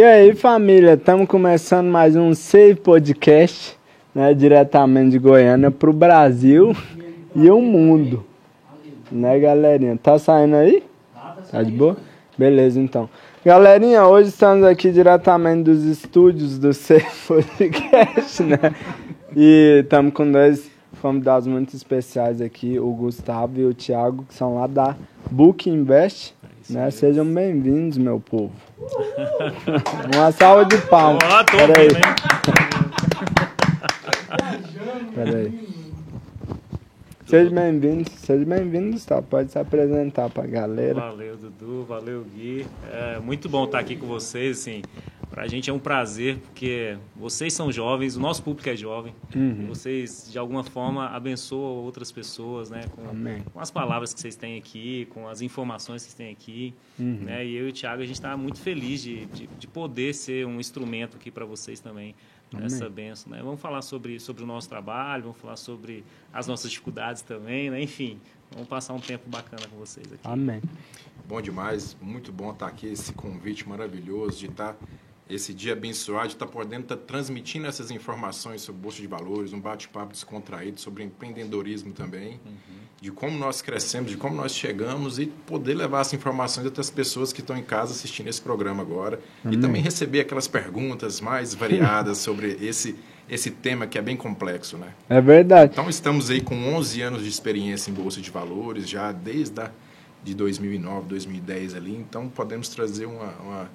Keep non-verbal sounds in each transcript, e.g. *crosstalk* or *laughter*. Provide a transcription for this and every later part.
E aí, família, estamos começando mais um Save Podcast, né, diretamente de Goiânia para o Brasil e o mundo. Né, galerinha? Tá saindo aí? Tá de boa? Beleza, então. Galerinha, hoje estamos aqui diretamente dos estúdios do Save Podcast, né? E estamos com dois convidados muito especiais aqui, o Gustavo e o Thiago, que são lá da Book Invest. Né? Sejam bem-vindos, meu povo. *laughs* Uma salva de palmas. Olá, tô Pera aí. ouvindo, hein? *laughs* Pera aí. Seja bem-vindo, seja bem-vindo, Gustavo. Pode se apresentar pra galera. Valeu, Dudu. Valeu, Gui. É muito bom estar aqui com vocês. Assim, pra gente é um prazer, porque vocês são jovens, o nosso público é jovem. Uhum. Vocês, de alguma forma, abençoam outras pessoas, né? Com, Amém. com as palavras que vocês têm aqui, com as informações que vocês têm aqui. Uhum. Né? E eu e o Thiago, a gente está muito feliz de, de, de poder ser um instrumento aqui para vocês também. Nessa benção, né? Vamos falar sobre, sobre o nosso trabalho, vamos falar sobre as nossas dificuldades também, né? Enfim, vamos passar um tempo bacana com vocês aqui. Amém. Bom demais, muito bom estar aqui, esse convite maravilhoso de estar esse dia abençoado, de estar podendo estar transmitindo essas informações sobre Bolsa de Valores, um bate-papo descontraído sobre empreendedorismo também, de como nós crescemos, de como nós chegamos e poder levar essas informações até as pessoas que estão em casa assistindo esse programa agora e também receber aquelas perguntas mais variadas *laughs* sobre esse esse tema que é bem complexo, né? É verdade. Então estamos aí com 11 anos de experiência em bolsa de valores, já desde a, de 2009, 2010 ali. Então podemos trazer uma, uma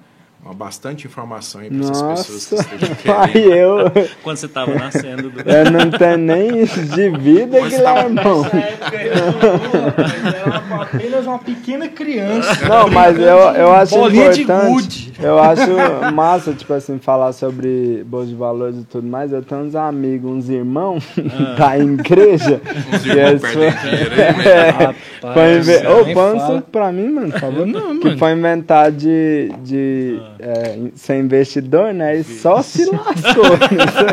bastante informação aí para essas pessoas que estejam pai, *laughs* querendo. eu, Quando você estava nascendo, Dudu. eu não tenho nem isso de vida, Guilhermão. Nessa época eu não era apenas uma pequena criança. Não, mas eu, eu acho Bolinha importante. Eu acho massa, tipo assim, falar sobre bolsa de valores e tudo mais. Eu tenho uns amigos, uns irmãos da igreja. Uns que irmãos perdem foi- dinheiro aí, né? É, Rapaz, Ô, põe um suco pra mim, mano, por favor. Não, que mano. foi inventar de, de é, ser investidor, né? E só se lascou.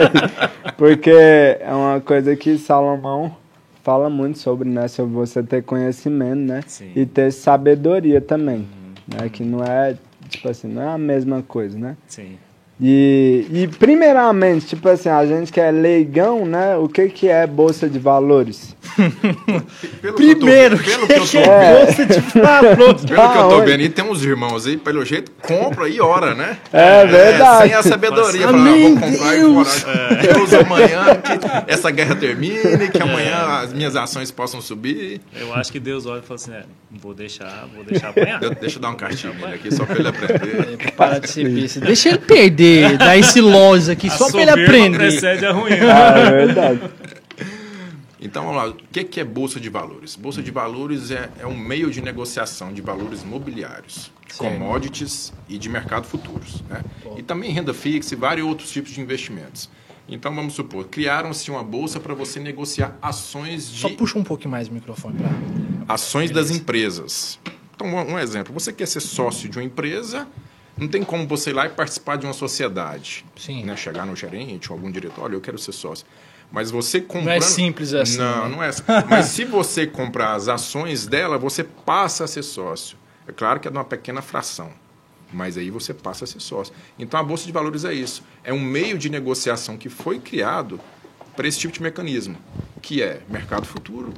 *laughs* Porque é uma coisa que Salomão fala muito sobre, né? Sobre você ter conhecimento, né? Sim. E ter sabedoria também. Né? Que não é, tipo assim, não é a mesma coisa, né? Sim. E, e primeiramente, tipo assim, a gente que é leigão, né? O que, que é bolsa de valores? Pelo que eu tô- Primeiro, pelo que, que eu tô que vendo, é bolsa de valores? *laughs* pelo que eu tô Aonde? vendo, aí tem uns irmãos aí, pelo jeito, compra e ora, né? É verdade. sem a sabedoria. Ah, Amém, vou comprar Deus. e orar. Deus amanhã que essa guerra termine, que amanhã as minhas ações possam subir. Eu acho que Deus olha e fala assim, é, vou deixar, vou deixar apanhar. De- Deixa eu dar um cartinho aqui, só pra ele aprender. Para de ser. *laughs* Deixa ele perder, dar esse loja aqui, só pra ele aprender. precede a ruim. Ah, é verdade. *laughs* Então, vamos lá. O que que é Bolsa de Valores? Bolsa de Valores é, é um meio de negociação de valores mobiliários, de commodities e de mercado futuros. Né? E também renda fixa e vários outros tipos de investimentos. Então, vamos supor, criaram-se uma bolsa para você negociar ações de Só puxa um pouquinho mais o microfone pra ações das empresas. Então, um exemplo. Você quer ser sócio de uma empresa, não tem como você ir lá e participar de uma sociedade. Sim. Né? Chegar no gerente ou algum diretor, olha, eu quero ser sócio. Mas você comprando... Não é simples assim, Não, né? não é assim. *laughs* Mas se você comprar as ações dela, você passa a ser sócio. É claro que é de uma pequena fração. Mas aí você passa a ser sócio. Então a Bolsa de Valores é isso. É um meio de negociação que foi criado para esse tipo de mecanismo, que é mercado futuro,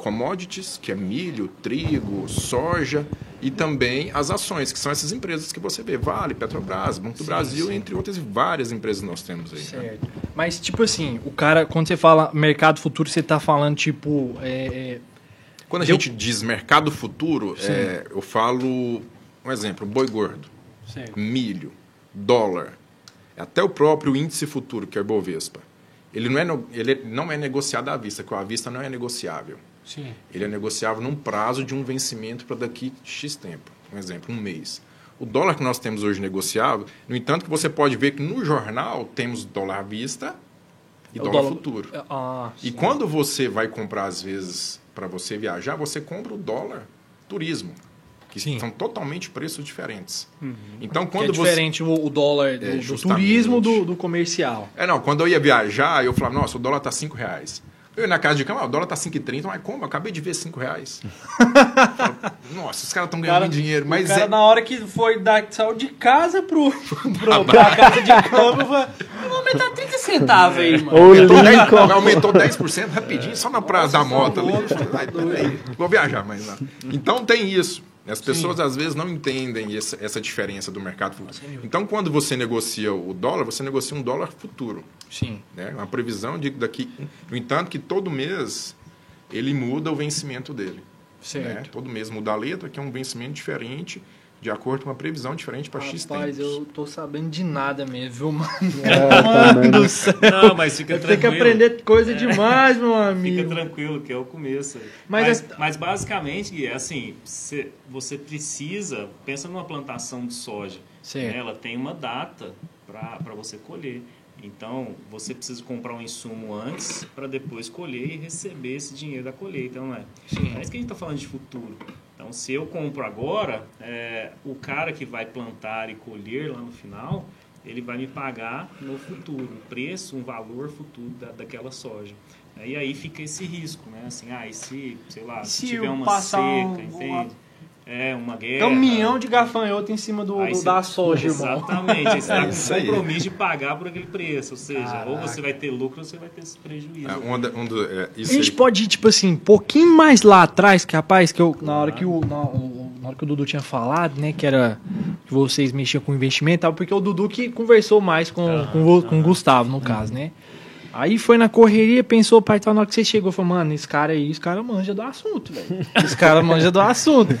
commodities, que é milho, trigo, soja, e também as ações, que são essas empresas que você vê, Vale, Petrobras, Banco do Brasil, entre outras várias empresas nós temos aí. né? Certo. Mas, tipo assim, o cara, quando você fala mercado futuro, você tá falando, tipo, é, é, Quando a Eu- gente diz mercado futuro, é, eu falo um exemplo, boi gordo, Certo. milho, dólar, até o próprio índice futuro, que é o Ibovespa. Ele não é, ele não é negociado à vista, que a vista não é negociável. Sim. Ele é negociável num prazo de um vencimento para daqui X tempo. Um exemplo, um mês. O dólar que nós temos hoje negociável, no entanto, que você pode ver que no jornal temos dólar à vista e É o dólar, futuro. Ah, E quando você vai comprar, às vezes, para você viajar, você compra o dólar turismo, que Sim. são totalmente preços diferentes. Então, Que é quando você. diferente o, dólar do, É, do turismo do, do comercial. É, não, quando eu ia viajar, eu falava, nossa, o dólar tá 5 reais. Eu ia na casa de cama, ah, o dólar tá 5,30, mas como? Eu acabei de ver 5 reais. *laughs* Nossa, os caras estão ganhando Cara, dinheiro. o Mas cara, é, na hora que foi dar, saiu de casa pro, *laughs* pro, pra casa de cama, falou, vou aumentar 30 centavos aí, mano. Ou aumentou, 10, Lincoln. aumentou 10% rapidinho, só na praça da moto ali. Peraí, vou viajar, mas. Então tem isso. As pessoas às vezes não entendem essa, essa diferença do mercado futuro. Então, quando você negocia o dólar, você negocia um dólar futuro. Sim. né? Uma previsão de daqui. No entanto, que todo mês ele muda o vencimento dele. Certo. né? Todo mês muda a letra, que é um vencimento diferente, de acordo com uma previsão diferente para X Rapaz, tempos. eu tô sabendo de nada mesmo, viu, mano? É, *laughs* Mano também. do céu. Não, mas fica Eu tenho que tranquilo. aprender coisa demais, meu Fica amigo. tranquilo, que é o começo. Mas Mas, as- mas, basicamente, Gui, é assim, você, você precisa, pensa numa plantação de soja. Certo. né? Ela tem uma data para você colher. Então, você precisa comprar um insumo antes para depois colher e receber esse dinheiro da colheita, não é? Sim. É isso que a gente está falando de futuro. Então, se eu compro agora, é, o cara que vai plantar e colher lá no final, ele vai me pagar no futuro, um preço, um valor futuro da, daquela soja. E aí fica esse risco, né? Assim, ah, e se, sei lá, se, Se tiver uma seca, um- entende? É, uma guerra. Caminhão de gafanhoto em cima do, Aí do- você- da soja, irmão. Exatamente. Você *laughs* É tá com compromisso de pagar por aquele preço. Ou seja, ou Caraca. você vai ter lucro ou você vai ter esse prejuízo. É, um um é, A gente aí- pode ir, tipo assim, um pouquinho mais lá atrás, que rapaz, que eu, na hora que o, na, o- na hora que o Dudu tinha falado, né, que era que vocês mexiam com investimento e tal, porque o Dudu que conversou mais com, com, vo- com o Gustavo, no caso, né? Aí foi na correria, pensou, pai, tal, na hora que você chegou, falou, mano, esse cara aí, esse cara manja do assunto, velho. Esse cara manja do assunto. *laughs*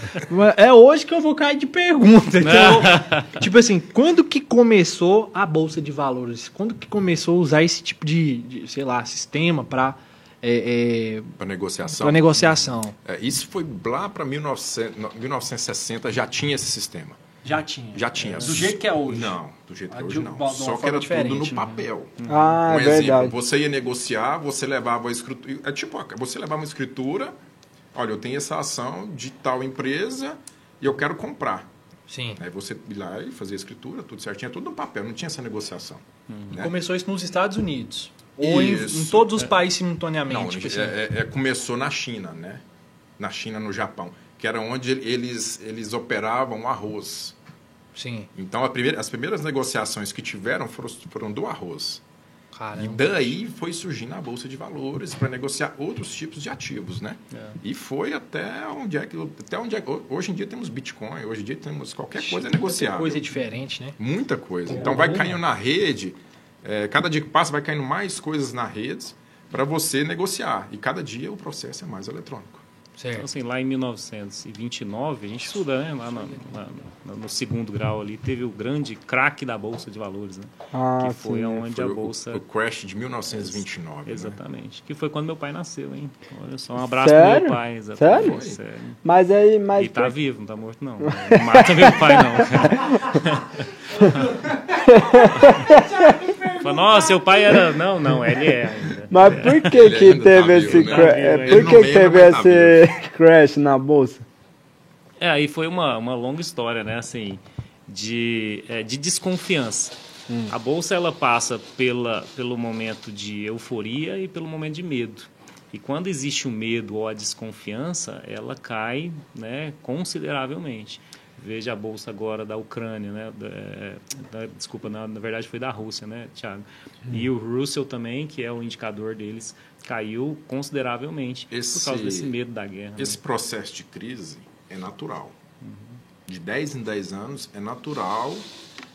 É hoje que eu vou cair de pergunta. Então, *laughs* tipo assim, quando que começou a Bolsa de Valores? Quando que começou a usar esse tipo de, de, sei lá, sistema pra, é, é, para negociação. pra negociação? É, isso foi lá para 1960, já tinha esse sistema. Já tinha. Já tinha. Do jeito que é hoje. Não, do jeito que Ah, é de hoje não. Só que era tudo no né? papel. Ah, um é exemplo, verdade. você ia negociar, você levava a escritura. É tipo, você levava uma escritura, olha, eu tenho essa ação de tal empresa e eu quero comprar. Sim. Aí você ir lá e fazer a escritura, tudo certinho, tudo no papel, não tinha essa negociação. né? Começou isso nos Estados Unidos. Ou em, em todos os países simultaneamente. Não, tipo é- assim. é- é- começou na China, né? Na China, no Japão, que era onde eles, eles operavam arroz. Sim. Então, a primeira- as primeiras negociações que tiveram foram, foram do arroz. E Caramba. daí foi surgindo a Bolsa de Valores para negociar outros tipos de ativos, né? E foi até onde é que... Até onde é, hoje em dia temos Bitcoin, hoje em dia temos qualquer coisa negociável. Coisa diferente, né? Muita coisa. Então vai caindo na rede, é, cada dia que passa vai caindo mais coisas na rede para você negociar. E cada dia o processo é mais eletrônico. Então, Certo. assim, lá em 1929, a gente estuda, né? Lá no, lá no- no segundo grau ali, teve o grande craque da Bolsa de Valores, né? Ah, que foi sim. onde Foi a o- Bolsa... O, crash de 1929. né? Exatamente. Que foi quando meu pai nasceu, hein? Olha só, um abraço Sério? pro meu pai. Exatamente. Sério? Sério. Mas aí, mas E tá vivo, não tá morto, não. Não mata meu pai, não. *laughs* Fala, Nossa, seu pai era. Não, não, ele é ainda. Mas por que que ainda tá teve esse né? cra- Tá é, ele por que que teve tá esse crash na bolsa? É, aí foi uma, uma longa história, né? Assim, de, é, de desconfiança. A bolsa ela passa pela, pelo momento de euforia e pelo momento de medo. E quando existe o medo ou a desconfiança, ela cai né, consideravelmente. Veja a bolsa agora da Ucrânia, né? da- é, da- desculpa, na, na verdade foi da Rússia, né, Thiago? E o Russell também, que é o indicador deles, caiu consideravelmente Esse- por causa desse medo da guerra. né? Esse processo de crise é natural. De 10 em 10 anos é natural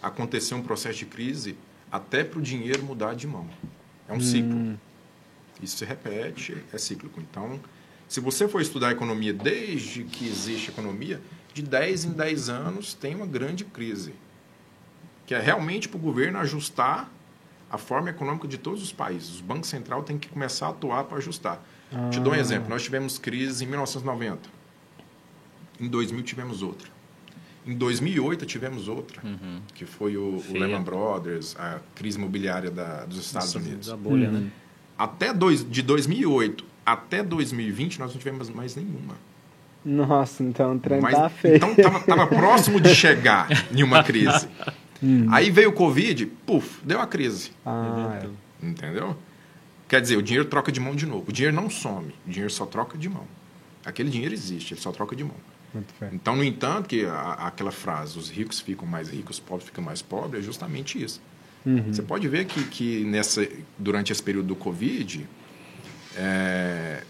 acontecer um processo de crise até para o dinheiro mudar de mão. É um ciclo. Isso se repete, é cíclico. Então, se você for estudar economia desde que existe economia, de 10 em 10 anos tem uma grande crise. Que é realmente para o governo ajustar a forma econômica de todos os países. O Banco Central tem que começar a atuar para ajustar. Te dou um exemplo. Nós tivemos crise em 1990. Em 2000 tivemos outra. Em 2008 tivemos outra, que foi o, o. Lehman Brothers, a crise imobiliária da- dos Estados Unidos. Da bolha, né? Até dois, de 2008 até 2020 nós não tivemos mais nenhuma. Nossa, então o trem Mas, tá feio. então tava, tava próximo de chegar em uma crise. Aí veio o Covid, puf, deu a crise. Ah, é. Entendeu? Quer dizer, o dinheiro troca de mão de novo. O dinheiro não some, o dinheiro só troca de mão. Aquele dinheiro existe, ele só troca de mão. Então, no entanto, que a- aquela frase, os ricos ficam mais ricos, os pobres ficam mais pobres, é justamente isso. Você pode ver que, que nessa, durante esse período do Covid, é,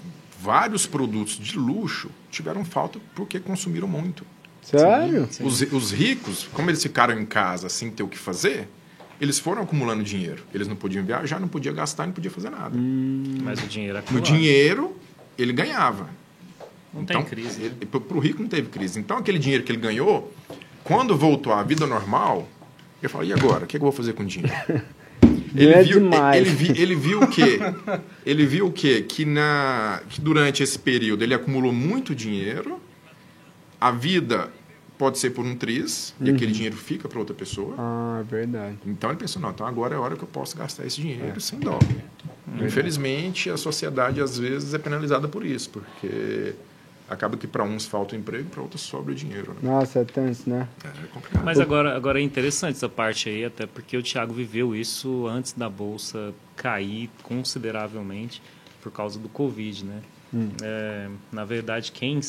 vários produtos de luxo tiveram falta porque consumiram muito. Sério? Os, os ricos, como eles ficaram em casa sem ter o que fazer, eles foram acumulando dinheiro. Eles não podiam viajar, não podiam gastar, não podiam fazer nada. Mas o dinheiro é No dinheiro, ele ganhava. Não tem crise. né? Para o rico não teve crise. Então, aquele dinheiro que ele ganhou, quando voltou à vida normal, ele falou, e agora? O que, é que eu vou fazer com o dinheiro? *laughs* Dinheiro é viu, demais. Ele, vi- ele viu o quê? *laughs* Ele viu o quê? Que, na, que durante esse período ele acumulou muito dinheiro, a vida pode ser por um triz, e aquele dinheiro fica para outra pessoa. Ah, é verdade. Então ele pensou, não, então agora é a hora que eu posso gastar esse É. dinheiro sem dó. Infelizmente, a sociedade às vezes é penalizada por isso, porque acaba que para uns falta o emprego, para outros sobra o dinheiro. Né? Nossa, é tenso, né? É complicado. Mas agora, agora é interessante essa parte aí, até porque o Thiago viveu isso antes da bolsa cair consideravelmente por causa do Covid, né? É, na verdade, quem,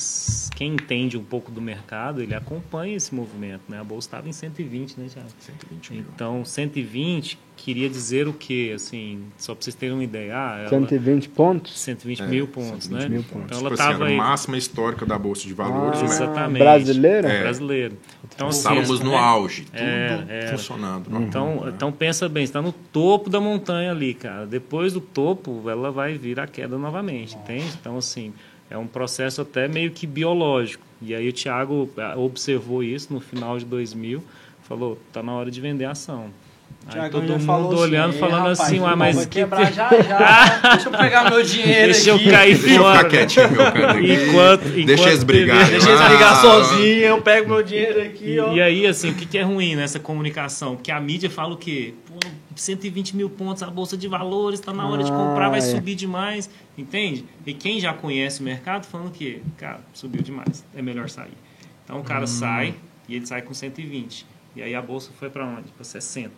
quem entende um pouco do mercado, ele acompanha esse movimento, né? A bolsa estava em 120, né, Thiago? 120 mil. Então, 120 queria dizer o quê? Assim, só para vocês terem uma ideia. Ah, ela, 120 pontos? 120 É, mil pontos, 120 né? mil pontos. Então Tipo ela assim, era estava a aí. máxima histórica da Bolsa de Valores, Ah, mas Exatamente. Brasileira? É. Brasileiro. Então, assim, estávamos no né? auge, tudo É, é. funcionando. Então, né? então pensa bem, está no topo da montanha ali, cara. Depois do topo, ela vai vir a queda novamente, entende? Então, assim, é um processo até meio que biológico. E aí o Thiago observou isso no final de 2000, falou, tá na hora de vender a ação. Aí todo mundo falou olhando, "Ei, falando rapaz, assim, ué, mas que quebrar já já. *laughs* Deixa eu pegar meu dinheiro Deixa eu aqui. cair Deixa eu fora. ficar quietinho, meu canto aqui. Enquanto, enquanto *laughs* Deixa eles brigarem. Deixa eles Ah, brigar sozinho, eu pego meu dinheiro aqui, ó. E aí, assim, o que, que é ruim nessa comunicação? Porque a mídia fala o quê? Pô, 120 mil pontos a Bolsa de Valores, está na hora de comprar, vai Ah, é. subir demais, entende? E quem já conhece o mercado falando que, cara, subiu demais, é melhor sair. Então o cara sai e ele sai com 120. E aí a Bolsa foi para onde? Para 60.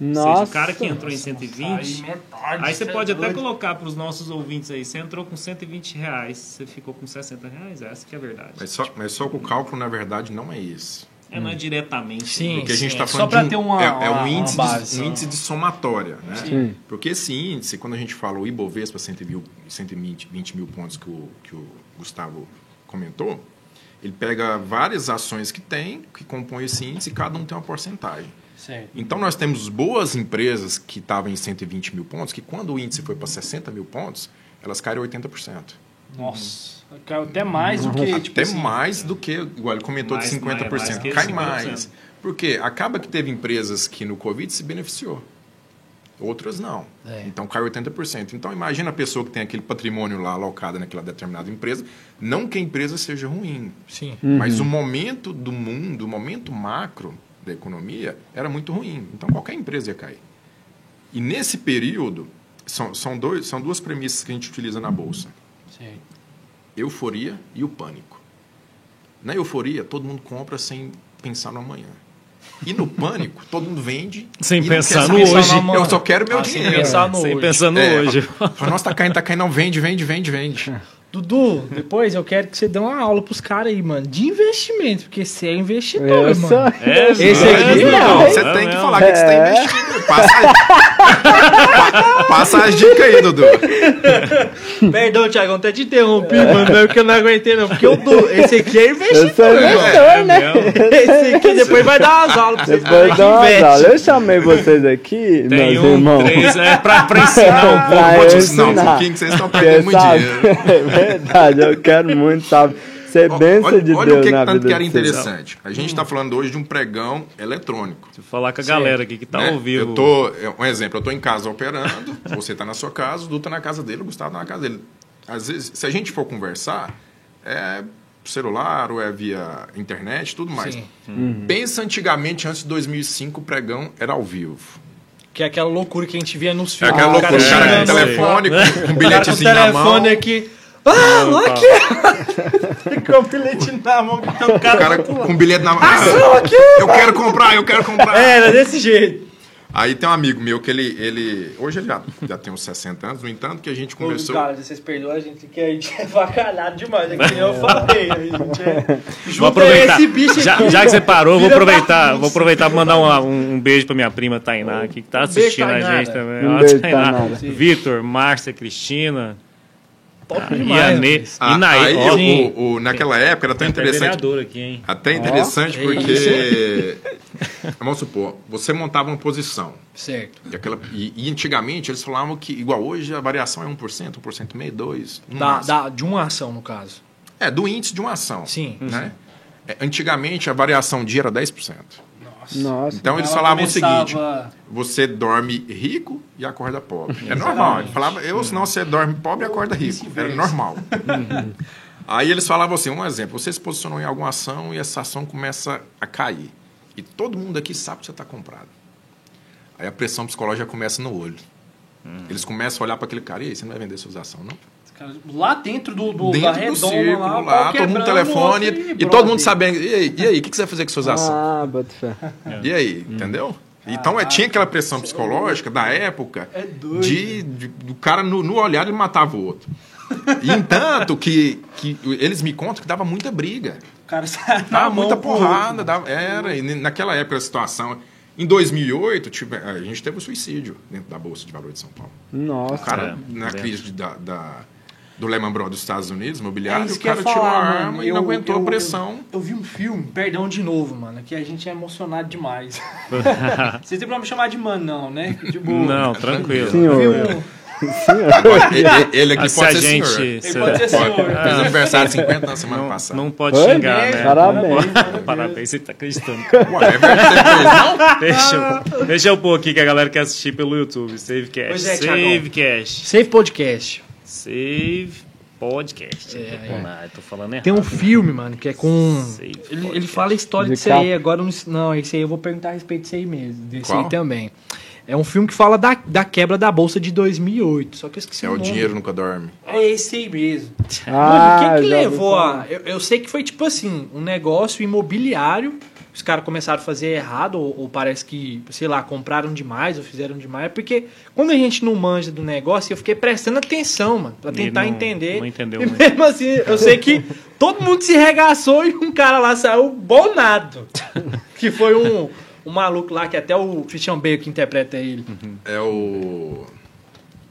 Ou seja, Nossa. o cara que entrou em 120... Aí você é pode até colocar para os nossos ouvintes aí, você entrou com 120 reais, você ficou com 60 reais, essa que é a verdade. Mas só, mas só que o cálculo, na verdade, não é esse. É, não é diretamente. Sim. Porque a gente está é só falando pra de um, ter uma- é, é uma- um, índice uma de, base, um só. índice de somatória. Né? Sim. Porque esse índice, quando a gente fala o Ibovespa 120 mil, 120 20 mil pontos que o, que o Gustavo comentou, ele pega várias ações que tem, que compõem esse índice, e cada um tem uma porcentagem. Certo. Então nós temos boas empresas que estavam em 120 mil pontos, que quando o índice foi para 60 mil pontos, elas caíram 80%. Nossa, caiu até mais do que, tipo Até assim, mais do que, igual ele comentou, Mais- de 50%. mais- mais cai 50%. mais. Porque acaba que teve empresas que no Covid se beneficiou. Outras não. É. Então cai 80%. Então imagina a pessoa que tem aquele patrimônio lá alocado naquela determinada empresa. Não que a empresa seja ruim, Sim. mas o momento do mundo, o momento macro da economia era muito ruim. Então qualquer empresa ia cair. E nesse período, são, são, dois, são duas premissas que a gente utiliza na Bolsa Certo. euforia e o pânico. Na euforia, todo mundo compra sem pensar no amanhã. E no pânico, todo mundo vende. Sem pensar no hoje. Eu só quero meu Ah, sem dinheiro. pensar no Sem hoje. pensar no É, hoje. Fala, Nossa, tá caindo, tá caindo. Não, vende, vende, vende, vende. Dudu, depois eu quero que você dê uma aula pros caras aí, mano, de investimento, porque você é investidor, Eu mano. sou... É, Esse é aqui mesmo, não. Você é tem que mesmo. falar o que você está É. investindo. Passa, Pa- *laughs* passa as dicas aí, Dudu. *laughs* Perdão, Thiagão, até te interrompi, mano, não é porque eu não aguentei, não. Porque eu dou. Esse aqui é Eu investidor. sou mano. investidor, É né? mesmo. Esse aqui depois vai dar umas aulas pra vocês. Depois dá umas aulas. Eu chamei vocês aqui, Tem meus um, irmãos. três, é pra, *laughs* pra ensinar um pouco. Pra vou te eu ensinar um pouquinho que vocês estão perdendo muito dinheiro. É verdade, eu quero muito, sabe? Ser bênção Olha, de olha Deus o que, que na tanto vida que era interessante. A gente está falando hoje de um pregão eletrônico. Vou falar com a galera aqui que tá né? ao vivo. Eu tô, é, um exemplo, eu tô em casa operando, *laughs* você tá na sua casa, o Du tá na casa dele, o Gustavo tá na casa dele. Às vezes, se a gente for conversar, é celular ou é via internet, tudo mais. Sim. Pensa antigamente, antes de 2005, o pregão era ao vivo. Que é aquela loucura que a gente via nos É filmes. aquela o loucura, o cara com telefone, com, *laughs* com um bilhetezinho na mão. telefone aqui. Ah, aqui! *laughs* com o bilhete na mão. que tem um O cara cara com um bilhete na mão. Ação aqui! Eu quero comprar, eu quero comprar. É, era desse jeito. Aí tem um amigo meu que ele. ele hoje ele já, já tem uns 60 anos, no entanto, que a gente começou. Cara, vocês perdoam a gente, que a gente é vacalhado demais. É que nem eu falei. A gente é... Vou aproveitar. esse bicho já, aqui, já que você parou, vou aproveitar, vou aproveitar para mandar um, um beijo pra minha prima Tainá aqui, que tá beijo, assistindo a gente também. Um beijo. Vitor, Márcia, Cristina. Top Ah, demais. Ah, aí, ó, o- o- naquela época era tão Tem interessante. aqui, hein? Até interessante é porque. *laughs* Vamos supor, você montava uma posição. Certo. E, aquela, e, e antigamente eles falavam que, igual hoje, a variação é 1%, 1% e meio, 2%. no Da, da, de uma ação, no caso. É, do índice de uma ação. Sim. Né? É, antigamente a variação dia era 10%. Nossa. Então eles falavam começava- o seguinte: você dorme rico e acorda pobre. É normal. Ele falava, eu, senão você dorme pobre e acorda rico. Era normal. Aí eles falavam assim: um exemplo, você se posicionou em alguma ação e essa ação começa a cair. E todo mundo aqui sabe que você está comprado. Aí a pressão psicológica começa no olho. Eles começam a olhar para aquele cara, e aí, você não vai vender suas ações, não? Lá dentro do, do da Dentro do redoma círculo, lá, lá, todo mundo telefone outro e, todo mundo sabendo. E aí, e aí, o que que você vai fazer com suas ações? Ah, bota fé. E aí, entendeu? Então é, tinha aquela pressão psicológica da época É doido. de, de- do cara no, no olhar ele matava o outro. E entanto que, que eles me contam que dava muita briga. O cara Dava muita porrada. Dava, era, e naquela época a situação. Em 2008, tive- a gente teve o suicídio dentro da Bolsa de Valores de São Paulo. Nossa. O cara, É, na crise da, da- do Lehman Brothers dos Estados Unidos, É imobiliário, isso o cara tirou a falar, arma mano. e não Eu- aguentou eu- a pressão. Eu, eu vi um filme, perdão de novo, mano, que a gente é emocionado demais. *laughs* Vocês têm pra me chamar de mano, não, né? Tipo, Não, tranquilo. Senhor. Agora, ele, ele aqui Ah, se pode a ser gente. senhor. Ele pode ser senhor. Fez aniversário de 50 na semana não, passada. não pode Oi? xingar, né? Parabéns. Parabéns, você tá acreditando. Ué, é verdade, não? Deixa eu, deixa eu pôr aqui que a galera quer assistir pelo YouTube. Savecast. Pois é. Savecast. Save Podcast. Save Podcast. É, não, eu tô falando errado. Tem um filme, mano, que é com. Save Ele, Podcast. ele fala a história De disso aí. Agora, não, não, esse aí eu vou perguntar a respeito disso aí mesmo. Desse Qual? aí também. É um filme que fala da, da quebra da bolsa de 2008. Só que eu esqueci É o o nome. dinheiro nunca dorme. É esse aí mesmo. Ah, Mano, o que, que levou a. Eu, eu sei que foi tipo assim, um negócio imobiliário. Os caras começaram a fazer errado, ou, ou parece que, sei lá, compraram demais ou fizeram demais. Porque quando a gente não manja do negócio, eu fiquei prestando atenção, mano, pra tentar não- entender. não entendeu e muito. mesmo assim, eu sei que todo mundo se regaçou e um cara lá saiu bonado. *laughs* que foi um, um maluco lá, que até o Christian Bale que interpreta ele. É o.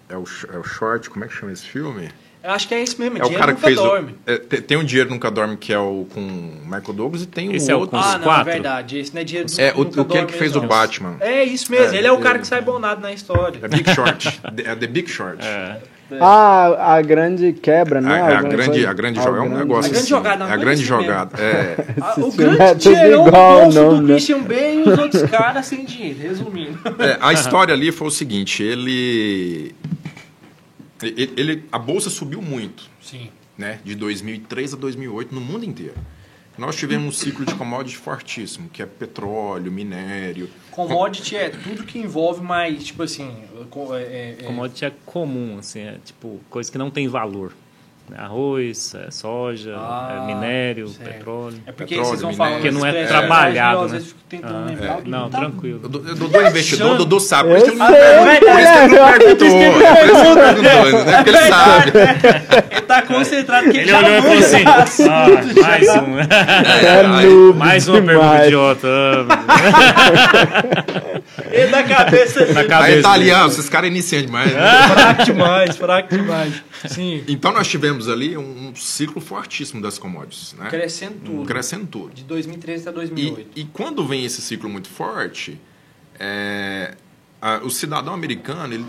É o, é o short, como é que chama esse filme? Eu acho que é isso mesmo, É o cara que fez. O, dorme. é, tem, tem um Dinheiro Nunca Dorme, que é o com Michael Douglas, e tem Esse o é o outro. com- Os Ah, não, quatro? é verdade. Esse não é dinheiro É, o, nunca o aquele dorme que fez mesmo, o. Batman. É isso mesmo, É, ele é o cara ele- que sai bonado na história. É Big Short. é The Big Short. É. Ah, a grande quebra, A, né? a Alguma grande, a grande jogada é um grande- negócio A grande assim. jogada, não, É a é grande jogada. É. *laughs* Ah, o grande é dinheirão igual, bolso não, do né? Christian Bale e os outros caras sem dinheiro, resumindo. É, a história ali foi o seguinte, ele, ele, ele- a bolsa subiu muito, Sim. né, de 2003 a 2008 no mundo inteiro. Nós tivemos um ciclo de commodity fortíssimo, que é petróleo, minério. Commodity é tudo que envolve mais, tipo assim... é- é- é- Commodity é comum, assim, é tipo coisa que não tem valor. Arroz, é soja, Ah, é minério, certo. petróleo. É porque Petróleo, vocês vão falando... Porque não é trabalhado, né? Ah, lembrar. Não, Dudu tá- tranquilo. O Dudu é investidor, o. Dudu sabe. Por isso que ele não perguntou. Por isso que ele não é, perguntou. eu Por isso que ele não perguntou, né? Porque ele sabe. Ele tá concentrado que ele, olhou e falou assim: ah, mais um. É *laughs* mais uma pergunta idiota. *laughs* Na cabeça Na cabeça. Aí italiano, esses caras iniciam demais. né? Fraco demais, fraco demais. Sim. Então nós tivemos ali um, um ciclo fortíssimo das commodities, né? Crescendo tudo. Crescendo tudo. De 2013 até E, 2008. e quando vem esse ciclo muito forte, é, a- o cidadão americano, ele,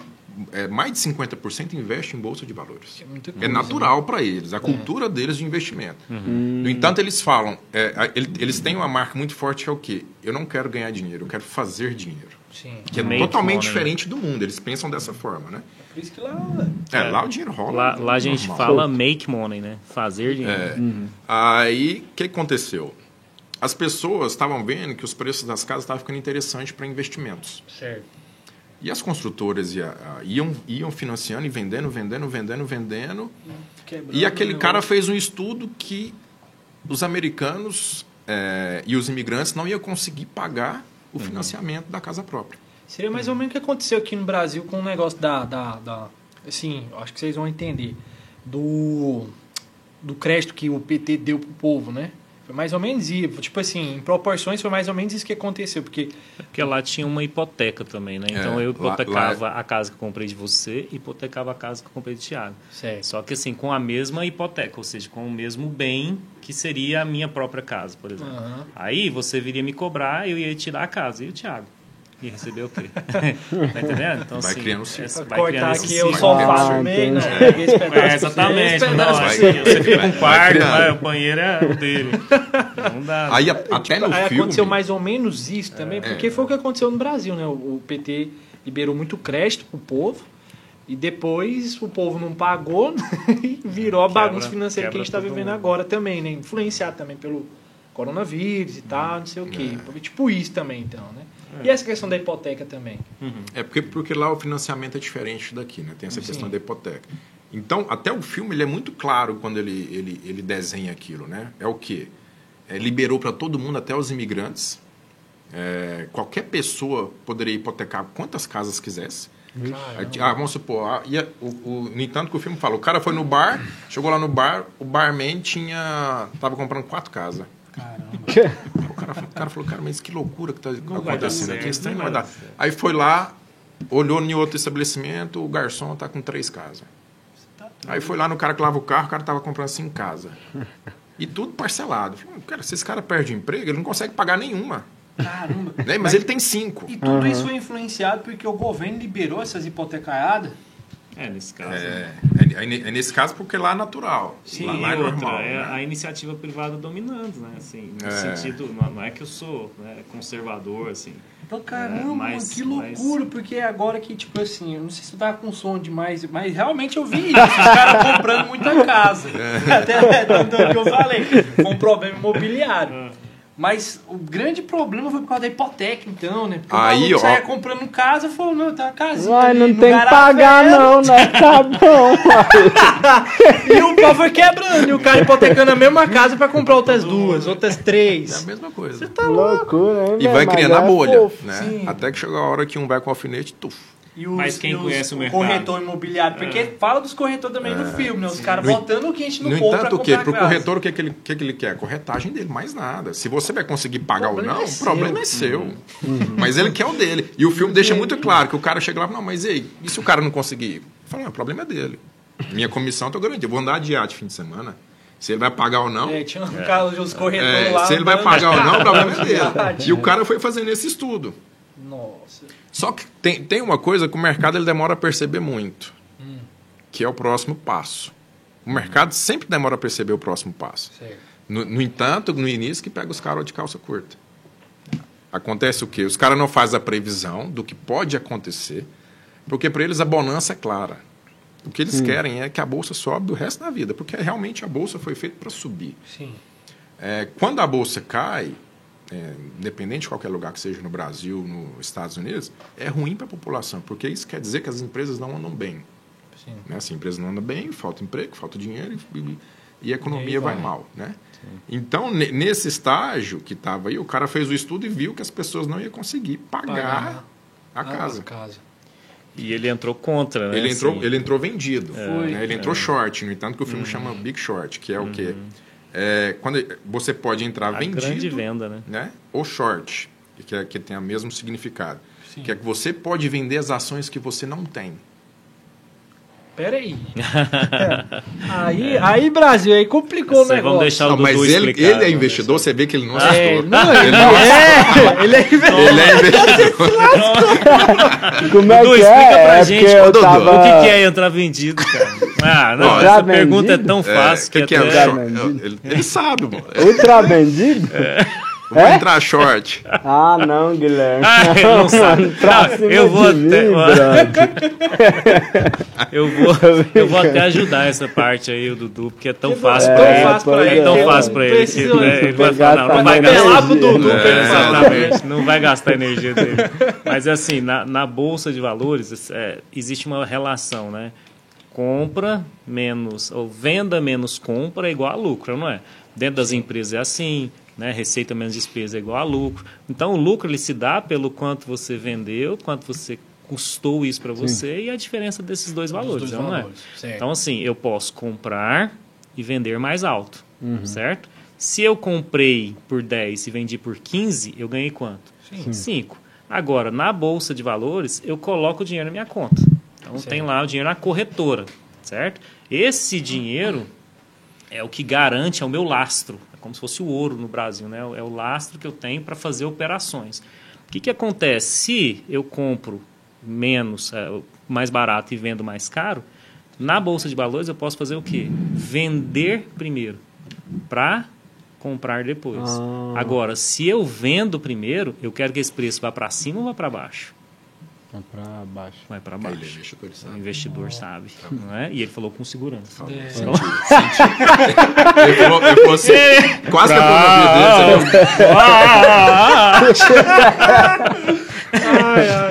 é, mais de 50% investe em bolsa de valores. É É coisa, natural para eles, a cultura deles de investimento. No entanto, eles falam, é, eles têm uma marca muito forte que é o quê? Eu não quero ganhar dinheiro, eu quero fazer dinheiro. Sim. Que é Make totalmente money. diferente do mundo. Eles pensam dessa forma, né? Por isso que lá. É, lá o dinheiro rola. Lá, lá a gente fala make money, né? Fazer dinheiro. É. Aí, o que aconteceu? As pessoas estavam vendo que os preços das casas estavam ficando interessantes para investimentos. Certo. E as construtoras ia- iam, iam financiando e vendendo, vendendo, vendendo, vendendo. Quebrando E aquele o cara fez um estudo que os americanos eh, e os imigrantes não iam conseguir pagar o financiamento da casa própria. Seria mais ou menos o que aconteceu aqui no Brasil com o negócio da, da, da assim, acho que vocês vão entender, do, do crédito que o PT deu pro povo, né? Foi mais ou menos isso. Tipo assim, em proporções foi mais ou menos isso que aconteceu. Porque Porque lá tinha uma hipoteca também, né? Então É, eu lá- hipotecava a casa que eu comprei de você e hipotecava a casa que eu comprei de Thiago. Certo. Só que assim, com a mesma hipoteca, ou seja, com o mesmo bem que seria a minha própria casa, por exemplo. Aham. Aí você viria me cobrar, eu ia tirar a casa. E o Thiago? Ia receber o quê? *laughs* tá entendendo? Então, Vai assim, criando um Pra vai cortar criando esse aqui o ciclo. sofá Ah, no meio, né? É, exatamente. Não, assim, vai- você fica com um quarto, criando. vai, o banheiro é o dele. *laughs* Não dá. Aí no Aí filme. aconteceu mais ou menos isso também, porque foi o que aconteceu no Brasil, né? O, o PT liberou muito crédito pro povo e depois o povo não pagou *laughs* e virou a bagunça financeira que a gente tá todo vivendo mundo. agora também, né? Influenciado também pelo coronavírus e tal, não sei o quê. Tipo isso também, então, né? E essa questão da hipoteca também? É porque, porque lá o financiamento é diferente daqui, né? Tem essa Sim. questão da hipoteca. Então, até o filme ele é muito claro quando ele, ele, ele desenha aquilo, né? É o quê? É, liberou para todo mundo, até os imigrantes. É, qualquer pessoa poderia hipotecar quantas casas quisesse. Ah, vamos supor, ah, ia, o, o, no entanto que o filme fala, o cara foi no bar, chegou lá no bar, o barman tinha. tava comprando quatro casas. O cara, falou- o cara falou, cara, mas que loucura que tá acontecendo aqui. Não não vai dar. Aí foi lá, olhou em outro estabelecimento, o garçom tá com três casas. Aí foi lá no cara que lava o carro, o cara tava comprando cinco casas. E tudo parcelado. Falei, cara, se esse cara perde o emprego, ele não consegue pagar nenhuma. Caramba. Né? Mas ele tem cinco. E tudo isso foi influenciado porque o governo liberou essas hipotecaiadas. É, nesse caso. né? É, é, é ne- é nesse caso porque lá é natural. Sim, lá, lá é outra, normal. é né? a iniciativa privada dominando, né? Assim, no É. sentido, não, é que eu sou né, conservador, assim. Então, caramba, É, mas- mano, que mas- loucura, porque agora que, tipo assim, eu não sei se tu tava com som demais, mas realmente eu vi isso, os caras comprando muita casa. É. *laughs* Até tanto que eu falei, foi um problema imobiliário. Mas o grande problema foi por causa da hipoteca, então, né? Porque Aí, o ó. saia comprando casa, falou, não, tá uma casinha não tem que pagar não, né? *laughs* Tá bom. *laughs* E o pau foi quebrando, e o cara hipotecando a mesma casa pra comprar outras duas, outras É a três. mesma coisa. Tá louco. Loucura, hein, E vai criando a é bolha, fofo. né? sim. Até que chega a hora que um vai com alfinete, tuf. E os, Mas quem e os- conhece o mercado? corretor imobiliário, porque fala dos corretores também no filme, né? Os caras botando o quente no, No povo entanto, o quê? Pro casa. corretor, o que, que, ele, o que, que ele quer? Corretagem dele, mais nada. Se você vai conseguir pagar O ou não, é o problema é seu. *laughs* Mas ele quer o dele. E o filme deixa muito claro que o cara chega lá e fala, não, mas e aí? E se o cara não conseguir? Fala, não, o problema é dele. Minha comissão eu tô garantida. Eu vou andar de iate fim de semana. Se ele vai pagar ou não, É, tinha um cara, os corretores é, lá. se ele vai pagar ou não, o *laughs* problema é dele. E o cara foi fazendo esse estudo. Nossa. Só que tem, tem uma coisa que o mercado ele demora a perceber muito, que é o próximo passo. O mercado sempre demora a perceber o próximo passo. No, no entanto, no início que pega os caras de calça curta. Acontece o quê? Os caras não fazem a previsão do que pode acontecer, porque para eles a bonança é clara. O que eles querem é que a bolsa sobe do resto da vida, porque realmente a bolsa foi feita para subir. Sim. É, quando a bolsa cai, é, independente de qualquer lugar que seja no Brasil, nos Estados Unidos, é ruim para a população, porque isso quer dizer que as empresas não andam bem. Sim. Né? Se a empresa não anda bem, falta emprego, falta dinheiro e, e- e a E economia aí vai. vai. mal. Né? Então, ne- nesse estágio que estava aí, o cara fez o estudo e viu que as pessoas não iam conseguir pagar, Pagar a casa. Ah, casa. E ele entrou contra, né? Ele entrou, assim. ele entrou vendido. Foi. né? Ele entrou short, no entanto que o filme chama Big Short, que é o quê? É, quando você pode entrar a vendido grande venda, né? né? ou short, que, é, que tem o mesmo significado. Que é que você pode vender as ações que você não tem. Pera aí. *laughs* aí, aí, Brasil, aí complicou o Isso aí, negócio. deixar o Não, mas ele, explicar, ele é investidor, você vê que ele não É, assustou. não, ele, não é, ele é investidor. Ele é investidor. Como é Dudu, que explica é? pra é gente, Dudu, tava... O que, que é entrar vendido, cara? Ah, não, essa pergunta é tão fácil É, que, que é? até... Short? vendido? Ele, ele sabe, mano. *laughs* Ultra vendido? Vou É? entrar short. Ah, não, Guilherme. Ah, ele não sabe. Não, *laughs* eu vou até- mim. Eu vou, eu vou até ajudar essa parte aí, o Dudu, porque é tão fácil É, pra ele. fácil pra É ele. tão é. fácil pra ele. Que, Precisa- né, ele vai falar, não, não vai gastar. Pro Dudu, É, ele exatamente, não vai gastar a energia dele. Mas assim, na, na Bolsa de Valores, é, existe uma relação, né? Compra menos, ou venda menos compra é igual a lucro, não é? Dentro das empresas é assim, né? Receita menos despesa é igual a lucro. Então, o lucro ele se dá pelo quanto você vendeu, quanto você custou isso para você e a diferença desses dois valores, dois não é? valores, certo. Então, assim, eu posso comprar e vender mais alto, certo? Se eu comprei por 10 e vendi por 15, eu ganhei quanto? 5. Agora, na bolsa de valores, eu coloco o dinheiro na minha conta. Então, Certo. tem lá o dinheiro na corretora, certo? Esse dinheiro é o que garante, é o meu lastro. É como se fosse o ouro no Brasil, né? É o lastro que eu tenho para fazer operações. O que, que acontece? Se eu compro menos, é, mais barato e vendo mais caro, na bolsa de valores eu posso fazer o quê? Vender primeiro para comprar depois. Ah. Agora, se eu vendo primeiro, eu quero que esse preço vá para cima ou vá para baixo? Vai pra baixo. Vai para Ele é baixo. investidor, ele O sabe. investidor sabe, não é? E ele falou com segurança. É. Então, Ele falou, ele falou assim, quase que eu Ah, pôr no vídeo dele, sabe? *laughs*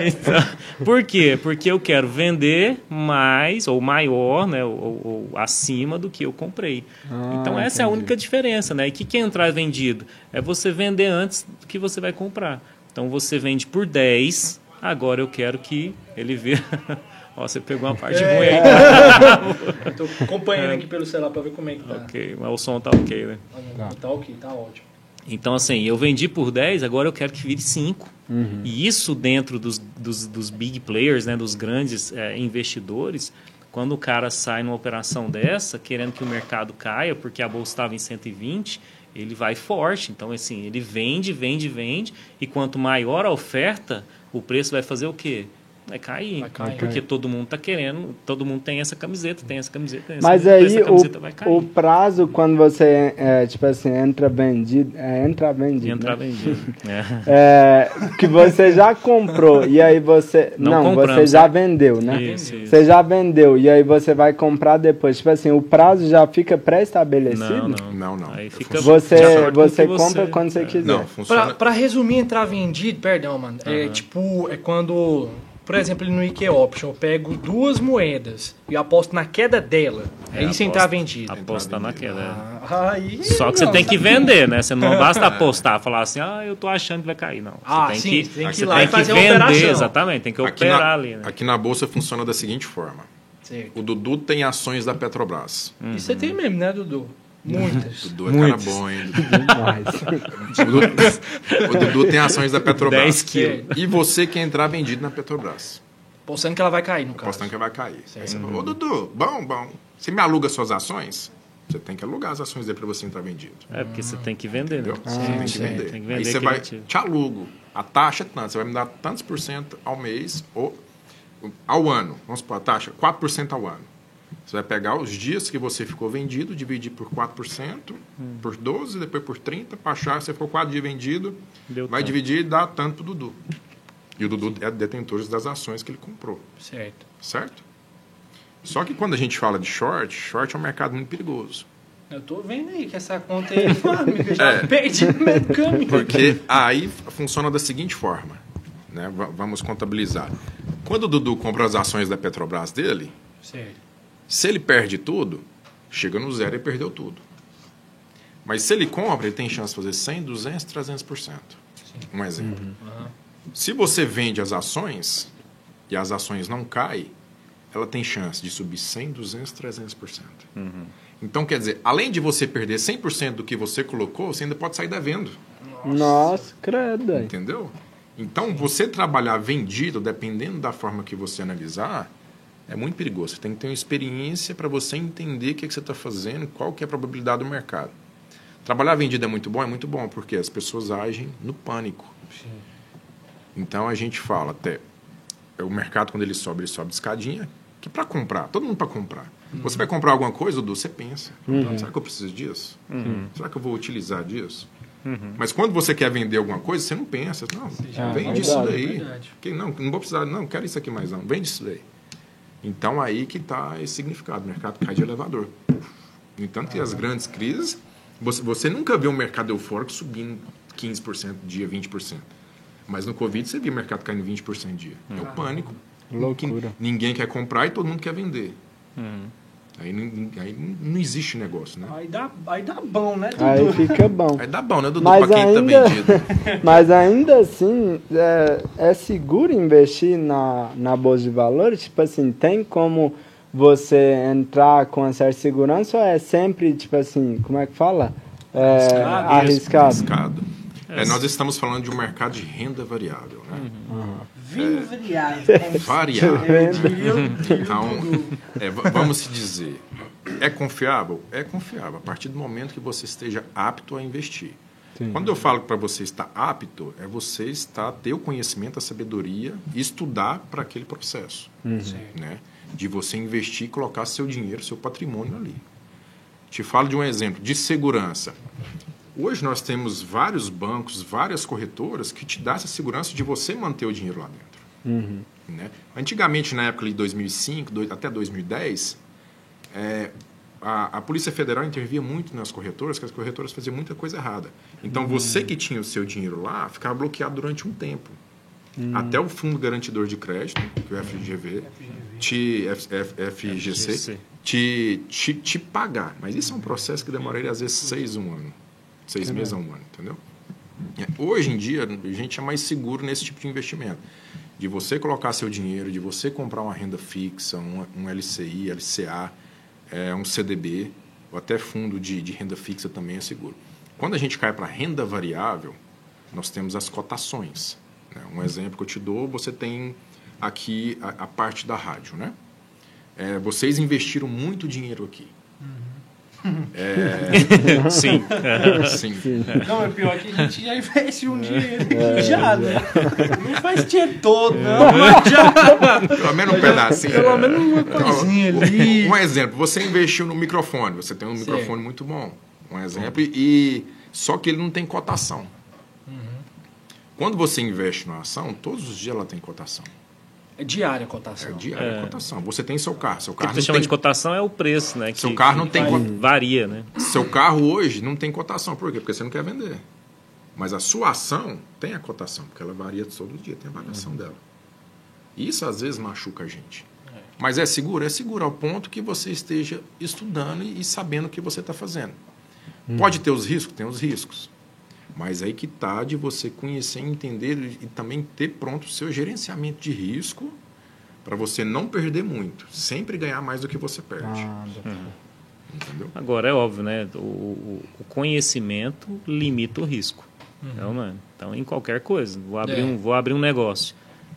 Então, por quê? Porque eu quero vender mais ou maior, né, ou, ou- acima do que eu comprei. Ah, então essa é a entendi. única diferença, né? E o que, que é entrar vendido? É você vender antes do que você vai comprar. Então você vende por 10, agora eu quero que ele vira. *laughs* Ó, você pegou uma parte É. ruim aí. *laughs* Tô acompanhando aqui pelo celular pra ver como é que tá. ok, mas o som tá ok, né? Tá, tá ok, tá ótimo. Então, assim, eu vendi por 10, agora eu quero que vire 5. Uhum. E isso dentro dos, dos, dos big players, né, dos grandes eh, investidores, quando o cara sai numa operação dessa, querendo que o mercado caia, porque a bolsa estava em 120, ele vai forte. Então, assim, ele vende, vende, vende, e quanto maior a oferta, o preço vai fazer o quê? Vai cair. Vai cair. Porque todo mundo está querendo, todo mundo tem essa camiseta, tem essa camiseta, tem essa Mas camiseta, aí essa camiseta vai o, cair. o prazo quando você é, tipo assim entra vendido, é, entra vendido, E entrar né? vendido. É. *laughs* É, que você já comprou e aí você Não não, você já é. vendeu, né? Isso, isso. Você já vendeu e aí você vai comprar depois. Tipo assim, o prazo já fica pré-estabelecido. Não, não. Não, não. Aí fica Você você compra quando você é. quiser. Não, Pra, funciona... pra resumir, entrar vendido, perdão, mano. É tipo, é quando, por exemplo, no IKEA Option, eu pego duas moedas e aposto na queda dela. É, isso entrar vendido. Apostar na queda. é. Ah, Aí, Só que você não, tem que vender, né? Você não *laughs* basta apostar, falar assim, ah, eu tô achando que vai cair. Não. Você Ah, tem sim, que, você tem que ir você lá tem e fazer a vender, operação. exatamente. Tem que Aqui operar na, ali, né? aqui na Bolsa funciona da seguinte forma. Certo. O Dudu tem ações da Petrobras. E você tem mesmo, né, Dudu? Muitas. O Dudu é cara bom, hein? *laughs* Dudu? O Dudu, o Dudu tem ações da Petrobras. 10 quilos. E você quer entrar vendido na Petrobras. Postando que ela vai cair, no caso. Apostando que vai cair. Aí você fala, ô Dudu, bom, bom. Você me aluga suas ações? Você tem que alugar as ações dele para você entrar vendido. É, porque você tem que vender, né? Você tem que sim, vender. tem que Aí vender você aquele vai, ativo. te alugo. A taxa é tanto. Você vai me dar tantos por cento ao mês ou ao ano. Vamos supor, a taxa, 4% ao ano. Você vai pegar os dias que você ficou vendido, dividir por 4%, Hum. por 12, depois por 30, para achar, você ficou 4 dias vendido, Deu vai tanto. dividir e dá tanto pro Dudu. E o Dudu é detentor das ações que ele comprou, Certo. certo? Só que quando a gente fala de short, short é um mercado muito perigoso. Eu tô vendo aí que essa conta aí, mano, eu já É. perdi no meio do caminho. Porque aí funciona da seguinte forma, né? Va- Vamos contabilizar. Quando o Dudu compra as ações da Petrobras dele, Certo. Se ele perde tudo, chega no zero e perdeu tudo. Mas se ele compra, ele tem chance de fazer 100, 200, 300%. Um exemplo. Se você vende as ações e as ações não caem, ela tem chance de subir 100, 200, 300%. Então, quer dizer, além de você perder 100% do que você colocou, você ainda pode sair devendo. Nossa, credo. aí. Entendeu? Então, você trabalhar vendido, dependendo da forma que você analisar, é muito perigoso. Você tem que ter uma experiência para você entender o que, que você está fazendo, qual que é a probabilidade do mercado. Trabalhar vendido é muito bom? É muito bom, porque as pessoas agem no pânico. Então, a gente fala até, é, o mercado, quando ele sobe, ele sobe de escadinha, que para comprar, todo mundo para comprar. Você vai comprar alguma coisa, Dudu, você pensa. Será que eu preciso disso? Será que eu vou utilizar disso? Mas quando você quer vender alguma coisa, você não pensa. Não, vende verdade, isso daí. verdade. Que, não, não vou precisar, não, quero isso aqui mais não. Vende isso daí. Então aí que está esse significado. O mercado cai de elevador. No entanto, que as grandes crises, você, você nunca vê um mercado eufórico subindo 15% dia, 20%. Mas no Covid você viu o mercado caindo 20% dia. É o pânico. Loucura. Ninguém quer comprar e todo mundo quer vender. Aí não, aí não existe negócio, né? Aí dá, aí dá bom, né, Dudu? Aí fica bom. Aí dá bom, né, Dudu? Mas pra quem ainda- tá vendido. *laughs* Mas ainda assim, é, é seguro investir na, na Bolsa de Valores? Tipo assim, tem como você entrar com uma certa segurança ou é sempre, tipo assim, como é que fala? É, Arriscado. arriscado. Arriscado. É, nós estamos falando de um mercado de renda variável, né? Vinho variado. Variável. *laughs* Então, é, va- vamos se dizer, é confiável? É confiável, a partir do momento que você esteja apto a investir. Quando eu falo para você estar apto, é você estar, ter o conhecimento, a sabedoria e estudar para aquele processo. Né? De você investir e colocar seu dinheiro, seu patrimônio ali. Te falo de um exemplo de segurança. Hoje nós temos vários bancos, várias corretoras que te dão essa segurança de você manter o dinheiro lá dentro. Né? Antigamente, na época de 2005 dois- até 2010, é, a, a Polícia Federal intervia muito nas corretoras, porque as corretoras faziam muita coisa errada. Então, você que tinha o seu dinheiro lá, ficava bloqueado durante um tempo. Até o Fundo Garantidor de Crédito, que é o FGV, te, F- F- FGC, FGC. te, te, te pagar. Mas isso é um processo que demoraria, às vezes, seis, um ano. Seis meses a um ano, entendeu? É, Hoje em dia, a gente é mais seguro nesse tipo de investimento. De você colocar seu dinheiro, de você comprar uma renda fixa, um, um LCI, LCA, é, um CDB, ou até fundo de, de renda fixa também é seguro. Quando a gente cai para renda variável, nós temos as cotações. né? Um exemplo que eu te dou, você tem aqui a, a parte da rádio, né? É, vocês investiram muito dinheiro aqui. *laughs* Sim. Sim. Não, é pior que a gente já investe um dinheiro *laughs* já, né? Não faz dinheiro todo, não, mas já. Pelo menos um pedacinho. Pelo menos uma coisinha ali. Um exemplo, você investiu no microfone, você tem um Certo. microfone muito bom. Um exemplo, e só que ele não tem cotação. Quando você investe numa ação, todos os dias ela tem cotação. É diária a É cotação. diária a cotação. Você tem seu carro, seu O que carro você chama tem, de cotação é o preço, né? Seu que- carro não que tem co- Varia, né? seu carro hoje não tem cotação. Por quê? Porque você não quer vender. Mas a sua ação tem a cotação, porque ela varia todo dia, tem a variação dela. Isso às vezes machuca a gente. Mas é seguro? É seguro ao ponto que você esteja estudando e e sabendo o que você está fazendo. Pode ter os riscos? Tem os riscos. Mas aí que está de você conhecer, entender e e também ter pronto o seu gerenciamento de risco para você não perder muito. Sempre ganhar mais do que você perde. Ah, Entendeu? Agora, é óbvio, né? O, o- o conhecimento limita o risco. Então, né? então, em qualquer coisa. Vou abrir, É. um, vou abrir um negócio.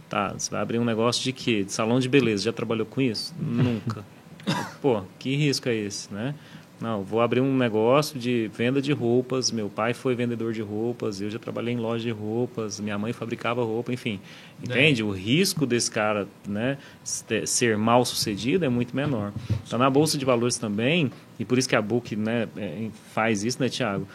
Tá, você vai abrir um negócio de quê? De salão de beleza. Já trabalhou com isso? Nunca. *laughs* Pô, que risco é esse, né? Não, vou abrir um negócio de venda de roupas. Meu pai foi vendedor de roupas, eu já trabalhei em loja de roupas, minha mãe fabricava roupa, enfim. Entende? O risco desse cara né, se- ser mal sucedido é muito menor. Então, na Bolsa de Valores também, e por isso que a Book né, é, faz isso, né, Tiago?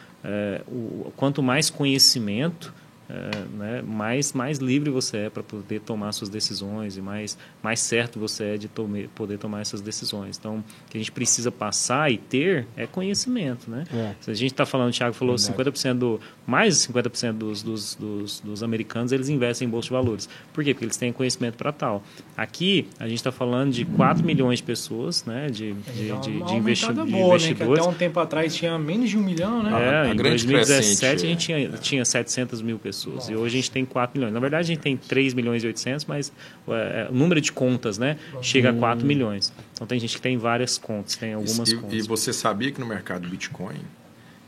o, quanto mais conhecimento, é, né, mais, mais livre você é para poder tomar suas decisões e mais, mais certo você é de tome, poder tomar essas decisões. Então, o que a gente precisa passar e ter é conhecimento. Né? É. Se a gente está falando, o Thiago falou, 50% do, mais de 50% dos, dos, dos, dos americanos eles investem em bolsa de valores. Por quê? Porque eles têm conhecimento para tal. Aqui, a gente está falando de 4 milhões de pessoas, né, de, de, Dá de, uma de investi- aumentada de boa, né? Investidores. até um tempo atrás tinha menos de um milhão, né? É, A em grande 2017 crescente, a gente tinha, tinha 700 mil pessoas e hoje a gente tem 4 milhões. Na verdade, a gente tem 3 milhões e 800, mas é, o número de contas né, chega a 4 milhões. Então tem gente que tem várias contas, tem algumas e, contas. e você sabia que no mercado Bitcoin,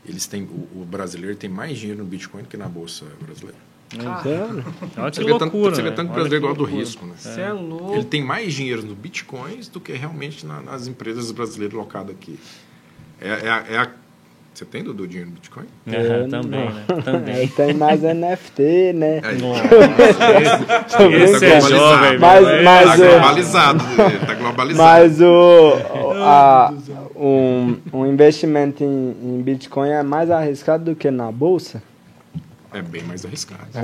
eles têm, o, o brasileiro tem mais dinheiro no Bitcoin do que na bolsa brasileira? Sério? Olha que Você vê tanto, loucura, você vê né? tanto brasileiro igual do loucura. risco, né? Você é louco. Ele tem mais dinheiro no Bitcoins do que realmente na- nas empresas brasileiras locadas aqui. É, é é a- você tem, Dudu, dinheiro no Bitcoin? Eu também, né? Aí *laughs* Também. tem mais NFT, né? Esse é globalizado. jovem, Mas- mas, tá é- globalizado, tá globalizado. Mas o, a, um, um investimento em, em Bitcoin é mais arriscado do que na bolsa É bem mais arriscado. É.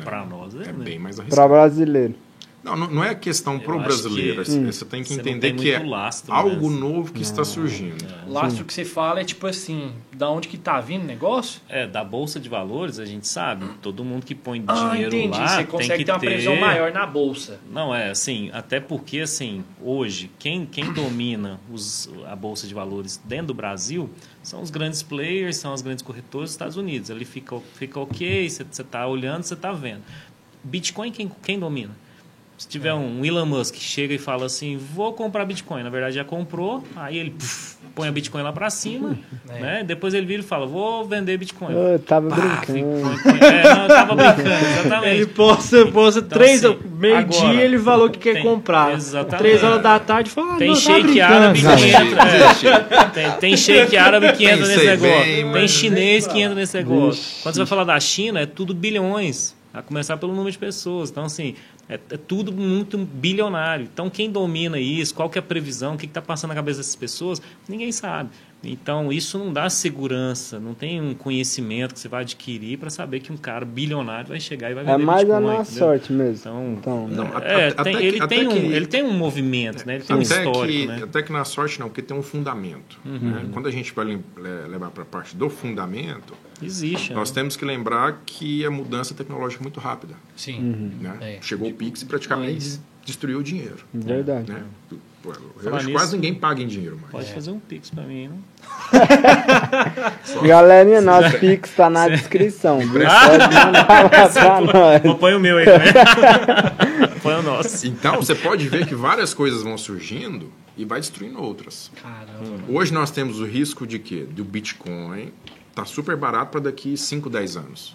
É, pra nós é, É né? bem mais para arriscado. brasileiro. Não, não, não é questão pro brasileiro. que Você tem que você não entender tem que é lastro, algo né? novo que está surgindo. O lastro que você fala é tipo assim, da onde que tá vindo o negócio? É, da Bolsa de Valores, a gente sabe, todo mundo que põe Ah, dinheiro entendi. lá Você tem consegue que ter uma previsão maior na bolsa. Não, é assim, até porque assim, hoje, quem, quem domina os, a Bolsa de Valores dentro do Brasil são os grandes players, são as grandes corretoras dos Estados Unidos. Ali fica, fica ok, você está olhando, você está vendo. Bitcoin, quem, quem domina? Se tiver um Elon Musk que chega e fala assim, vou comprar Bitcoin, na verdade já comprou, aí ele puf, põe a Bitcoin lá para cima, É. né? Depois ele vira e fala, vou vender Bitcoin. Eu tava Pá, brincando. fica- é, não, eu tava brincando, exatamente. Ele posta, posta Então, três, assim, meio-dia agora, ele falou que quer tem- comprar. exatamente. Três horas da tarde fala, ah, Tem não, tá shake árabe que entra. é. *laughs* tem, tem shake árabe que entra nesse negócio. bem, tem chinês que entra nesse negócio. Quando você vai falar da China, é tudo bilhões. A começar pelo número de pessoas. Então, assim, é, é tudo muito bilionário. Então, quem domina isso? Qual que é a previsão? O que está passando na cabeça dessas pessoas? Ninguém sabe. Então, isso não dá segurança. Não tem um conhecimento que você vai adquirir para saber que um cara bilionário vai chegar e vai É vender mais a Bitcoin, nossa entendeu? sorte mesmo. Então, Então, Não, é, até- tem- até ele, que- tem um, que- ele tem um movimento, né? ele tem um Até histórico. que, né? até que na sorte não, porque tem um fundamento. Uhum. né? Quando a gente vai levar para a parte do fundamento, Existe. nós né? temos que lembrar que a mudança tecnológica é muito rápida. Sim. né? É. Chegou o Pix e praticamente destruiu o dinheiro. verdade. Né? Pô, eu Falar acho que nisso- quase ninguém paga em dinheiro mais. Pode fazer um pix pra mim, né? *laughs* Galerinha, nosso *laughs* Pix tá na descrição. *laughs* viu? Pode. Põe o meu aí, né? Põe o nosso. Então você pode ver que várias coisas vão surgindo e vai destruindo outras. Caramba. Hoje nós temos o risco de quê? Do Bitcoin tá super barato para daqui 5, 10 anos.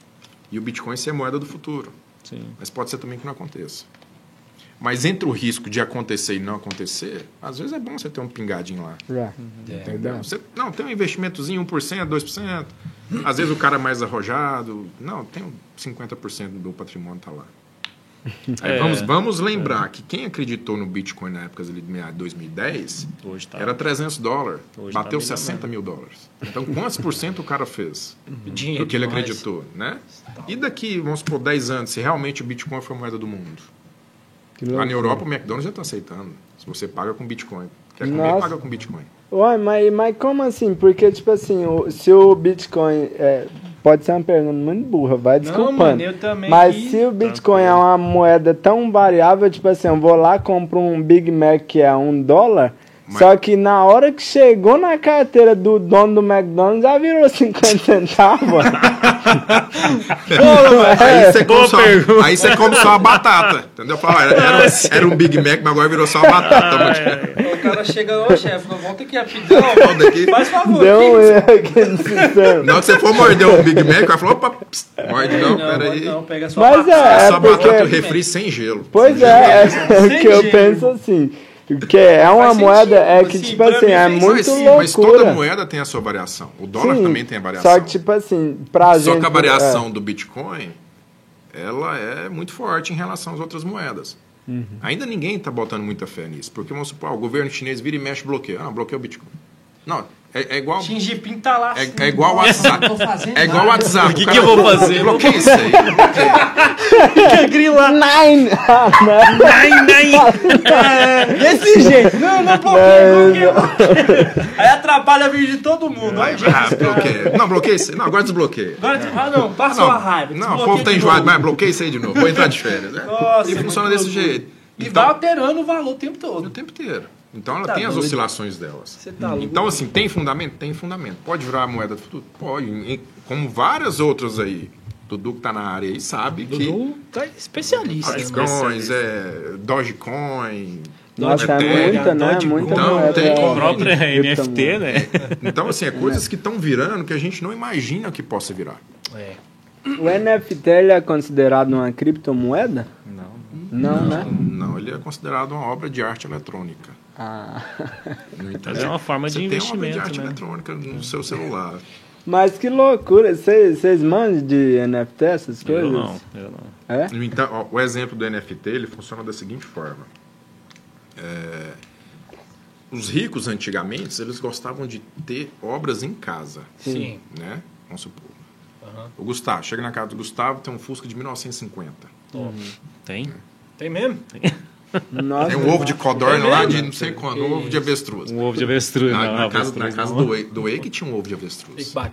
E o Bitcoin ser a moeda do futuro. Sim. Mas pode ser também que não aconteça. Mas entre o risco de acontecer e não acontecer, às vezes é bom você ter um pingadinho lá. Já. Entendeu? Você, não, tem um investimentozinho, 1%, 2%. Às vezes o cara é mais arrojado. Não, tem um 50% do patrimônio tá lá. Aí É. vamos, vamos lembrar que quem acreditou no Bitcoin na época de meia- 2010 Hoje tá. era 300 dólares. Hoje tá bateu milionário. 60 mil dólares. Então, quantos por cento o cara fez Dinheiro do que ele acreditou, né? E daqui, vamos supor, 10 anos, se realmente o Bitcoin for a moeda do mundo. Que Lá na loucura. Europa, o McDonald's já está aceitando. Se você paga com Bitcoin. Quer comer, Nossa. paga com Bitcoin. Uai, mas, mas como assim? Porque, tipo assim, o- se o Bitcoin. É, pode ser uma pergunta muito burra, vai desculpando. mano, eu também Mas que- se o Bitcoin é uma moeda tão variável, tipo assim, eu vou lá, compro um Big Mac que é um dólar. Mas- Só que na hora que chegou na carteira do dono do McDonald's já virou 50 centavos. *laughs* Aí você come, boa só, aí você come só a batata. Entendeu? Fala, era, era, era um Big Mac, mas agora virou só a batata. O cara chega, ô chefe, volta aqui rapidão. Volta aqui. Faz favor. Deu um. *laughs* Na hora que você for morder um Big Mac, vai falar, opa, pss, morde não, Não, peraí. não, pega só Mas batata. é, É só batata e o porque- refri sem gelo. Pois é, é Sem o que eu gelo. penso assim. Porque é uma Faz moeda, sentido, é que, assim, tipo assim, é faz muito mas, sim, loucura. mas toda moeda tem a sua variação. O dólar Sim, também tem a variação. Só que, tipo assim, pra gente... Só que a variação é, do Bitcoin, ela é muito forte em relação às outras moedas. Uhum. Ainda ninguém está botando muita fé nisso. Porque, vamos supor, ah, o governo chinês vira e mexe e bloqueia. Ah, bloqueia o Bitcoin. Não, é, é igual... Xi Jinping tá lá. É, é igual o WhatsApp. Não É igual o. WhatsApp. O que O que eu vou fazer? Bloqueia isso aí. Fica grila. Nine! *laughs* Ah, não. Ai, ai. Desse jeito. Não, não *laughs* bloqueia, bloqueia. Aí atrapalha a vida de todo mundo. Gente. Ah, bloqueia. Não, bloqueia isso aí. Não, agora desbloqueia. Agora, ah, não, passa Não, uma raiva. não o povo tá enjoado, mas bloqueia isso aí de novo. Vou entrar de férias. né? Nossa, e funciona desse jeito. E Então, vai alterando o valor o tempo o todo. tempo inteiro. Então ela Tá tem as oscilações delas. Você tá louco. Então, assim, tem fundamento? Tem fundamento. Pode virar a moeda do futuro? Pode. Como várias outras aí. Dudu que tá na área aí sabe que Dudu tá especialista. né? Bitcoins, é, Dogecoin. Nossa, é muita, né? Dogecoin. Muita Então, moeda. tem- A própria criptomoeda. NFT, né? Então, assim, é coisas que estão virando que a gente não imagina que possa virar. É. O NFT ele é considerado uma criptomoeda? Não. Não, né? Não, ele é considerado uma obra de arte eletrônica. Ah. No entanto, Mas é uma forma de você tem uma investimento, arte né? eletrônica no seu celular. Mas que loucura. Vocês vocês manjam de NFT, essas coisas? Eu não, eu não. É? Entanto, ó, o exemplo do NFT ele funciona da seguinte forma. É, os ricos antigamente eles gostavam de ter obras em casa, Sim. né? Vamos supor. Aham. O Gustavo, chega na casa do Gustavo, tem um Fusca de 1950. Tem? Tem mesmo? Nossa, Tem um ovo de codorna lá de não sei quando, um ovo de avestruz. Um ovo de avestruz, Na, não, na casa, na avestruz casa não. do, Wake, do Wake tinha um ovo de avestruz. É, Ah,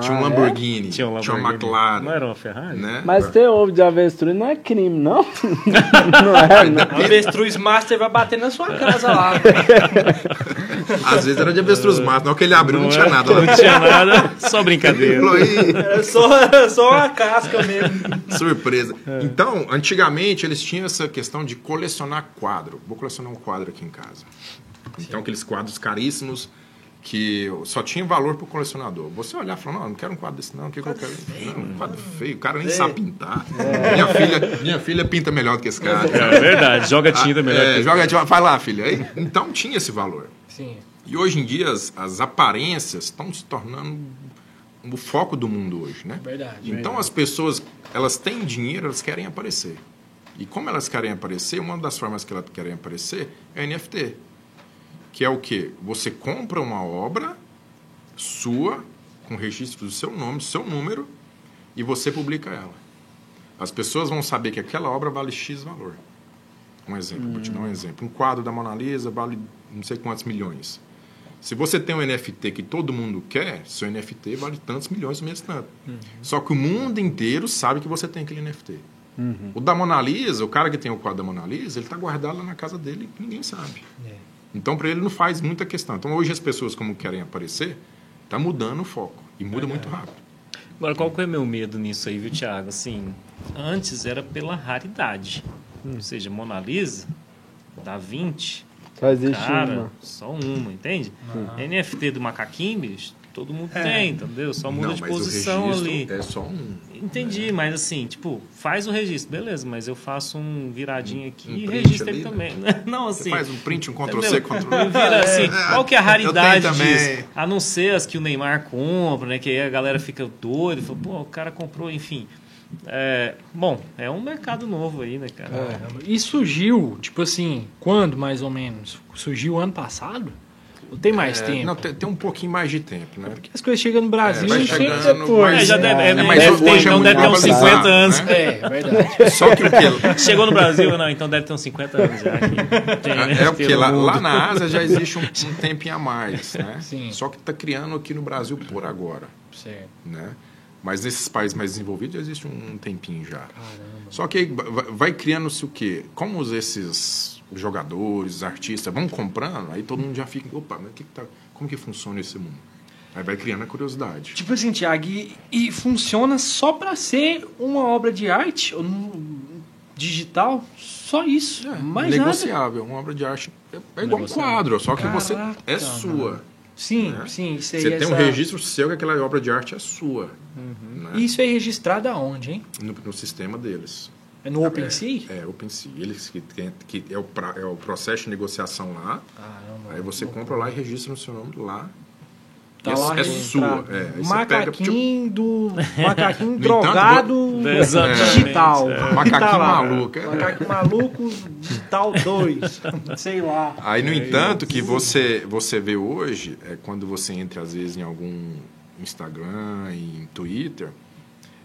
tinha um é? Lamborghini, Tinha um tinha uma Lamborghini. McLaren. Não era uma Ferrari? Né? Mas ter ovo de avestruz não é crime, não? *laughs* não é, não. O avestruz master vai bater na sua casa lá. *laughs* Às vezes era de avestruz mato, não que ele abriu, não, tinha era- nada lá. Não tinha nada, só *laughs* brincadeira. Falou, "Ih, Era só, só uma casca mesmo. Surpresa. É. Então, antigamente eles tinham essa questão de colecionar quadro. Vou colecionar um quadro aqui em casa. Então, aqueles quadros caríssimos que só tinha valor para o colecionador. Você olhar e falar, não, eu não quero um quadro desse não, o que, que eu quero? Não, um quadro feio, o cara nem sabe pintar. Minha, filha, minha filha pinta melhor do que esse cara. É verdade, joga tinta melhor É, que joga, joga- vai lá, filha. Aí, então tinha esse valor. Sim. E hoje em dia as, as aparências estão se tornando o foco do mundo hoje, né? Verdade. Então as pessoas, elas têm dinheiro, elas querem aparecer. E como elas querem aparecer, uma das formas que elas querem aparecer é NFT. Que é o quê? Você compra uma obra sua, com registro do seu nome, seu número, e você publica ela. As pessoas vão saber que aquela obra vale X valor. Um exemplo, vou te dar um exemplo. Um quadro da Mona Lisa vale não sei quantos milhões. Se você tem um NFT que todo mundo quer, seu NFT vale tantos milhões, mesmo tanto. Só que o mundo inteiro sabe que você tem aquele NFT. O da Mona Lisa, o cara que tem o quadro da Mona Lisa, ele está guardado lá na casa dele e ninguém sabe. Então, para ele, não faz muita questão. Então, hoje, as pessoas, como querem aparecer, está mudando o foco. E muda muito rápido. Agora, qual que é meu medo nisso aí, viu, Thiago? Assim, antes era pela raridade. Ou seja, Mona Lisa, Da Vinci, Só existe cara, uma. só uma, entende? NFT do macaquinho, bicho, todo mundo tem, entendeu? Só muda não, de posição ali. é só um. Entendi, mas assim, tipo, faz o registro, beleza, mas eu faço um viradinho aqui Um e registro ali, ele né? também. *laughs* Não, Você assim. faz um print, um Ctrl? C, Ctrl V. Vira assim, qual que é a raridade Eu tenho disso? A não ser as que o Neymar compra, né? Que aí a galera fica doida, fala, pô, o cara comprou, enfim. É, bom, é um mercado novo aí, né, cara? E surgiu, tipo assim, quando mais ou menos? Surgiu ano passado? Ou tem mais É, tempo? Não, tem, tem um pouquinho mais de tempo, né? Porque as coisas chegam no Brasil É, sempre chegando, depois. mas- É, já deve, é, É, né, mas deve hoje ter, é então deve ter uns avançado, 50 anos. né? É, verdade. Só que o quê? Chegou no Brasil, não, então deve ter uns 50 anos já. tem, né, É, é o que lá, lá na Ásia já existe um, um tempinho a mais, né? *laughs* Sim. Só que está criando aqui no Brasil por agora, Certo. né? Mas nesses países mais desenvolvidos já existe um tempinho já. Só que vai, vai criando-se o quê? Como os- esses jogadores, artistas vão comprando, aí todo mundo já fica, opa, mas que que tá, como que funciona esse mundo? Aí vai criando a curiosidade. Tipo assim, Thiago, e, e funciona só pra ser uma obra de arte ou no- digital? Só isso. mais nada. negociável, uma obra de arte é, é igual um quadro, só que você Caraca, é sua. Sim, né? sim. Isso aí, Você tem um essa- registro seu que aquela obra de arte é sua, né? E Isso é registrado aonde, hein? no, no sistema deles. É no OpenSea? É, OpenSea. Eles que, tem- que é, o pra- é o processo de negociação lá. Caramba. Aí você compra lá e registra no seu nome lá. Tá é, lá é sua. É, aí O você pega, macaquinho do. *laughs* Macaquinho entanto, drogado Exatamente, *laughs* digital. é. Tá Macaquinho lá. maluco, é. Macaquinho maluco digital 2. *laughs* Sei lá. Aí, no entanto, que você, você vê hoje, é quando você entra, às vezes, em algum Instagram, em Twitter,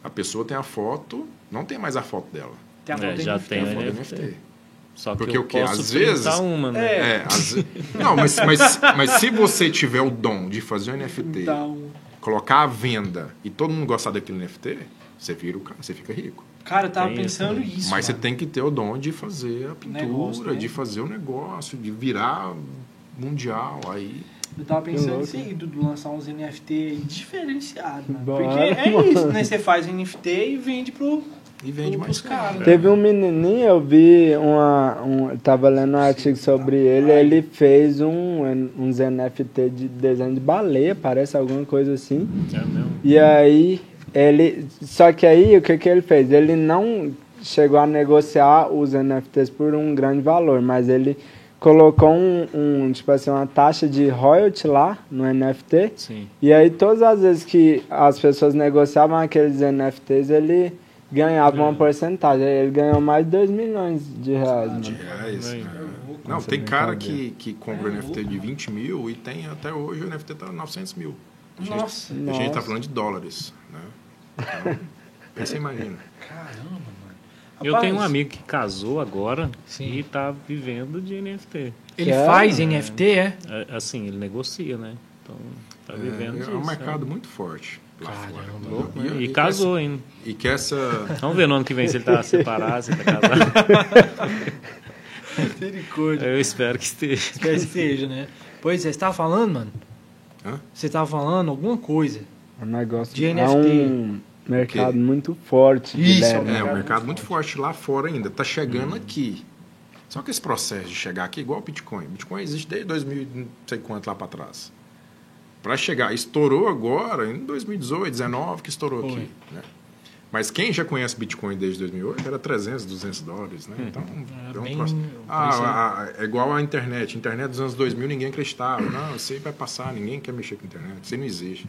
a pessoa tem a foto, não tem mais a foto dela. Tem a É, foto já de- tem, Tem a né? foto do NFT. NFT. Só que Porque eu o posso Às vezes- uma, né? É, às ve- Não, mas, mas, mas se você tiver o dom de fazer um NFT, Então, colocar à venda e todo mundo gostar daquele NFT, você vira o cara, você fica rico. cara, eu tava Tem isso, pensando né? isso. Mas você mano. tem que ter o dom de fazer a pintura, Negócio, né? de fazer o negócio, de virar mundial. Aí Eu tava pensando nisso aí, do, do lançar uns NFT diferenciados, mano. Bora, Porque é mano. isso, né? Você faz NFT e vende pro. E vende mais caro. né? Teve um menininho, eu vi uma. Um, tava lendo um artigo sobre ele, ele fez um, uns NFT de desenho de baleia, parece alguma coisa assim. É mesmo. E aí, ele. Só que aí, o que, que ele fez? Ele não chegou a negociar os NFTs por um grande valor, mas ele colocou um, um tipo assim, uma taxa de royalty lá no NFT. Sim. E aí, todas as vezes que as pessoas negociavam aqueles NFTs, ele ganhava uma porcentagem. Aí Ele ganhou mais de 2 milhões de reais. De Mano. reais. Aí. né? Não, tem cara que, que compra NFT de 20 mil e tem até hoje o NFT tá 900 mil. A gente, Nossa. a gente tá falando de dólares, né? Então, *laughs* você imagina. Caramba, mano. Eu Rapaz, tenho um amigo que casou agora Sim. e está vivendo de NFT. Ele Sério? faz NFT, é? É, Assim, ele negocia, né? Então, tá vivendo É, disso. é um mercado muito forte lá Caramba, fora. Louco, né? E casou ainda. E que essa. Vamos ver no ano que vem se ele tá *laughs* separado, se ele tá casado. *laughs* Misericórdia. Eu espero que esteja. Espero que seja, né? Pois é, você tava falando, mano? Hã? Você tava falando alguma coisa. É um negócio De é NFT. um mercado muito forte. Isso, Guilherme. É, mercado um mercado muito muito forte lá fora ainda. Tá chegando aqui. Só que esse processo de chegar aqui é igual o Bitcoin. Bitcoin existe desde 2000, e não sei quanto lá para trás. Para chegar, estourou agora em 2018, 19 que estourou Foi. aqui. Né? Mas quem já conhece Bitcoin desde 2008 era 300, 200 dólares, né? Então, é um o Ah, preço é- igual a internet. Internet dos anos 2000 ninguém acreditava. Não, isso aí vai passar, ninguém quer mexer com internet. Isso aí não existe.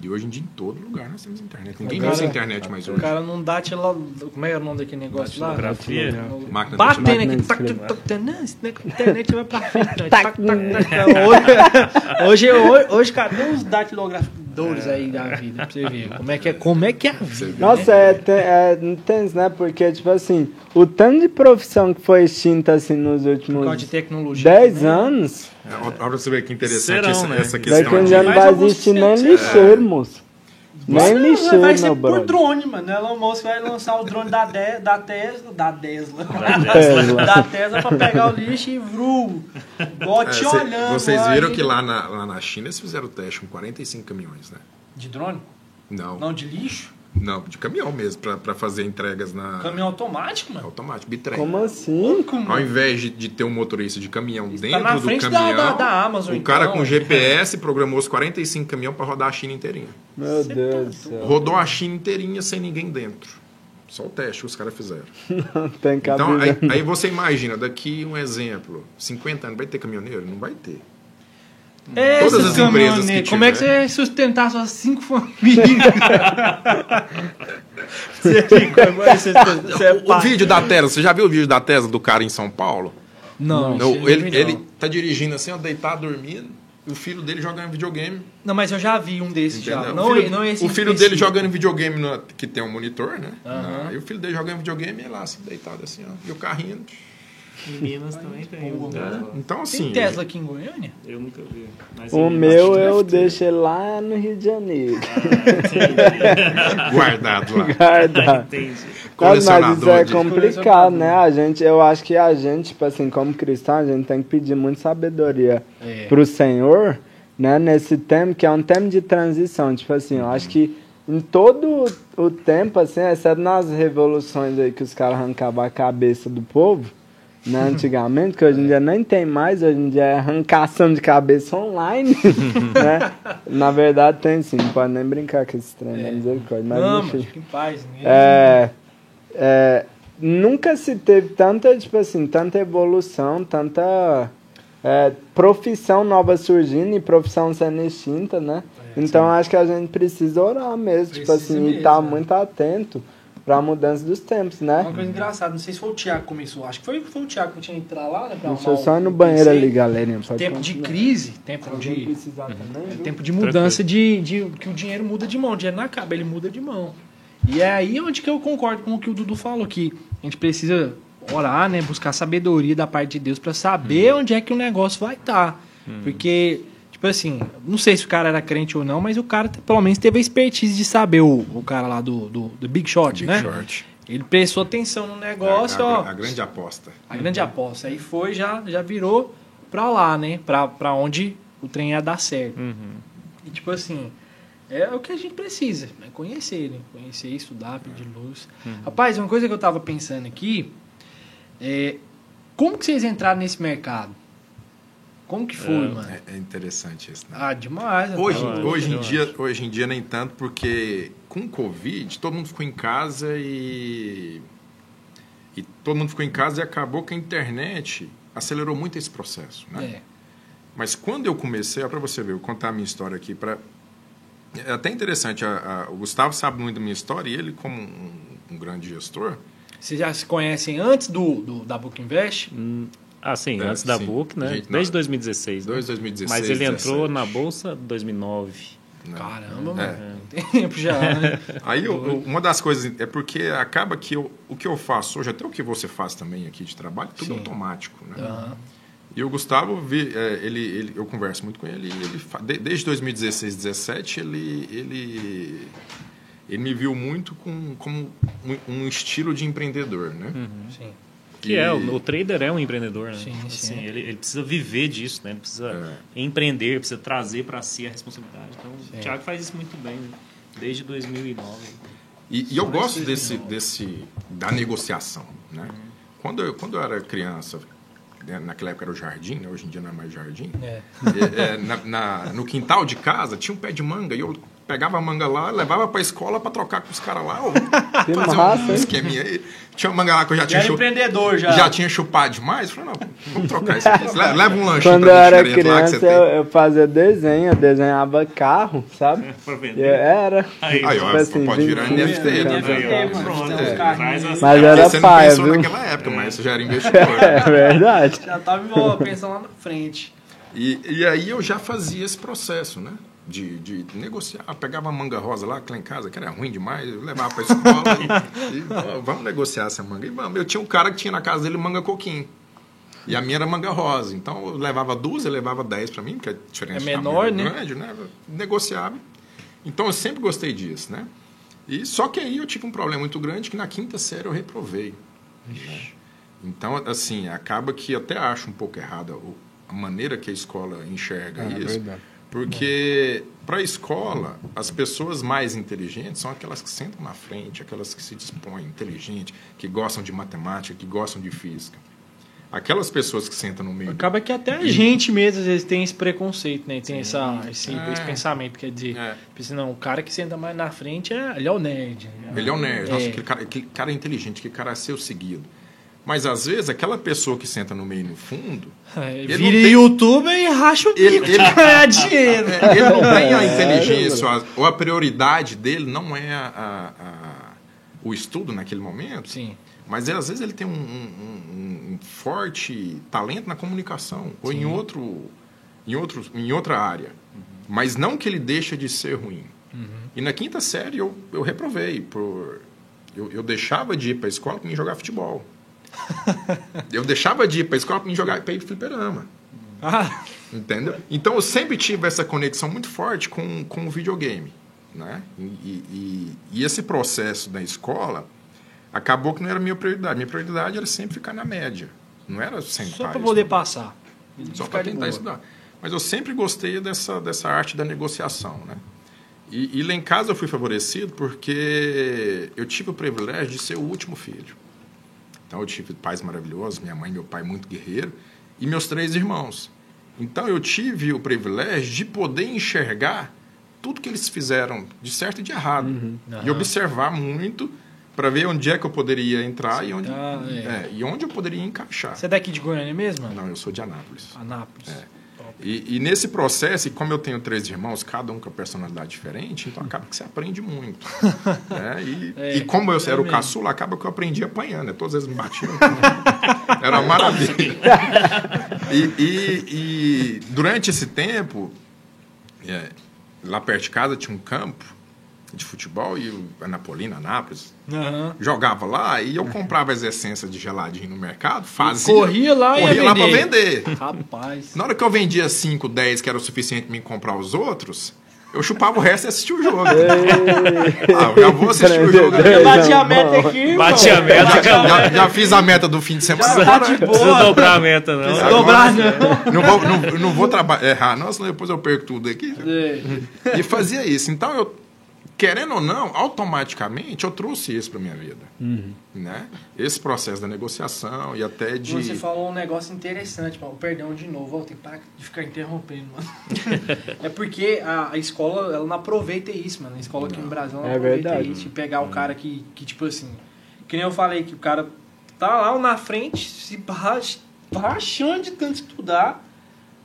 E hoje em dia, em todo lugar, nós temos internet. Ninguém cara- usa internet mais O hoje. cara não dá lá. Como é o nome daquele negócio lá? Datilografia. Máquina não, negócio- a internet vai pra frente. né? Tac, tac, tac. Hoje, hoje, hoje, cara, tem uns datilografadores aí da vida pra você ver. Como é que é, como é, que é a vida. Nossa, é, é intenso, né? Porque, tipo assim, o tanto de profissão que foi extinta, assim, nos Por causa últimos de tecnologia. 10 né? anos, É, Olha pra você ver que interessante Serão, essa, né? essa daqui questão a de... dia não vai alguns existir nem lixeiro, moço. Nem Não, lixeiro, vai ser por brother. drone, mano. Elon Musk vai lançar o drone da, de, da Tesla. Da Tesla. *laughs* Tesla. da Tesla pra pegar o lixo e vru. Igual É, cê- olhando. vocês aí. viram que lá na, lá na China eles fizeram o teste com 45 caminhões, né? De drone? Não, Não, de lixo? De caminhão mesmo, pra, pra fazer entregas na Caminhão automático, mano. automático, bitrem. Como assim? Ao invés de, de ter um motorista de caminhão Isso dentro tá na do frente da- caminhão, da- da Amazon, o cara então. com GPS programou os 45 caminhões para rodar a China inteirinha. Meu Deus do céu. Rodou a China inteirinha sem ninguém dentro. Só o teste que os caras fizeram. *laughs* Tem Então, cabelo. aí, aí você imagina, daqui um exemplo, 50 anos, vai ter caminhoneiro? Não vai ter. É, Todas as empresas que caminhoneiros, Como é que você tiver. vai sustentar suas cinco famílias? *laughs* você fica, você, você é O vídeo da Tesla, você já viu o vídeo da Tesla do cara em São Paulo? Não, Não, eu ele, não. ele tá dirigindo assim, ó, deitado, dormindo, e o filho dele jogando videogame. Não, mas eu já vi um desses já. Não, o filho, não esse o filho dele jogando videogame, no- que tem um monitor, né? Aham. Ah, e o filho dele jogando videogame e ele lá, assim, deitado assim, ó. E o carrinho. Em Minas também tem um. Então, Tem assim. Tesla aqui em Goiânia? Eu nunca vi. Mas O meu eu ele lá no Rio de Janeiro. *laughs* guardado lá. Guarda. *laughs* Entendi. Mas, mas isso é complicado, né? A gente, eu acho que a gente, tipo assim, como cristão, a gente tem que pedir muita sabedoria É. pro Senhor, né? Nesse tempo, que é um tempo de transição. Tipo assim, eu acho que em todo o tempo, assim, exceto nas revoluções aí que os caras arrancavam a cabeça do povo, né? Antigamente, que hoje em dia nem tem mais, hoje em dia é arrancação de cabeça online, *laughs* né? Na verdade tem sim, não pode nem brincar com esse trem, né? misericórdia. Mas não, enfim. mas fica em paz. né? É, é, nunca se teve tanta, tipo assim, tanta evolução, tanta é, profissão nova surgindo e profissão sendo extinta, né? então acho que a gente precisa orar mesmo, tipo Precisa assim, e mesmo, estar né? muito atento para a mudança dos tempos, Uma né? coisa engraçada, não sei se foi o Thiago que começou. Acho que foi, foi o Thiago que tinha que entrar lá, né? Pra Deixa eu arrumar só no banheiro ali, galerinha. pode Tempo de crise, tempo de, precisar também, viu? tempo de mudança de, de que o dinheiro muda de mão, o dinheiro não acaba, ele muda de mão. E é aí onde que eu concordo com o que o Dudu falou que a gente precisa orar, né, buscar sabedoria da parte de Deus pra saber onde é que o negócio vai estar. Porque tipo assim, não sei se o cara era crente ou não, mas o cara pelo menos teve a expertise de saber o, o cara lá do, do, do Big Shot, Big né? Short. Ele prestou atenção no negócio, a, ó. a, a grande aposta. A grande aposta. Aí foi, já, já virou pra lá, né? Pra, pra onde o trem ia dar certo. E tipo assim, é o que a gente precisa, né? Conhecer, né? Conhecer, estudar, pedir luz. Rapaz, uma coisa que eu tava pensando aqui é como que vocês entraram nesse mercado? Como que foi, É, mano? É, é interessante isso, né? Ah, demais. Hoje, rapaz. eu hoje, em dia, hoje em dia nem tanto, porque com o Covid, todo mundo ficou em casa e. E todo mundo ficou em casa e acabou que a internet acelerou muito esse processo. Né? É. Mas quando eu comecei, ó, para você ver, eu vou contar a minha história aqui. Pra... É até interessante, a- a- o Gustavo sabe muito da minha história e ele, como um, um grande gestor, Vocês já se conhecem antes do, do da Book Invest? Ah, sim, É, antes da sim. Book, né? Gente, Desde não. 2016. né? 2, 2016. Mas ele entrou 17. na bolsa em 2009. né? Caramba, É. mano. Tem tempo já, né? *laughs* Aí eu- eu- uma das coisas é porque acaba que eu- o que eu faço hoje, até o que você faz também aqui de trabalho, tudo Sim. automático. Né? Aham. E o Gustavo, vi- é, ele, ele- eu converso muito com ele, e ele desde 2016, 2017, ele, ele, ele me viu muito com, como um, um estilo de empreendedor, né? Sim. Que é, o, o trader é um empreendedor, né? Sim, Assim, sim. Ele, ele precisa viver disso, né? Ele precisa É. empreender, precisa trazer para si a responsabilidade. Então, o Thiago faz isso muito bem, né? desde 2009. E, e eu gosto desse, desse da negociação, né? Quando eu, quando eu era criança, né, naquela época era o jardim, né? hoje em dia não é mais jardim. É. É, é, na- na- no quintal de casa tinha um pé de manga e eu pegava a manga lá, levava pra escola pra trocar com os caras lá. ó, *laughs* Que fazer massa, um hein? esqueminha aí. Tinha uma manga lá que eu já Já tinha era chupado. empreendedor, já. Já tinha chupado demais. Falei, não, vamos trocar isso aqui. Le- Leva um lanche Quando eu era criança, eu, eu fazia desenho, eu desenhava carro, sabe? *laughs* Pra vender. eu era. Aí, Aí, ó, Tipo assim, pode virar 25, NFT, né? né? Aí, ó, É, pronto, é, Mas era Você não paia, pensou viu? naquela época, mas você já era *laughs* investidor. É verdade. Já tava pensando lá na frente. E, e aí eu já fazia esse processo, né? De, de negociar. Eu pegava a manga rosa lá, lá em casa, que era ruim demais, eu levava pra escola e, *laughs* e, vamos negociar essa manga. E vamos. Eu tinha um cara que tinha na casa dele manga coquinho. E a minha era manga rosa. Então eu levava duas, ele levava dez pra mim, porque a diferença É menor, né? grande, né? Eu Negociava. Então eu sempre gostei disso, né? E só que aí eu tive um problema muito grande que na quinta série eu reprovei. né? Então, assim, acaba que até acho um pouco errada a maneira que a escola enxerga É, isso. verdade. Porque para a escola, as pessoas mais inteligentes são aquelas que sentam na frente, aquelas que se dispõem, inteligentes, que gostam de matemática, que gostam de física. Aquelas pessoas que sentam no meio. Acaba que até a gente mesmo, às vezes, tem esse preconceito, né? Tem essa, esse, É. esse pensamento, quer dizer, É. pensa, não, o cara que senta mais na frente, é, ele é o nerd. Ele é um nerd, nossa, É. aquele, cara, aquele cara é inteligente, aquele cara é ser seguido. Mas às vezes aquela pessoa que senta no meio e no fundo, É, Ele vira tem- youtuber e racha o bico Ele- ele- ganhar dinheiro. É, ele não tem a É, inteligência, ou a, ou a prioridade dele não é a- a- a- o estudo naquele momento, Sim. mas ele, às vezes ele tem um, um- um- forte talento na comunicação, ou em, outro, em, outro, em outra área. Mas não que ele deixa de ser ruim. E na quinta série eu, eu reprovei. Por, eu, eu deixava de ir para a escola para mim jogar futebol. Eu deixava de ir para a escola para jogar para ir fliperama. Ah, Entendeu? Então eu sempre tive essa conexão muito forte com, com o videogame. Né? E, e- e- esse processo da escola acabou que não era a minha prioridade. Minha prioridade era sempre ficar na média. Não era sentar. só pra e poder estudar. passar. Só para tentar estudar. Mas eu sempre gostei dessa, dessa arte da negociação. Né? E, e lá em casa eu fui favorecido porque eu tive o privilégio de ser o último filho. Então eu tive pais maravilhosos, minha mãe e meu pai muito guerreiro, e meus três irmãos. Então eu tive o privilégio de poder enxergar tudo que eles fizeram de certo e de errado. E Aham. observar muito para ver onde é que eu poderia entrar e onde, tá, é. é, e onde eu poderia encaixar. Você é daqui de Goiânia mesmo? Não, eu sou de Anápolis. Anápolis. É. E, e nesse processo, e como eu tenho três irmãos, cada um com a personalidade diferente, então acaba que você aprende muito. *laughs* né? E, É, e como eu é era o mesmo. caçula, acaba que eu aprendi apanhando. né? Todas eles me batiam. *laughs* era uma maravilha. E, e- e durante esse tempo, é, lá perto de casa tinha um campo de futebol e o Anapolina, Anápolis, Aham. jogava lá e eu comprava as essências de geladinho no mercado, fazia. corria lá e ia corria lá para vender. vender. Rapaz. Na hora que eu vendia 5, 10, que era o suficiente para mim comprar os outros, eu chupava o resto e assistia o jogo. ah, eu já vou assistir o jogo. Eu bati a meta aqui, irmão. Bate a meta, Já, já- já fiz a meta do fim de semana. Já tá de Não precisa boa. dobrar a meta, não. Precisa Agora- dobrar, não. Não vou, não, não vou errar, não, senão depois eu perco tudo aqui. E fazia isso. Então, eu, querendo ou não, automaticamente eu trouxe isso para minha vida. Né? Esse processo da negociação e até de. Você falou um negócio interessante, mano. Perdão de novo, eu tenho que parar de ficar interrompendo, mano. *laughs* é porque a, a escola, ela não aproveita isso, mano. A escola aqui no Brasil ela não É aproveita verdade. isso. De pegar o cara que, que, tipo assim. Que nem eu falei, que o cara tá lá na frente, se rach- rachando de tanto estudar.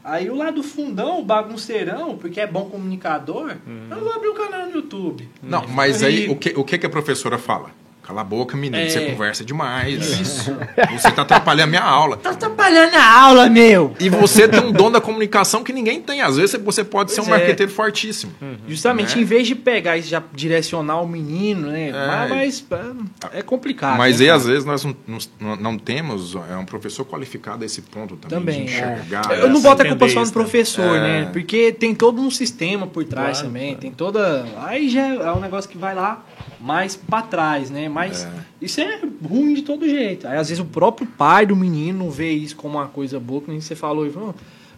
Aí o lado do fundão, o bagunceirão, porque é bom comunicador, eu vou abrir um canal no YouTube. Não, mas aí o que, o que, que a professora fala? Cala a boca, menino, É. você conversa demais. Isso. Você tá atrapalhando a minha aula. Tá atrapalhando a aula, meu! E você tem um dom da comunicação que ninguém tem. Às vezes você pode ser um Pois é. marqueteiro fortíssimo. Justamente, Né? em vez de pegar e já direcionar o menino, né? Mas, mas, é complicado. Mas né, aí, às vezes, nós não, não- não temos é, um professor qualificado a esse ponto também, Também, de é. enxergar. Eu não boto a culpa só no professor, É. né? Porque tem todo um sistema por trás Claro, também. Tem toda. Aí já é um negócio que vai lá mais pra trás, né? Mas isso é ruim de todo jeito. Aí às vezes o próprio pai do menino vê isso como uma coisa boa, que nem você falou.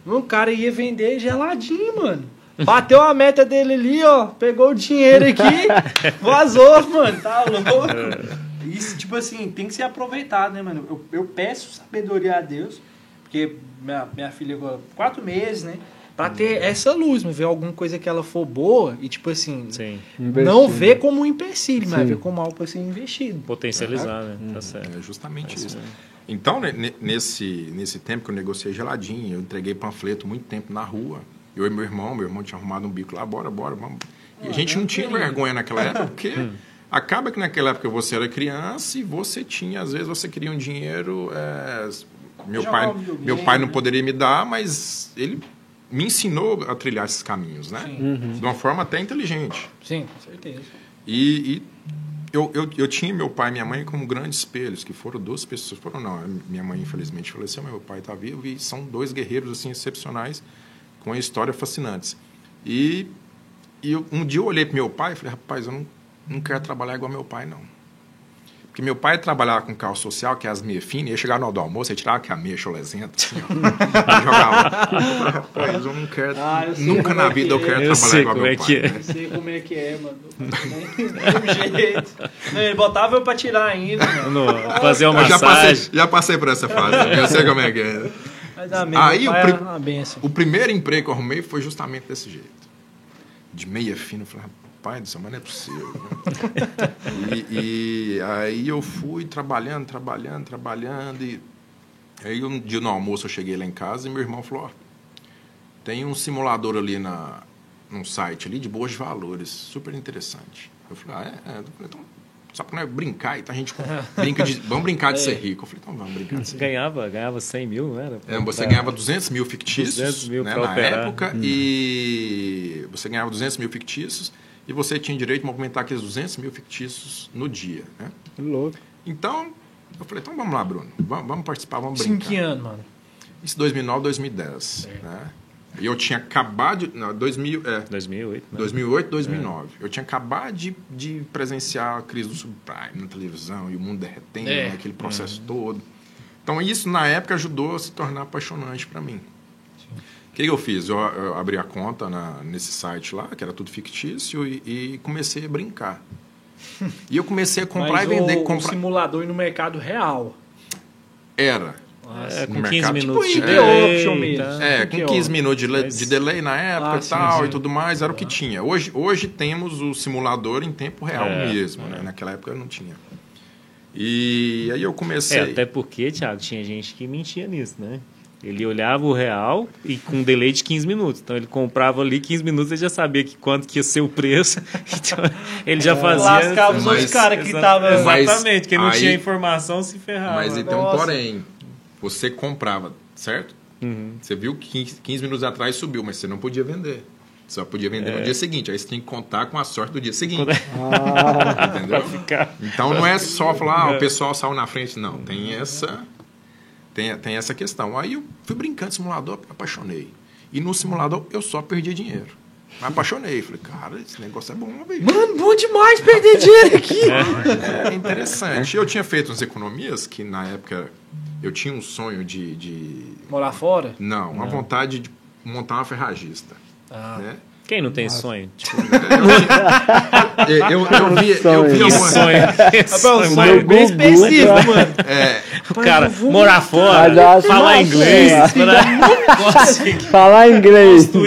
"Não, O cara ia vender geladinho, mano. Bateu a meta dele ali, ó. Pegou o dinheiro aqui, *laughs* vazou, mano. Tá louco? Isso, tipo assim, tem que ser aproveitado, né, mano? Eu, eu peço sabedoria a Deus, porque minha, minha filha agora, quatro meses, né? Pra ter essa luz, mas ver alguma coisa que ela for boa e, tipo assim, Sim. não ver como um empecilho, mas Sim. ver como algo pra ser investido. Potencializar, né? Tá certo. É justamente isso. Então, ne- ne- nesse, nesse tempo que eu negociei geladinho, eu entreguei panfleto muito tempo na rua. Eu e meu irmão, meu irmão tinha arrumado um bico lá, bora, bora, vamos. E a gente não tinha vergonha naquela época, porque acaba que naquela época você era criança e você tinha, às vezes você queria um dinheiro. é, meu, pai, meu pai não né? poderia me dar, mas ele me ensinou a trilhar esses caminhos, né? De uma forma até inteligente. Sim, com certeza. E, e eu, eu, eu tinha meu pai e minha mãe como grandes espelhos, que foram duas pessoas. Foram não, minha mãe infelizmente faleceu, mas meu pai está vivo e são dois guerreiros assim excepcionais com uma história fascinantes. E, e eu- um dia eu olhei para meu pai e falei, rapaz, eu não, não quero trabalhar igual meu pai, não. Porque meu pai trabalhava com carro social, que é as meias finas, ia chegar no do almoço, ia tirar que a meia cholezenta, assim, ó, *laughs* e jogava. Eu rapaz, eu não quero, Ah, eu nunca na é vida eu é. quero Eu trabalhar sei igual como meu é pai. que é. né? Não sei como é que é, mano. Do jeito. Não, ele botava eu pra tirar ainda, mano. No- fazer uma Eu já passei, massagem. já passei por essa fase. Eu sei como é que é. Mas mesmo. Aí o pai pri- é uma benção. O primeiro emprego que eu arrumei foi justamente desse jeito. De meia fina. Eu falei, rapaz do céu, mas não é possível. né? e, e aí eu fui trabalhando, trabalhando, trabalhando. E aí um dia no almoço eu cheguei lá em casa e meu irmão falou, ó, tem um simulador ali na, num site ali de boas de valores, super interessante. Eu falei, ah, é? é. Então, só pra nós brincar, então a gente *laughs* brinca de, vamos brincar de ser rico. Eu falei, então vamos brincar de ser rico. Ganhava, ganhava 100 mil, não era? É, você Pra- ganhava 200 mil fictícios 200 mil né, na operar. época e você ganhava 200 mil fictícios e você tinha direito de movimentar aqueles 200 mil fictícios no dia. Né? Que louco. Então, eu falei, então vamos lá, Bruno, vamos, vamos participar, vamos Isso em brincar. que ano, mano? Isso 2009, 2010. Né? E eu tinha acabado de... Não, 2000, é, 2008, né? 2008, 2009. Eu tinha acabado de, de presenciar a crise do subprime na televisão e o mundo derretendo, É. aquele processo todo. Então, isso, na época, ajudou a se tornar apaixonante para mim. O que, que eu fiz? Eu, eu abri a conta na- nesse site lá, que era tudo fictício, e, e comecei a brincar. *laughs* E eu comecei a comprar Mas e vender. O, o comprar... simulador no mercado real. Era. É, no com 15 mercado, minutos tipo de delay, Option tá? mesmo. É, com 15 ó, minutos de, mas- de delay na época Ah, e sim, tal sim. e tudo mais, era o que tinha. Hoje, hoje temos o simulador em tempo real É, mesmo, né? Naquela época não tinha. E aí eu comecei. É, até porque, Thiago, tinha gente que mentia nisso, né? Ele olhava o real e com um delay de 15 minutos. Então ele comprava ali 15 minutos, ele já sabia que quanto que ia ser o preço. *laughs* Então ele já fazia. Lascava os Mas- outros caras que estavam. Exatamente, quem não aí- tinha informação se ferrava. Mas então, Nossa. porém, você comprava, certo? Uhum. Você viu que 15, 15 minutos atrás subiu, mas você não podia vender. Você só podia vender É. no dia seguinte. Aí você tem que contar com a sorte do dia seguinte. *laughs* Ah, Entendeu? Ficar- Então não é só falar, ah, É. o pessoal saiu na frente, não. Tem essa, tem, tem essa questão. Aí eu fui brincando de simulador, apaixonei. E no simulador eu só perdia dinheiro. Me apaixonei. Falei, cara, esse negócio é bom, velho. Mano, bom demais perder dinheiro aqui. É interessante. Eu tinha feito umas economias que na época eu tinha um sonho de. de Morar fora? não, uma vontade de montar uma ferragista. Ah. Né? Quem não tem sonho? *laughs* Tipo, Eu, eu, eu vi, eu Sonho. vi alguma- sonho. Rapaz, *laughs* um sonho bem específico, tá? mano. *laughs* É, O cara morar fora, falar inglês, né? falar- Falar inglês. Não,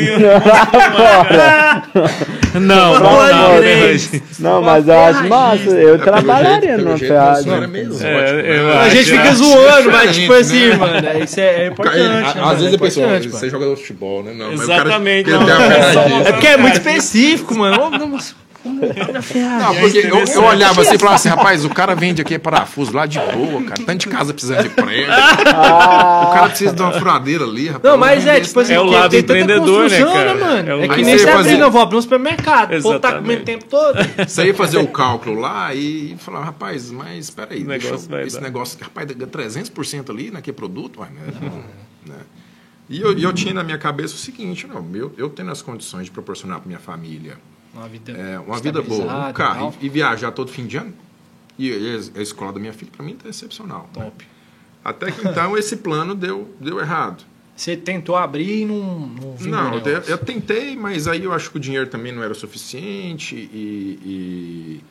não, Falar não. inglês. não. Não, mas eu acho massa. Eu É, trabalharia numa ferragem. É, eu né? A gente fica zoando, mas tipo assim, né? mano, é- isso é, é importante. Né, às vezes é a pessoa, importante, você de futebol, né? Não, Exatamente, não, é. É porque é muito específico, mano. Não, mas- porque eu, eu olhava assim e falava assim, rapaz, o cara vende aqui parafuso lá de boa, cara. Tanto de casa precisando de prego. O cara precisa de uma furadeira ali, rapaz. Não, mas é, tipo assim, É o lado tem tanta empreendedor, né, construção, cara? mano? É o É, que nem você fazia- não, vou abrir um supermercado. O povo tá Exatamente. comendo o tempo todo. Você ia fazer o cálculo lá e falava, rapaz, mas espera aí, eu- negócio vai esse dar. negócio, rapaz, dá 300% ali naquele produto, uai, né? Não, né? E eu, eu tinha na minha cabeça o seguinte, não, eu, eu tendo as condições de proporcionar para minha família Uma vida, é, uma vida boa, um e carro e, e viajar todo fim de ano, e, e a, escola da minha filha, para mim, tá excepcional. né? Top. Até que então esse plano deu, deu errado. Você tentou abrir e não, não Não, eu, eu tentei, mas aí eu acho que o dinheiro também não era suficiente e, e,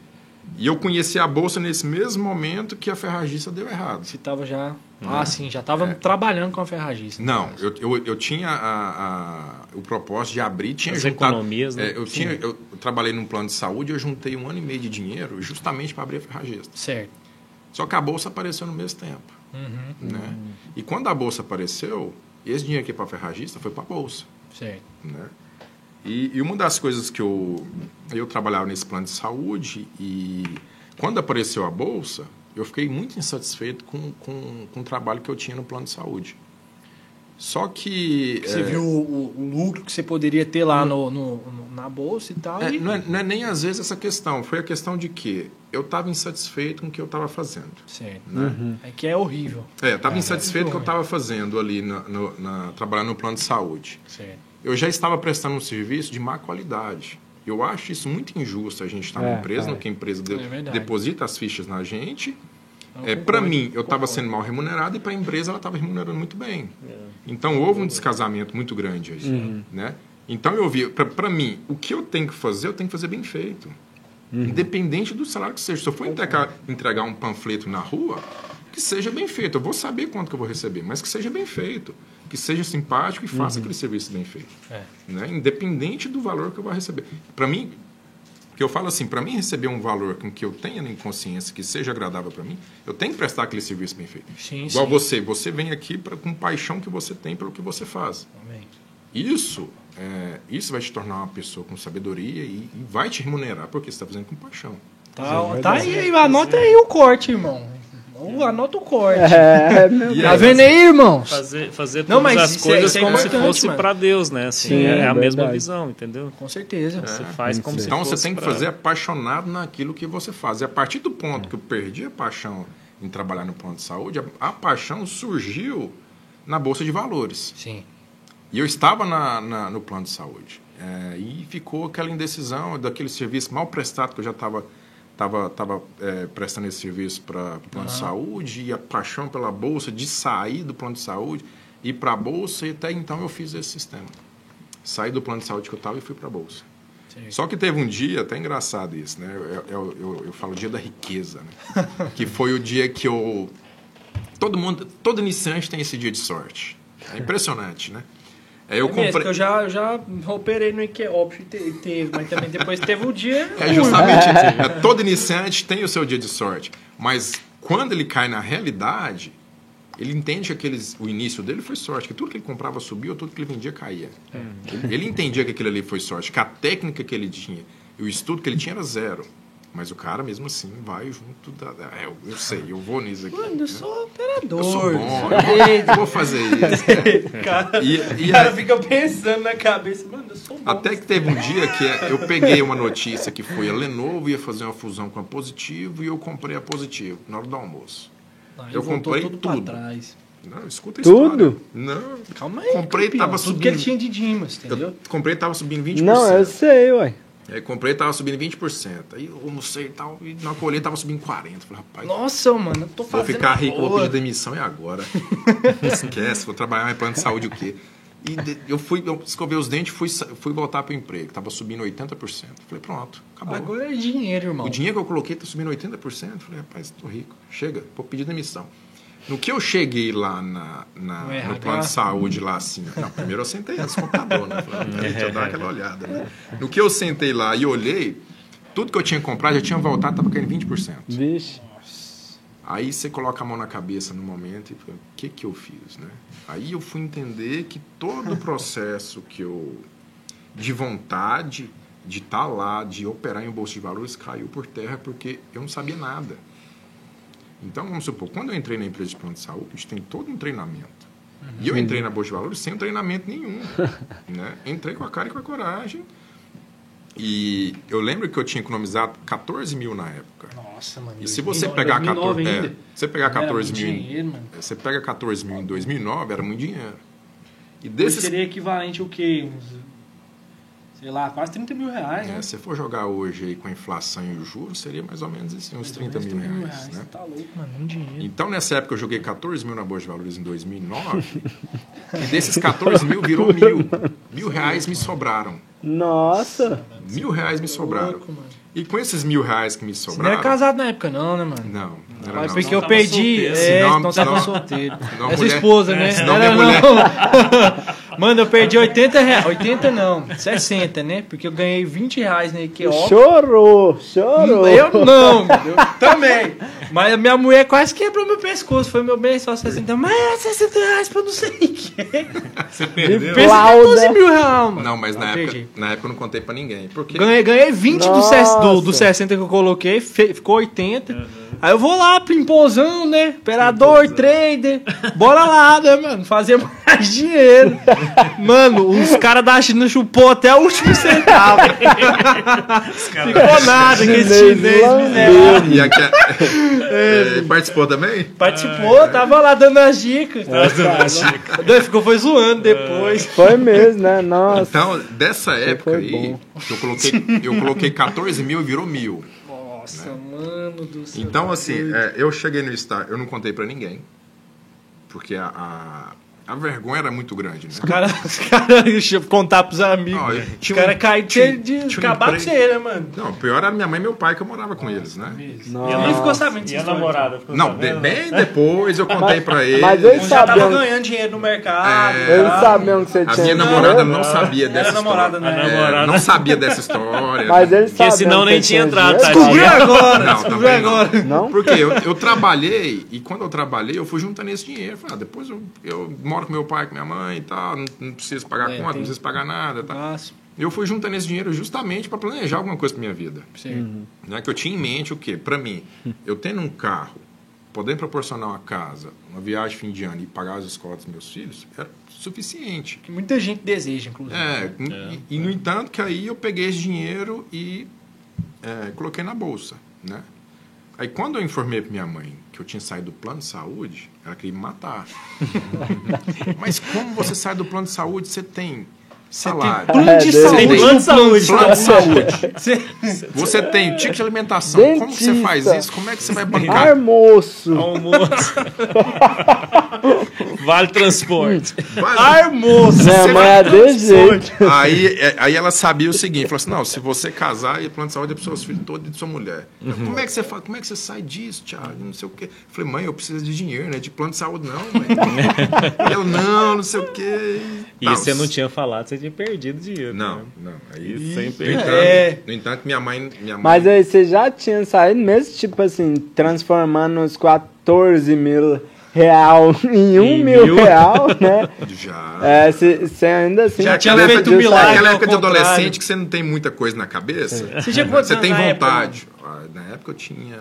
e eu conheci a bolsa nesse mesmo momento que a ferragista deu errado. Você tava já... Ah, sim, já tava trabalhando com a ferragista. É. Não, eu, eu, eu tinha a, a- o propósito de abrir, tinha As juntado... economias, né? é, eu, tinha, eu trabalhei num plano de saúde e eu juntei um ano e meio de dinheiro justamente para abrir a ferragista. Certo. Só que a bolsa apareceu no mesmo tempo. Né? E quando a bolsa apareceu, esse dinheiro aqui para a ferragista foi para a bolsa. Certo. né? E, e uma das coisas que eu eu trabalhava nesse plano de saúde e quando apareceu a bolsa eu fiquei muito insatisfeito com, com, com o trabalho que eu tinha no plano de saúde só que Você é, viu o, o lucro que você poderia ter lá no, no- no- na bolsa e tal. é, e... não, é, não é nem às vezes essa questão foi a questão de que eu estava insatisfeito com o que eu estava fazendo Certo. né? É que é horrível. é, estava insatisfeito com o que eu estava fazendo ali na, no- na- trabalhando no plano de saúde Certo. Eu já estava prestando um serviço de má qualidade. Eu acho isso muito injusto. A gente está É, na empresa, é. no que a empresa de- É deposita as fichas na gente. É, para mim, eu estava sendo mal remunerado e para a empresa ela estava remunerando muito bem. Então houve um descasamento muito grande aí, né? Então eu vi, para mim, o que eu tenho que fazer, eu tenho que fazer bem feito. Independente do salário que seja. Se eu for entregar, entregar um panfleto na rua, que seja bem feito. Eu vou saber quanto que eu vou receber, mas que seja bem feito. Que seja simpático e faça aquele serviço bem feito. É. Né? Independente do valor que eu vou receber. Para mim, que eu falo assim, para mim receber um valor com que eu tenha em consciência, que seja agradável para mim, eu tenho que prestar aquele serviço bem feito. Sim, Igual sim. você, você vem aqui pra, com paixão que você tem pelo que você faz. Amém. Isso, é, isso vai te tornar uma pessoa com sabedoria e, e vai te remunerar porque você está fazendo com paixão. Tá, tá aí, anota aí o corte, irmão. Ou Anota o corte. É, meu E Tá vendo aí, irmão? Fazer, fazer Não, todas mas as isso é- coisas isso é como se importante, fosse mano. para Deus, né? Assim, Sim, é, é a mesma verdade. visão, entendeu? Com certeza. Você faz como se Então você fosse tem que pra- fazer apaixonado naquilo que você faz. E a partir do ponto que eu perdi a paixão em trabalhar no plano de saúde, a, a paixão surgiu na Bolsa de Valores. Sim. E eu estava na, na- no plano de saúde. É, e ficou aquela indecisão daquele serviço mal prestado que eu já estava tava, tava, é, prestando esse serviço para o plano de saúde e a paixão pela bolsa de sair do plano de saúde ir para a bolsa e até então eu fiz esse sistema. Saí do plano de saúde que eu estava e fui para a bolsa. Sim. Só que teve um dia, até engraçado isso, né? Eu, eu, eu, eu falo dia da riqueza, né? *laughs* que foi o dia que eu. Todo mundo, todo iniciante tem esse dia de sorte. É impressionante, né? Aí eu É mesmo, comprei. que eu já, eu já operei no IKEA, óbvio teve, mas também depois teve o dia. É justamente é, todo iniciante tem o seu dia de sorte, mas quando ele cai na realidade, ele entende que aqueles, o início dele foi sorte, que tudo que ele comprava subia, tudo que ele vendia caía. Ele, ele entendia que aquilo ali foi sorte, que a técnica que ele tinha e o estudo que ele tinha era zero. Mas o cara, mesmo assim, vai junto da. é, eu, eu sei, eu vou nisso aqui. Mano, eu sou operador. Eu sou bom, eu vou fazer isso. *laughs* cara, E, e o cara aí- fica pensando na cabeça, mano, eu sou bom. Até que teve um dia que eu peguei uma notícia que foi a Lenovo ia fazer uma fusão com a Positivo e eu comprei a Positivo na hora do almoço. Aí eu comprei tudo tudo. pra trás. Não, escuta a Tudo? história. Não, Calma aí, Comprei, campeão, tava tudo que ele subindo. tinha de Dimas, entendeu? eu comprei tava subindo 20%. Não, eu sei, ué. Aí comprei tava subindo 20%. Aí eu almocei e tal, e na colheita tava subindo 40%. Falei, rapaz, Nossa, mano, eu tô vou fazendo ficar rico, vou boa. pedir demissão e agora. *laughs* Esquece, vou trabalhar em plano de saúde o quê? E de- eu fui, eu escovei os dentes fui, fui voltar pro emprego. Tava subindo 80%. Falei, pronto, acabou. Agora é dinheiro, irmão. O dinheiro que eu coloquei está subindo 80%. Falei, rapaz, tô rico. Chega, vou pedir demissão. No que eu cheguei lá na, na- No no plano de saúde, lá assim. Não, primeiro eu sentei antes do computador, né? Falei, deixa eu dar aquela *laughs* olhada. Né? No que eu sentei lá e olhei, tudo que eu tinha comprado já tinha voltado, estava caindo 20%. Vixe. Aí você coloca a mão na cabeça no momento e fala, o que que eu fiz, né? Aí eu fui entender que todo o *laughs* processo que eu de vontade, de estar lá, de operar em bolsa de valores, caiu por terra porque eu não sabia nada. Então, vamos supor, quando eu entrei na empresa de plano de saúde, tem todo um treinamento. E eu entrei na bolsa de valores sem um treinamento nenhum. *laughs* né? Entrei com a cara e com a coragem. E eu lembro que eu tinha economizado 14 mil na época. Nossa, mano. E se você 2009 pegar 2009 14, é, ainda. você pegar Era 14 muito mil, dinheiro, mano. você pega 14 mil em 2009, era muito dinheiro. E desses, seria equivalente ao quê? Uns, sei lá, quase 30 mil reais, é, né? se você for jogar hoje aí com a inflação e os juros, seria mais ou menos assim, uns 30 mil reais, né? Tá louco, mano. Um dinheiro. Então, nessa época, eu joguei 14 mil na Bolsa de Valores em 2009. e desses 14 mil, virou *laughs* mil. Mil reais me sobraram. Nossa! Mil reais me sobraram. Louco, mano. E com esses mil reais que me Você não sobraram... era casado na época, não, né, mano? Não, não era Mas não. porque eu perdi. solteiro. É, Senão- não tava solteiro. senão Essa mulher- esposa, né? é, senão Não minha era, não. *laughs* Mano, eu perdi 80 reais. 80 não, 60, né? Porque eu ganhei 20 reais na IKEA. Chorou! Chorou! Eu não, eu também. Mas a minha mulher quase quebrou meu pescoço. Foi meu bem só 60. Mas era 60 reais pra eu não sei o que. Você perdeu? Pensa Flauda. 14 mil reais, mano. Não, mas na época, na época eu não contei pra ninguém. Porque Ganhei, ganhei 20 do, Nossa. do, do 60 que eu coloquei, fe- ficou 80. Aí eu vou lá, pimpozão, né? Operador, trader. Bora lá, né, mano? Fazer mais *laughs* dinheiro. Mano, os caras da China chupou até o último centavo. Ficou nada, que esse Chinês miserável. E aqui, é, participou também? Participou, tava lá dando as dicas. Daí Ficou foi zoando depois. Foi mesmo, né? Nossa. Então, dessa época aí, bom. eu coloquei, eu coloquei 14 mil e virou mil. Nossa, mano do céu. Então, assim, é, eu cheguei no estágio, eu não contei pra ninguém. Porque a, a, a vergonha era muito grande, né? Os caras cara, *laughs* deixa eu contar pros amigos. Ó, eu Os tinha um- caras caíram de, de acabar com você, né, mano? Não, pior era minha mãe e meu pai que eu morava com eles, né? Nossa. E a, Nem ficou sabendo e dessa a namorada ficou Não, sabendo? bem depois eu contei pra eles. Mas eles Eu já tava ganhando dinheiro no mercado. É, eles tá? sabiam que você A tinha minha dinheiro? namorada não sabia dessa namorada, história. né? A É, namorada. não sabia dessa história. Mas eles Porque sabiam senão que nem tinha entrado. Descobriu agora, Não, descobriu não. agora. Não? Porque eu, trabalhei, e quando eu trabalhei, eu fui juntando esse dinheiro. Falei, ah, depois eu, eu moro com meu pai, com minha mãe e tal, não, não preciso pagar É, conta, tem- não preciso pagar nada. Tá. Nossa, Eu fui juntando esse dinheiro justamente para planejar alguma coisa para minha vida. sim. Né? Que eu tinha em mente o quê? Para mim, eu tendo um carro, podendo proporcionar uma casa, uma viagem fim de ano e pagar as escolas dos meus filhos, era suficiente. Que muita gente deseja, inclusive. É, e, e, no entanto que aí eu peguei esse dinheiro e é, coloquei na bolsa, né? Aí quando eu informei para minha mãe que eu tinha saído do plano de saúde, ela queria me matar. *laughs* Mas como você sai do plano de saúde, você tem salário, Plano É, de dele. saúde. Tem plano de saúde. plano de saúde, Você- você tem ticket de alimentação. Como que você faz Dentista. isso? Como é que você vai bancar? Almoço. Almoço. *laughs* vale transporte. Vai- Almoço. Minha Você mãe é desse jeito. Aí, é, aí ela sabia o seguinte, falou assim, não, se você casar, e plano de saúde é para seus filhos todos e de sua mulher. Como é que você faz? Como é que você sai disso, Thiago? Não sei o quê. Eu falei, mãe, eu preciso de dinheiro, né? De plano de saúde, não, mãe. *laughs* E ela, não, não sei o quê. E Tal. você não tinha falado, você tinha perdido dinheiro. Não, né? não. Aí, entanto, É. no entanto, minha mãe... Minha mãe Mas aí você já tinha saído, mesmo tipo assim, transformando os 14 mil real em um Em mil, mil. real, né? *laughs* já... É, você ainda assim... Já tinha feito um milagre. época de adolescente que você não tem muita coisa na cabeça. Você tinha quantos Você anos tem na época, vontade. Ah, Na época eu tinha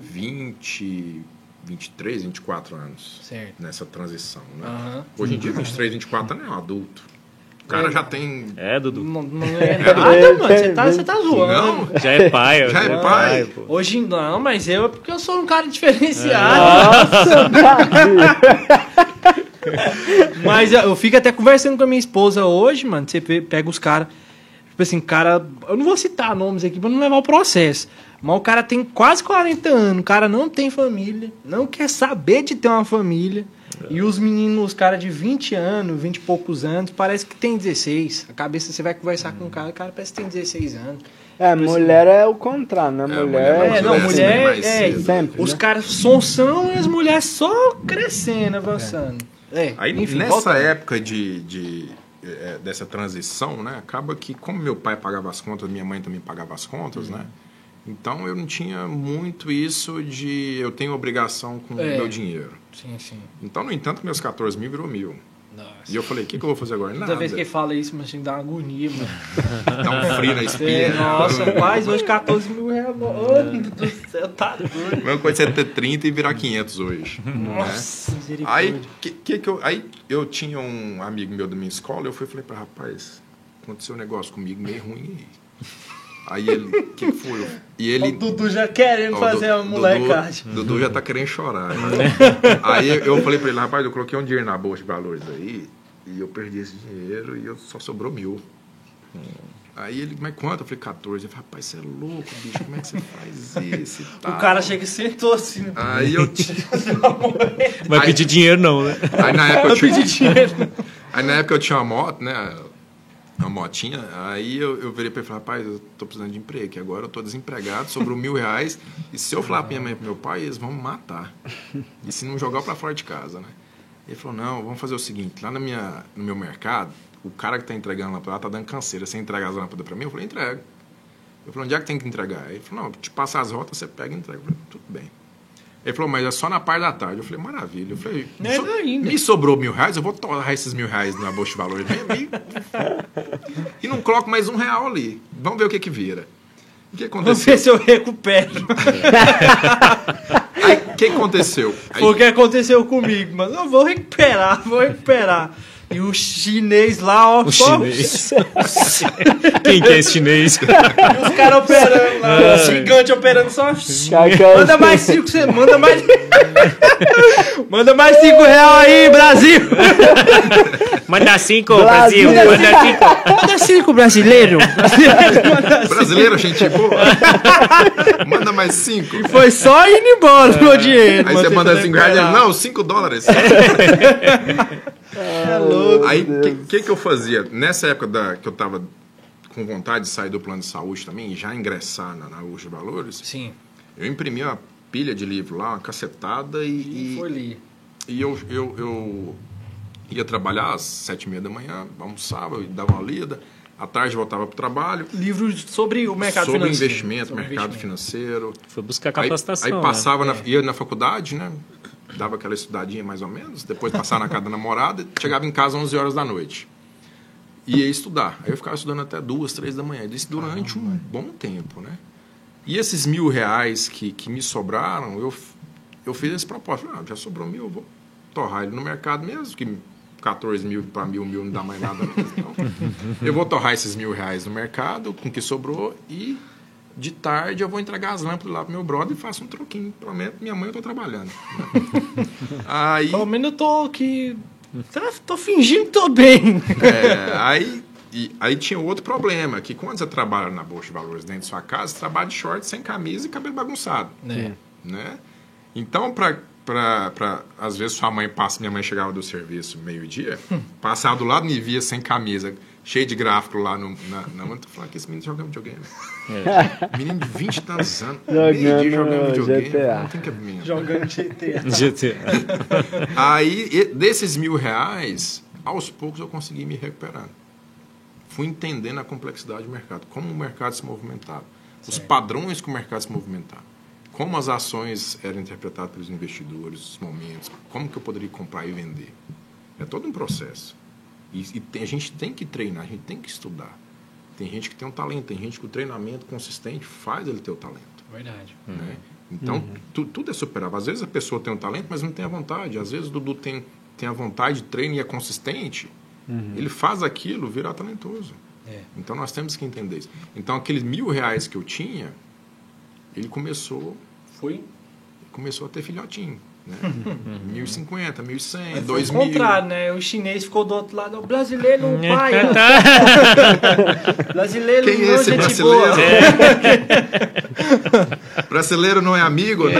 20, 23, 24 anos. Certo. Nessa transição, né? Aham. Hoje em dia, 23, 24 anos é um adulto. O cara já tem. É, Dudu. Não, não é *laughs* nada, mano. Você tá, você tá zoando. Não, Já é pai. Já é ó, pai. pô. Hoje não, mas eu é porque eu sou um cara diferenciado. Nossa, Davi. *laughs* Mas eu fico até conversando com a minha esposa hoje, mano. Você pe- pega os caras. Tipo assim, cara. Eu não vou citar nomes aqui pra não levar o processo. Mas o cara tem quase 40 anos. O cara não tem família. Não quer saber de ter uma família. E os meninos, os caras de 20 anos, 20 e poucos anos, parece que tem 16. A cabeça você vai conversar com o cara, o cara parece que tem 16 anos. É, mulher é o contrário, né? É, mulher mulher É, não, Mulher sempre mulher é. cedo. Sempre, os né? caras são são e as mulheres só crescendo, avançando. É. Aí enfim, nessa volta. época de, de, eh, dessa transição, né? Acaba que, como meu pai pagava as contas, minha mãe também pagava as contas, né? Então eu não tinha muito isso de eu tenho obrigação com o É. meu dinheiro. Sim, sim. Então, no entanto, meus 14 mil virou mil. Nossa. E eu falei, o que, que eu vou fazer agora? Toda Nada. vez que ele fala isso, mas assim, dá uma agonia, mano. *laughs* Dá um frio na espinha. nossa, mas hoje 14 mil reais. Deus do céu, tá doido. Mesma coisa é ter 30 e virar 500 hoje. né? Nossa, Aí, misericórdia. que, que que eu, aí eu tinha um amigo meu da minha escola, eu fui e falei para rapaz, aconteceu um negócio comigo meio ruim aí. Aí ele, o que, que foi? E ele, O Dudu já querendo Ó, fazer uma molecagem. Dudu, Dudu já tá querendo chorar. né? *laughs* Aí eu falei pra ele, rapaz, eu coloquei um dinheiro na bolsa de valores aí e eu perdi esse dinheiro e eu só sobrou mil. Aí ele, mas quanto? Eu falei, 14. Eu falei, rapaz, você é louco, bicho, como é que você faz isso? *laughs* O cara chega e sentou assim. né? Aí eu *laughs* Vai pedir dinheiro, não, né? Aí na época eu Eu tinha. pedi dinheiro. Aí na época eu tinha uma moto, né? Uma motinha. Aí eu, eu virei pra ele e falei, rapaz, eu tô precisando de emprego, que agora eu tô desempregado, sobrou mil reais. E se eu falar pra minha mãe pro meu pai, eles vão me matar. E se não jogar pra fora de casa, né? Ele falou, não, vamos fazer o seguinte, lá na minha, no meu mercado, o cara que tá entregando lâmpada lá tá dando canseira. Você entrega as lâmpadas pra mim? Eu falei, entrego. Eu falei, onde é que tem que entregar? Ele falou, não, te passar as rotas, você pega e entrega. Eu falei, tudo bem. Ele falou, mas é só na parte da tarde. Eu falei, maravilha. Eu falei, Melhor "So- ainda." me sobrou mil reais, eu vou torrar esses mil reais na bolsa de valores e, não coloco mais um real ali. Vamos ver o que que vira. O que Vamos aconteceu? ver se eu recupero. *laughs* Aí, o que aconteceu? Aí, Foi o que aconteceu comigo, mas eu vou recuperar, vou recuperar. E o chinês lá, ó, O só chinês. *laughs* Quem que é esse chinês? e *laughs* os caras operando lá, o gigante operando só. Manda mais cinco, você manda mais. *laughs* manda mais cinco real aí, Brasil! Manda cinco, Brasil. Brasil. Manda cinco. Manda cinco, brasileiro! brasileiro, gente boa. Manda mais cinco. Foi só indo embora o meu dinheiro. Aí você manda cinco reais, não, cinco dólares. É louco. Aí, o que, que, que eu fazia? Nessa época da, que eu tava com vontade de sair do plano de saúde também, e já ingressar na, na Urge Valores, Sim, eu imprimi uma pilha de livro lá, uma cacetada, e, foi e, ali. e eu, eu, eu ia trabalhar às sete e meia da manhã, almoçava, eu dava uma lida, à tarde voltava para o trabalho, Livro sobre o mercado sobre financeiro. investimento, Sobre mercado investimento. financeiro. Foi buscar Aí, capacitação. aí né? passava, na, ia na faculdade, né? Dava aquela estudadinha mais ou menos, depois passava na casa da namorada, chegava em casa às 11 horas da noite. E ia estudar. Aí eu ficava estudando até duas, três da manhã. Isso durante um bom tempo, né? E esses mil reais que, que me sobraram, eu, eu fiz esse propósito. Ah, já sobrou mil, eu vou torrar ele no mercado mesmo, que 14 mil para mil, mil não dá mais nada mesmo. Então, *laughs* eu vou torrar esses mil reais no mercado, com o que sobrou, e de tarde eu vou entregar as lâmpadas lá pro meu brother e faço um troquinho. Prometo, minha mãe eu tô trabalhando. *laughs* Aí, Pelo menos eu tô aqui. Tá- Tô fingindo que tô bem. é, *laughs* aí, e, aí tinha outro problema, que quando você trabalha na Bolsa de Valores dentro de sua casa, você trabalha de short, sem camisa e cabelo bagunçado. É. né? Então, para pra, pra, às vezes sua mãe passa, minha mãe chegava do serviço meio-dia, passava do lado e via sem camisa, cheio de gráfico lá no, na, na mão, tu falava que esse menino joga videogame. Menino de 20 e tantos anos, jogando Jogando videogame. GTA. Não tem cabimento. Jogando GTA. GTA. Aí, desses mil reais, aos poucos eu consegui me recuperando. Fui entendendo a complexidade do mercado, como o mercado se movimentava, os padrões que o mercado se movimentava, como as ações eram interpretadas pelos investidores, os momentos, como que eu poderia comprar e vender. É todo um processo. E, e tem- a gente tem que treinar, a gente tem que estudar. Tem gente que tem um talento, tem gente que o treinamento consistente faz ele ter o talento. Verdade. Né? Então, tu- tudo é superável. Às vezes a pessoa tem um talento, mas não tem a vontade. Às vezes o Dudu tem, tem a vontade, treina e é consistente. Ele faz aquilo, vira talentoso. É. Então nós temos que entender isso. Então aqueles mil reais que eu tinha, ele começou, Foi. começou a ter filhotinho. Né? *laughs* 1.050, 1.100, Foi o 2.000. contrário, né? O chinês ficou do outro lado. O brasileiro, pai. *laughs* brasileiro, Quem é não, esse gente brasileiro? boa. *laughs* Brasileiro não é amigo, né?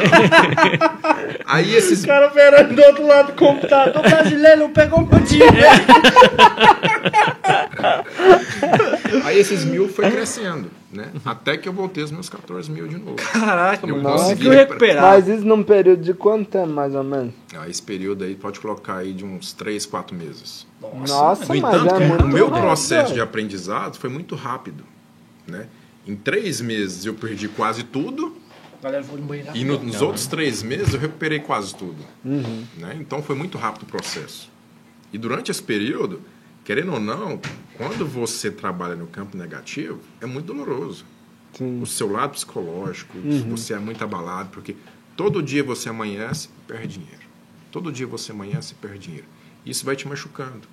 Aí esses O cara operando do outro lado do computador. O brasileiro não pegou meu dinheiro. Aí esses mil foi crescendo, né? Até que eu voltei os meus 14 mil de novo. Caraca, Eu mano. consegui Conseguiu recuperar. Mas isso num período de quanto tempo, mais ou menos? Ah, esse período aí pode colocar aí de uns 3, 4 meses. Nossa, No mas entanto, é muito o meu rápido, processo de aprendizado foi muito rápido, né? Em três meses eu perdi quase tudo Galera, vou no banheiro. e no- nos outros três meses eu recuperei quase tudo, Uhum. né? Então foi muito rápido o processo. E durante esse período, querendo ou não, quando você trabalha no campo negativo, é muito doloroso. Sim. O seu lado psicológico, você é muito abalado, porque todo dia você amanhece e perde dinheiro. Todo dia você amanhece e perde dinheiro. Isso vai te machucando.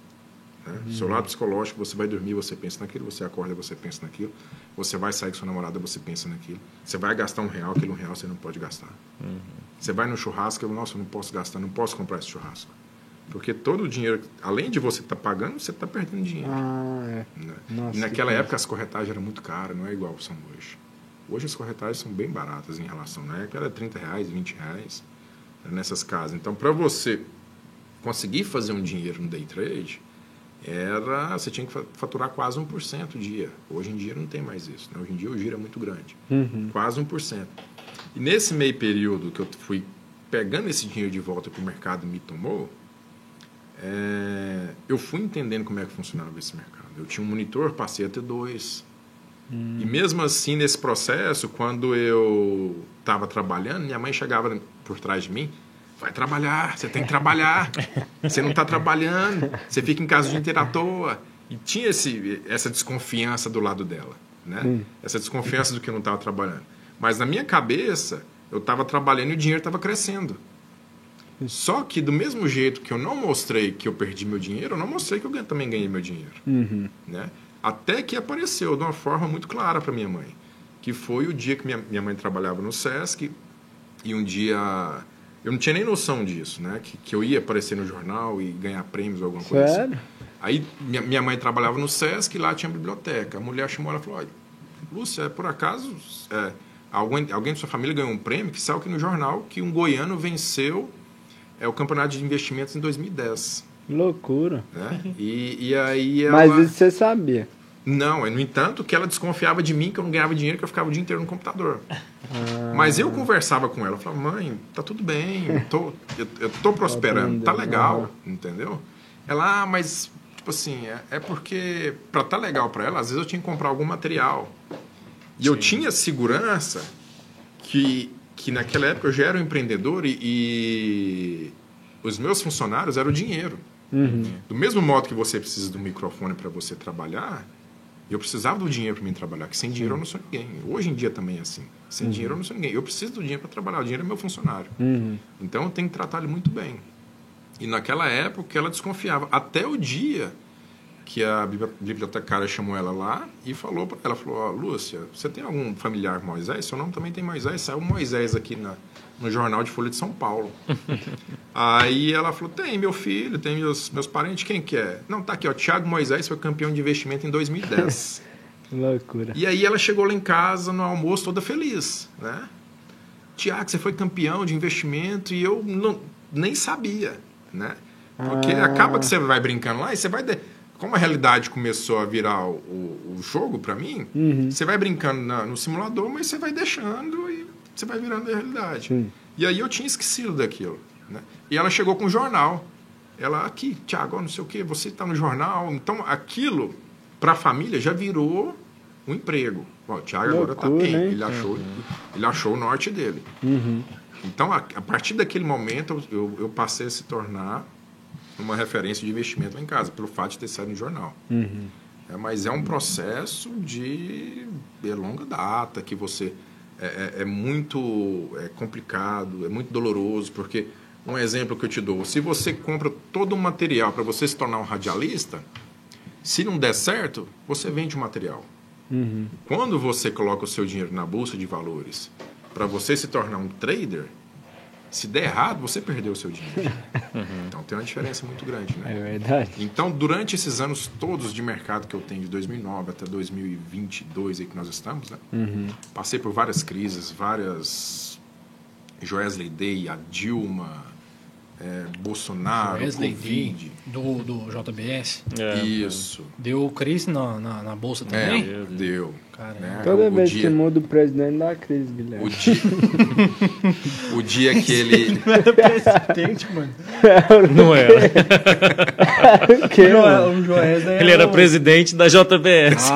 Né? Seu lado psicológico, você vai dormir, você pensa naquilo, você acorda, você pensa naquilo, você vai sair com sua namorada, você pensa naquilo. Você vai gastar um real, aquele um real você não pode gastar. Você vai no churrasco, eu, nossa, eu não posso gastar, não posso comprar esse churrasco. Porque todo o dinheiro, além de você estar pagando, você está perdendo dinheiro. Ah, é. né? Nossa, e naquela que época as corretagens eram muito caras, não é igual são hoje. Hoje as corretagens são bem baratas em relação. Época era 30 reais, 20 reais né, nessas casas. Então, para você conseguir fazer um dinheiro no day trade, era você tinha que fa- faturar quase 1% dia. Hoje em dia não tem mais isso. Né? Hoje em dia o giro é muito grande. Quase 1%. E nesse meio período que eu fui pegando esse dinheiro de volta que o mercado me tomou, é, eu fui entendendo como é que funcionava esse mercado. Eu tinha um monitor, passei a ter dois. E mesmo assim, nesse processo, quando eu estava trabalhando, minha mãe chegava por trás de mim, vai trabalhar, você tem que trabalhar, você não está trabalhando, você fica em casa o dia inteiro à toa. E tinha esse, essa desconfiança do lado dela, né? Essa desconfiança do que eu não estava trabalhando. Mas na minha cabeça, eu estava trabalhando e o dinheiro estava crescendo. Só que do mesmo jeito que eu não mostrei que eu perdi meu dinheiro, eu não mostrei que eu também ganhei meu dinheiro. Né? Até que apareceu de uma forma muito clara para minha mãe, que foi o dia que minha, minha mãe trabalhava no SESC e um dia eu não tinha nem noção disso, né? Que, que eu ia aparecer no jornal e ganhar prêmios ou alguma coisa Sério? assim. Aí minha, minha mãe trabalhava no SESC e lá tinha biblioteca. A mulher chamou ela e falou: Olha, Lúcia, por acaso é, alguém, alguém da sua família ganhou um prêmio que saiu aqui no jornal que um goiano venceu é, o campeonato de investimentos em 2010. Loucura. Né? E, e aí ela... Mas isso você sabia. Não, é, no entanto, que ela desconfiava de mim, que eu não ganhava dinheiro, que eu ficava o dia inteiro no computador. Mas eu conversava com ela, eu falava, mãe, tá tudo bem, eu tô, eu, eu tô prosperando, tá legal, entendeu? Ela, ah, mas, tipo assim, é, é porque, pra tá legal pra ela, às vezes eu tinha que comprar algum material. E eu tinha segurança que, que naquela época eu já era um empreendedor e, e os meus funcionários eram o dinheiro. Do mesmo modo que você precisa do microfone para você trabalhar, eu precisava do dinheiro para mim trabalhar, que sem dinheiro eu não sou ninguém. Hoje em dia também é assim. Sem dinheiro eu não sou ninguém. Eu preciso do dinheiro para trabalhar. O dinheiro é meu funcionário. Então eu tenho que tratar ele muito bem. E naquela época ela desconfiava. Até o dia que a bibli- bibliotecária chamou ela lá e falou para ela, falou, ó, Lúcia, você tem algum familiar Moisés? Seu nome também tem Moisés. Saiu Moisés aqui na, no jornal de Folha de São Paulo. *laughs* Aí ela falou, tem meu filho, tem meus, meus parentes, quem que é? Não, tá aqui, ó, Tiago Moisés foi campeão de investimento em 2010. *laughs* Loucura. E aí ela chegou lá em casa no almoço toda feliz, né? Tiago, você foi campeão de investimento e eu não, nem sabia, né? Porque Ah. acaba que você vai brincando lá e você vai... de- Como a realidade começou a virar o, o jogo para mim, você vai brincando na- no simulador, mas você vai deixando e você vai virando a realidade. Sim. E aí eu tinha esquecido daquilo, né? E ela chegou com um jornal. Ela, aqui, Tiago, não sei o quê, você está no jornal. Então, aquilo, para a família, já virou um emprego. Ó, o Tiago agora está bem. hein? Ele achou, ele achou o norte dele. Então, a, a partir daquele momento, eu, eu- eu passei a se tornar uma referência de investimento lá em casa, pelo fato de ter saído no jornal. É, mas é um processo de, de longa data, que você é, é- é muito é complicado, é muito doloroso, porque um exemplo que eu te dou, se você compra todo o material para você se tornar um radialista, se não der certo, você vende o material. Quando você coloca o seu dinheiro na bolsa de valores para você se tornar um trader, se der errado, você perdeu o seu dinheiro. *laughs* Então tem uma diferença muito grande, né? É verdade. Então, durante esses anos todos de mercado que eu tenho, de 2009 até 2022, aí que nós estamos, né? Passei por várias crises, várias. Joesley Day, a Dilma, é, Bolsonaro, Wesley Covid. Do, do JBS. É. Isso. Deu crise na, na, na bolsa É, também? deu. Caramba. né? Toda o vez dia, que muda o presidente dá crise, Guilherme. o dia, *laughs* o dia que ele. *laughs* Presidente, mano. Não *laughs* era. Que, mano? O Joés é Ele era o- presidente da JBS.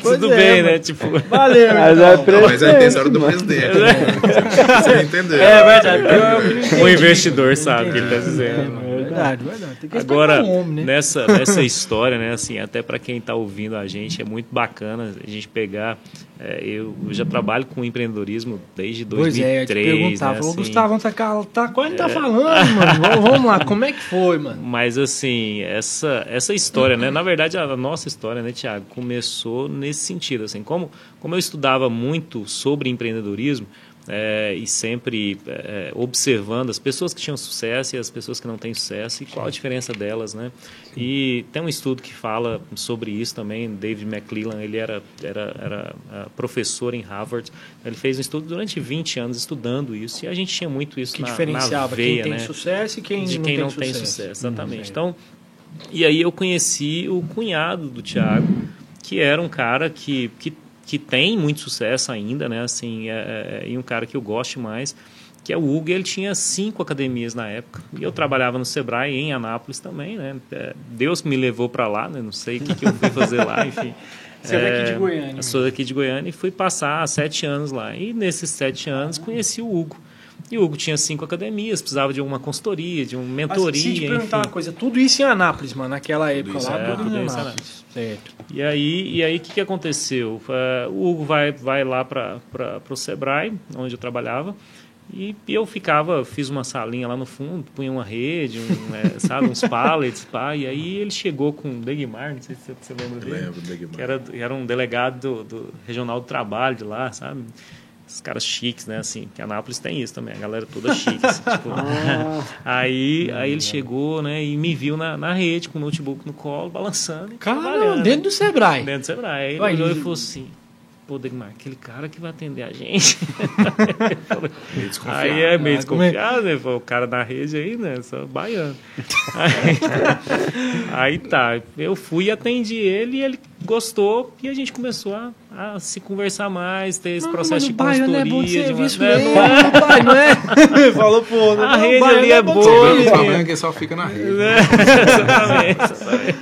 Pois Tudo é, bem, mano. né? Tipo. Valeu, Mas então. é Não, mas a intenção era do presidente, presidente. né? Você entendeu? É verdade. O investidor sabe o que ele está dizendo. Verdade, verdade. Tem que Agora, homem, né? nessa, nessa *laughs* história, né, assim, até para quem está ouvindo a gente, é muito bacana a gente pegar. é, eu já trabalho com empreendedorismo desde Pois é, eu te 2003. perguntava. né, Falou, assim, É. Gustavão tá, tá quase tá falando, mano. Vamos, vamos lá, como é que foi, mano? Mas assim, essa, essa história, né? Na verdade, a nossa história, né, Tiago, começou nesse sentido. Assim, como, como eu estudava muito sobre empreendedorismo é, e sempre é, observando as pessoas que tinham sucesso e as pessoas que não têm sucesso e qual a diferença delas, né? E tem um estudo que fala sobre isso também. David McClellan, ele era, era, era ah, professor em Harvard. Ele fez um estudo durante 20 anos estudando isso e a gente tinha muito isso Que na, diferenciava na veia, quem tem né? sucesso e quem, de não, quem tem não sucesso. tem sucesso, exatamente. Hum, então, e aí eu conheci o cunhado do Thiago, que era um cara que, que, que tem muito sucesso ainda, né? Assim, é, é, e um cara que eu gosto mais, que é o Hugo. Ele tinha cinco academias na época. E eu trabalhava no Sebrae em Anápolis também, né? É, Deus me levou para lá, né? Não sei o que, que eu fui fazer lá, *laughs* enfim. Você é daqui de Goiânia, Eu sou daqui de Goiânia e fui passar sete anos lá. E nesses sete anos conheci o Hugo. E o Hugo tinha cinco academias, precisava de uma consultoria, de uma Mas mentoria. se te perguntar enfim. uma coisa, tudo isso em Anápolis, mano, naquela época isso lá, é, tudo tudo em isso em Anápolis. Certo. E aí, e aí o que, que aconteceu? Eh, o Hugo vai, vai lá para o Sebrae, onde eu trabalhava, e eu ficava, fiz uma salinha lá no fundo, punha uma rede, um, eh, sabe, uns *laughs* pallets, pá, e aí ele chegou com o Degmar, não sei se você lembra dele, Lembro, Degmar. que era, era um delegado do, do Regional do Trabalho de lá, sabe? Os caras chiques, né? Assim, que Anápolis tem isso também, a galera toda chique. assim, *laughs* tipo, aí, aí ele chegou, né, e me viu na, na rede com o notebook no colo, balançando. trabalhando. dentro do Sebrae. Dentro do Sebrae. Aí ele olhou e falou assim: Pô, Degmar, aquele cara que vai atender a gente. *laughs* Aí é meio Ah, é- desconfiado, né? Foi O cara na rede aí, né? Só baiano. Aí, *laughs* aí tá. Eu fui e atendi ele e ele gostou e a gente começou a, a se conversar mais, ter esse Não, processo mas de o baiano é bom de consultoria. serviço uma- né, mesmo, não é? pai, *laughs* não é? Falou, pô. A não, rede baiano ali é bom de boa. O problema é que só fica na rede. Né? exatamente, exatamente.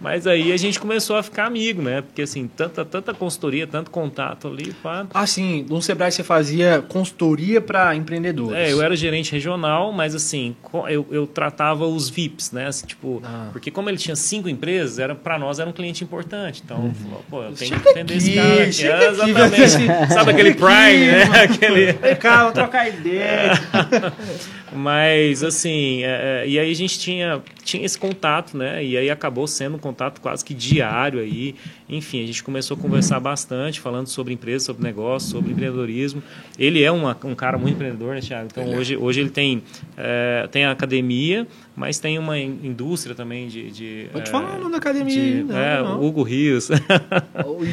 Mas aí a gente começou a ficar amigo, né? Porque assim, tanta, tanta consultoria, tanto contato ali, pá. Assim, no Sebrae você fazia consultoria para empreendedores. É, eu era gerente regional, mas assim, eu, eu tratava os VIPs, né? Assim, tipo, Ah. porque como ele tinha cinco empresas, era para nós era um cliente importante. Então, falou, pô, eu tenho que Chega entender esse aqui, cara aqui. chega É, aqui, exatamente. Sabe aquele Prime, né? Aquele... Vem cá, vou trocar ideia. *laughs* Mas, assim, é, é, e aí a gente tinha, tinha esse contato, né? E aí acabou sendo um contato quase que diário aí. Enfim, a gente começou a conversar bastante, falando sobre empresa, sobre negócio, sobre empreendedorismo. Ele é uma, um cara muito empreendedor, né, Thiago? Então, hoje, hoje ele tem, é, tem a academia, mas tem uma in- indústria também de... de Pode é, falar o nome da academia de- não, é, não. Hugo Rios.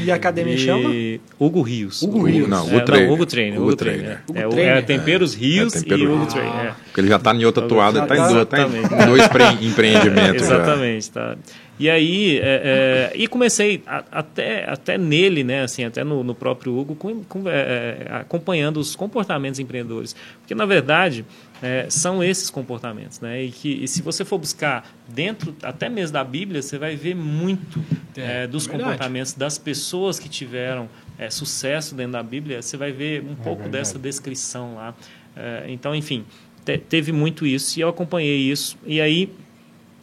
E a academia *laughs* chama? E- Hugo Rios. Hugo Rios. Não, É, Hugo Trainer. Hugo Trainer. Hugo Hugo Trainer. Trainer. Hugo É, é Temperos Rios É, Tempero e Hugo Rios. Trainer. é. Porque ele já tá em outra toada, ele tá em Já dois, tá em exatamente. dois empre- empreendimentos. Exatamente, tá. E aí, é, é, e comecei a- até, até nele, né, assim, até no, no próprio Hugo, com- com- é, é, acompanhando os comportamentos empreendedores. Porque, na verdade, é, são esses comportamentos, né? E que e se você for buscar dentro, até mesmo da Bíblia, você vai ver muito É, é, dos verdade. comportamentos das pessoas que tiveram é, sucesso dentro da Bíblia, você vai ver um pouco dessa descrição lá. É, então, enfim, te- teve muito isso e eu acompanhei isso. E aí,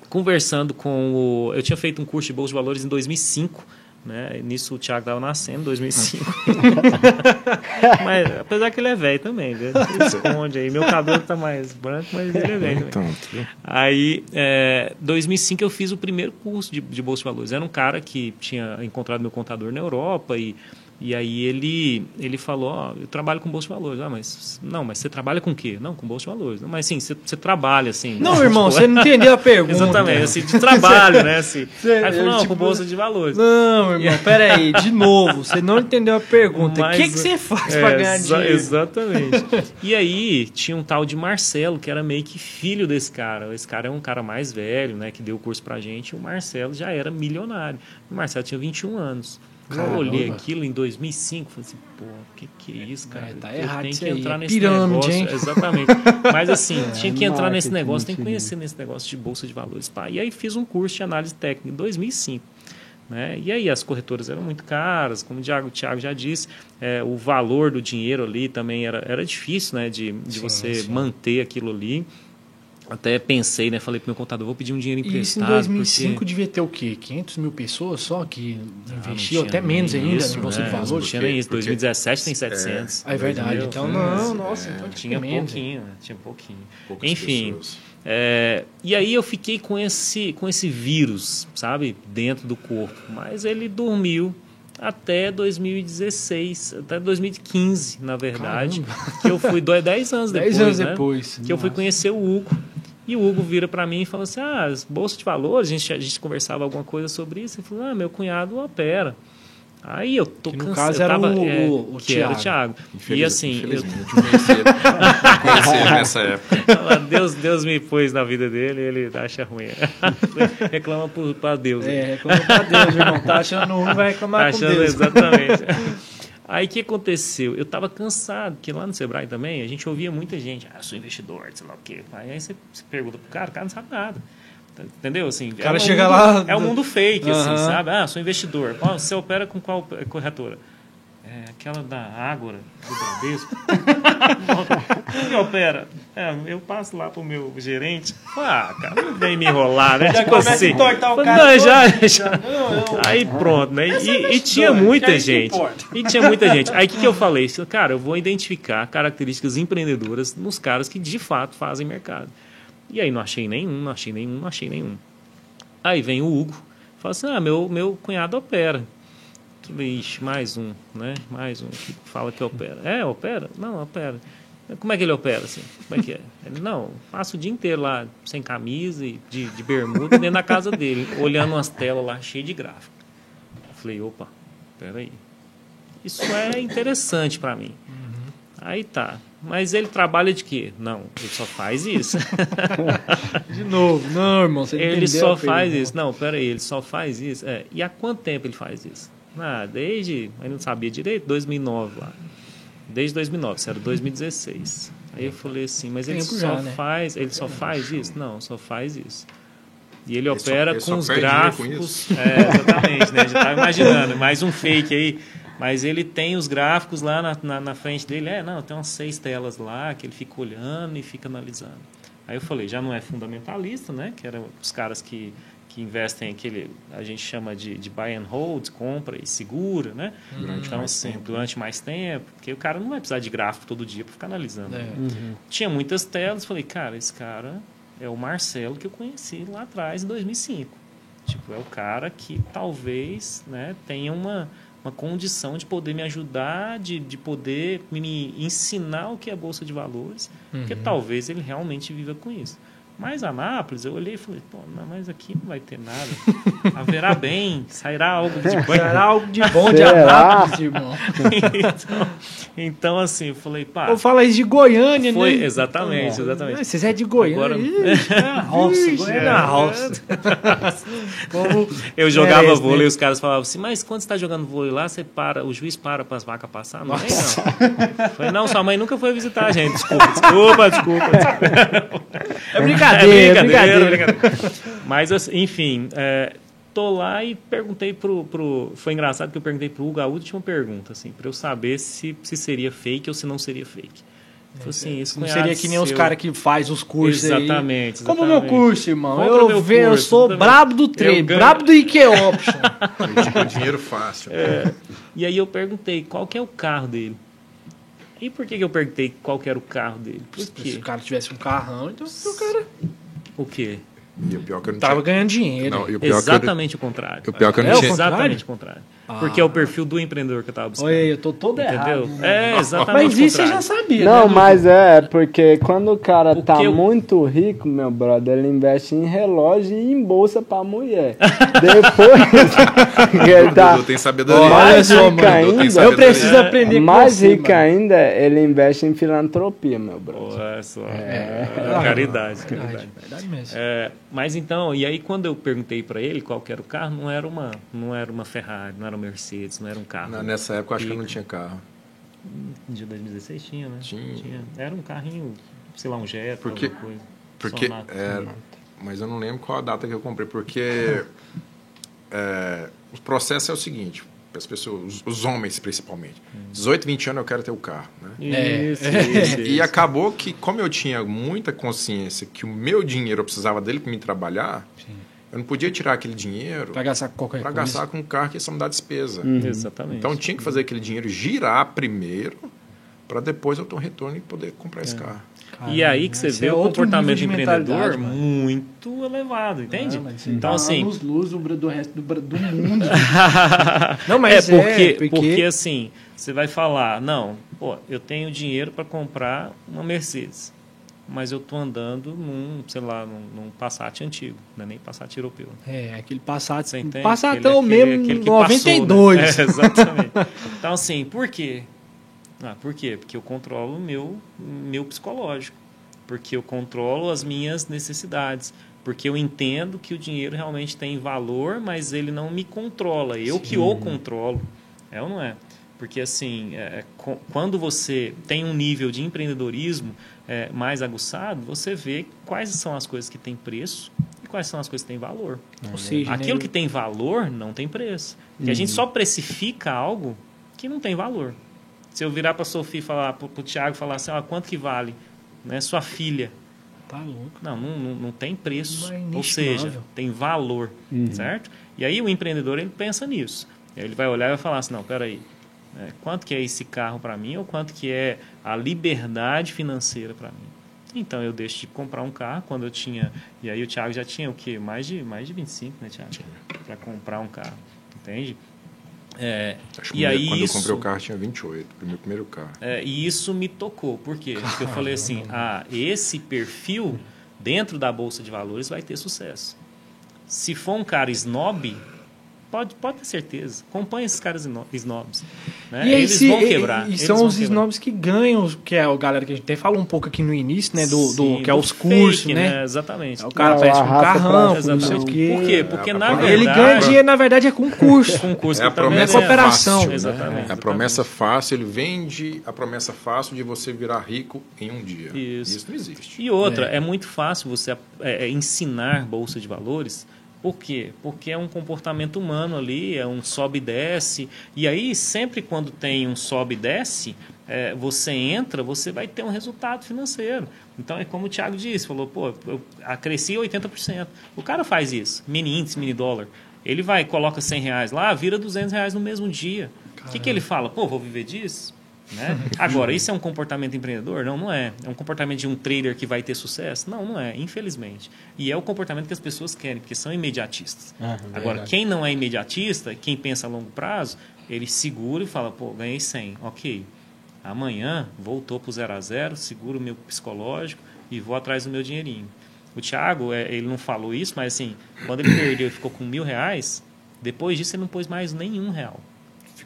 conversando com o. Eu tinha feito um curso de Bolsa de Valores em 2005. Né? Nisso o Thiago estava nascendo em 2005. *laughs* mas apesar que ele é velho também? Ele esconde aí. Meu cabelo tá mais branco, mas ele é velho. Então? Aí, é, 2005 eu fiz o primeiro curso de, de Bolsa de Valores. Era um cara que tinha encontrado meu contador na Europa e, e aí ele, ele falou, ó, eu trabalho com Bolsa de Valores. Ah, mas, não, mas você trabalha com o quê? Não, com Bolsa de Valores. Não, mas sim, você, você trabalha assim. Não, né? *laughs* irmão, Tipo, você não entendeu a pergunta. Exatamente, assim, de trabalho, né? Assim. *laughs* Aí falou, não, tipo, com Bolsa de Valores. Não, irmão, *laughs* peraí, de novo, você não entendeu a pergunta. O que, que você faz é, pra ganhar dinheiro? Exatamente. e aí tinha um tal de Marcelo, que era meio que filho desse cara. Esse cara é um cara mais velho, né, que deu o curso pra gente. E o Marcelo já era milionário. O Marcelo tinha 21 anos. Eu Caramba. olhei aquilo em 2005 falei assim, pô, o que, que é isso, cara? É, tá eu errado isso que entrar é nesse pirâmide, negócio. hein? Exatamente. *laughs* Mas assim, tinha que entrar nesse negócio, tem que mentira. conhecer nesse negócio de bolsa de valores. Pá. E aí fiz um curso de análise técnica em 2005. Né? E aí as corretoras eram muito caras, como o Thiago, o Thiago já disse, é, o valor do dinheiro ali também era, era difícil né? de, de Sim, você sim. manter aquilo ali. Até pensei, né? Falei pro meu contador, vou pedir um dinheiro E isso em emprestado. 2005 porque... devia ter o quê? 500 mil pessoas só que Ah, não investiam, tinha até menos ainda isso, no Bolsa né? de Não Valores. tinha nem isso. Porque- 2017 tem 700. Ah, é verdade. Então, É, não, nossa, então tinha pouquinho, né? tinha pouquinho. Poucas Enfim, é, e aí eu fiquei com esse, com esse vírus, sabe, dentro do corpo. Mas ele dormiu até 2016, até 2015, na verdade. Que eu fui dois- 10 *laughs* anos depois. 10 anos né? depois. que eu fui Nossa. conhecer o Hugo. E o Hugo vira para mim e fala assim: Ah, as bolsas de valores, a gente, a gente conversava alguma coisa sobre isso. Ele falou: Ah, meu cunhado opera. Aí eu tô Que no cansado. caso eu era tava, o- é, o- o que era o Thiago. Thiago. E Infeliz- assim, eu, Infelizmente, eu conheci ele. *laughs* conheci ele nessa época. Deus, Deus me pôs na vida dele ele acha ruim. *laughs* Reclama para Deus. né? É, reclama pra Deus, irmão. Tá achando ruim, vai reclamar Tá com achando Deus. exatamente. *laughs* Aí o que aconteceu? Eu tava cansado, porque lá no Sebrae também a gente ouvia muita gente, ah, sou investidor, sei lá o quê. Aí você, você pergunta pro cara, o cara não sabe nada. Entendeu? Assim, o cara chega lá- É um mundo fake, assim, Aham. sabe? Ah, sou investidor. Você opera com qual corretora? É aquela da Ágora, do Bradesco. *laughs* Onde opera? É, eu passo lá pro meu gerente. Ah, cara, não vem me enrolar, né? Já tipo assim. entortar o Não, cara já, todo. já. *laughs* Não, não. Aí pronto, né? É E, e tinha que é muita isso que gente. E tinha muita *laughs* gente. Aí o que, que eu falei? Cara, eu vou identificar características empreendedoras nos caras que de fato fazem mercado. E aí não achei nenhum, não achei nenhum, não achei nenhum. Aí vem o Hugo, fala assim: ah, meu, meu cunhado opera. Ixi, mais um, né? Mais um que fala que opera. É, opera? Não, opera. Como é que ele opera assim? Como é que é? Ele, não, passa o dia inteiro lá sem camisa e de, de bermuda dentro da casa dele, olhando umas telas lá cheias de gráfico. Eu falei, opa, peraí. Isso é interessante para mim. Aí tá. Mas ele trabalha de quê? Não, ele só faz isso. *laughs* De novo. Não, irmão, você ele entendeu só faz isso. Não, peraí, ele só faz isso. É. E há quanto tempo ele faz isso? Ah, desde. Eu não sabia direito, 2009 lá. Desde 2009, isso era 2016. Aí eu falei assim, mas ele Tempo só já, né? faz. Ele só faz isso? Não, só faz isso. E ele Ele só- opera ele com só os perde dinheiro com gráficos. É, exatamente, né? Já estava imaginando, mais um fake aí. Mas ele tem os gráficos lá na, na, na frente dele. É, não, tem umas seis telas lá que ele fica olhando e fica analisando. Aí eu falei, já não é fundamentalista, né? Que eram os caras que, que investem aquele, a gente chama de, de buy and hold, compra e segura, né? Durante então, mais assim, tempo. durante mais tempo, porque o cara não vai precisar de gráfico todo dia para ficar analisando. É. né? Tinha muitas telas, falei, cara, esse cara é o Marcelo que eu conheci lá atrás, em 2005. Tipo, é o cara que talvez né, tenha uma, uma condição de poder me ajudar, de, de poder me ensinar o que é Bolsa de Valores, porque talvez ele realmente viva com isso. Mas Anápolis, eu olhei e falei, pô, não, mas aqui não vai ter nada. Haverá bem, sairá algo de *laughs* bem. Será algo de bom de? Anápolis, irmão. *laughs* *laughs* então, então, assim, eu falei, pá, Ou fala isso de Goiânia, foi né? exatamente, exatamente. Ah, Vocês é de Goiânia. Agora- Ixi, *laughs* é a roça, Goiânia é é. roça. *laughs* Como Eu jogava merece, vôlei né? e os caras falavam assim, mas quando você está jogando vôlei lá, você para, o juiz para para as vacas passar? Não, nem não. Falei, não, sua mãe nunca foi visitar a gente. Desculpa, desculpa, desculpa. *laughs* É brincadeira, é brincadeira. brincadeira. Mas, assim, enfim, é, tô lá e perguntei pro, pro... Foi engraçado que eu perguntei pro Hugo a última pergunta, assim, para eu saber se, se seria fake ou se não seria fake. Falei assim, esse Não cunhado seria que nem os seu- caras que faz os cursos aí. Exatamente, Como o meu exatamente. curso, irmão. Compra eu, meu ve- eu curso, sou exatamente. brabo do trade, ganho- brabo do IKEA *laughs* Option. Com dinheiro fácil. É. E aí eu perguntei qual que é o carro dele. E por que, que eu perguntei qual que era o carro dele? Por Se quê? o cara tivesse um carrão, então o cara O quê? E o pior que eu não tava tinha... ganhando dinheiro. Não, e o pior que eu, Exatamente o contrário. o pior que eu não É tinha... Exatamente o contrário. Porque é o perfil do empreendedor que eu tava buscando. Aí, eu tô todo Entendeu? errado. É, *laughs* exatamente Mas isso você já sabia, Não, né, mas é, porque quando o cara Porque tá eu- muito rico, meu brother, ele investe em relógio e em bolsa pra mulher. *laughs* Depois *laughs* ele O tá Dudu tem sabedoria. Olha mais só, rico mano, ainda, Eu sabedoria. preciso aprender com mais você, rico mano. ainda, ele investe em filantropia, meu brother. Olha só. É, caridade, caridade. Verdade mesmo. É, mas então, e aí quando eu perguntei para ele qual que era o carro, não era uma, não era uma Ferrari, não era uma Mercedes, não era um carro. Na- Nessa época eu acho que eu não tinha carro. De 2016 tinha, né? Tinha. Era um carrinho, sei lá, um Jetta, Porque- alguma coisa. Porque, Sonata, é, mas eu não lembro qual a data que eu comprei, porque *laughs* é, o processo é o seguinte, as pessoas, os, os homens principalmente. 18, 20 anos eu quero ter o carro. Né? Isso, isso, E acabou que, como eu tinha muita consciência que o meu dinheiro eu precisava dele para me trabalhar, eu não podia tirar aquele dinheiro Pra gastar com qualquer para coisa. gastar com um carro que ia só me dar despesa. Exatamente. Então tinha que fazer aquele dinheiro girar primeiro para depois eu ter um retorno e poder comprar esse carro. E aí que você vê é o comportamento de empreendedor mano. muito elevado, entende? Ah, mas então, tá assim, anos luz do, do resto do, do mundo. *laughs* Não, é mas porque, é, porque assim, você vai falar, não, pô, eu tenho dinheiro para comprar uma Mercedes, mas eu tô andando num, sei lá, num, num Passat antigo, não é nem Passat europeu. É, aquele Passat, Você entende? Passatão Aquele- mesmo, aquele que 92. Passou, né? *laughs* É, exatamente. Então, assim, por quê? Ah, por quê? Porque eu controlo o meu, meu psicológico. Porque eu controlo as minhas necessidades. Porque eu entendo que o dinheiro realmente tem valor, mas ele não me controla. Eu que o controlo. É ou não é? Porque, assim, é, co- quando você tem um nível de empreendedorismo é, mais aguçado, você vê quais são as coisas que têm preço e quais são as coisas que têm valor. Ou seja, Aquilo né, que tem valor não tem preço. Porque a gente só precifica algo que não tem valor. Se eu virar para a Sofia e falar, para o Tiago falar assim, ó, quanto que vale né, sua filha? Tá louco. Não, não, não, não tem preço. Não é Ou seja, tem valor, certo? E aí o empreendedor ele pensa nisso. Aí Ele vai olhar e vai falar assim, não, peraí, é, quanto que é esse carro para mim ou quanto que é a liberdade financeira para mim? Então eu deixo de comprar um carro quando eu tinha. E aí o Thiago já tinha o quê? Mais de, mais de 25, né, Thiago? Para comprar um carro. Entende? É, Acho que e aí quando isso, eu comprei o carro tinha 28, o meu primeiro carro. é, e isso me tocou. Por quê? Porque eu falei assim: ah, esse perfil dentro da Bolsa de Valores vai ter sucesso. Se for um cara snob, pode, pode ter certeza. Acompanha esses caras sno- snobs. Né? E, Eles esse- vão e- quebrar. E, eles são os quebrar. snobs que ganham, que é a galera que a gente até falou um pouco aqui no início, né? Do, do- Sim, que é os fake, cursos, né? Exatamente. É o cara com um carrão, não sei o Exatamente. quê. Por quê? Porque É, na a- verdade... Ele ganha dinheiro, na verdade, é com curso. *laughs* com curso É a promessa ganho. cooperação. fácil. Exatamente. É a promessa fácil, ele vende a promessa fácil de você virar rico em um dia. Isso. não existe. E outra, é, muito fácil você é, é, ensinar bolsa de valores. Por quê? Porque é um comportamento humano ali, é um sobe e desce. E aí, sempre quando tem um sobe e desce, é, você entra, você vai ter um resultado financeiro. Então, é como o Thiago disse, falou, pô, eu cresci 80%. O cara faz isso, mini índice, mini dólar. Ele vai, coloca 100 reais lá, vira 200 reais no mesmo dia. O que, que ele fala? Pô, vou viver disso? Né? Agora, isso é um comportamento empreendedor? Não, não é. É um comportamento de um trader que vai ter sucesso? Não, não é, infelizmente. E é o comportamento que as pessoas querem, porque são imediatistas. Agora, quem não é imediatista, quem pensa a longo prazo, ele segura e fala, pô, ganhei 100, ok. Amanhã, voltou para o zero a zero, seguro o meu psicológico e vou atrás do meu dinheirinho. O Thiago, é, ele não falou isso, mas assim, quando ele perdeu e ficou com mil reais, depois disso ele não pôs mais nenhum real.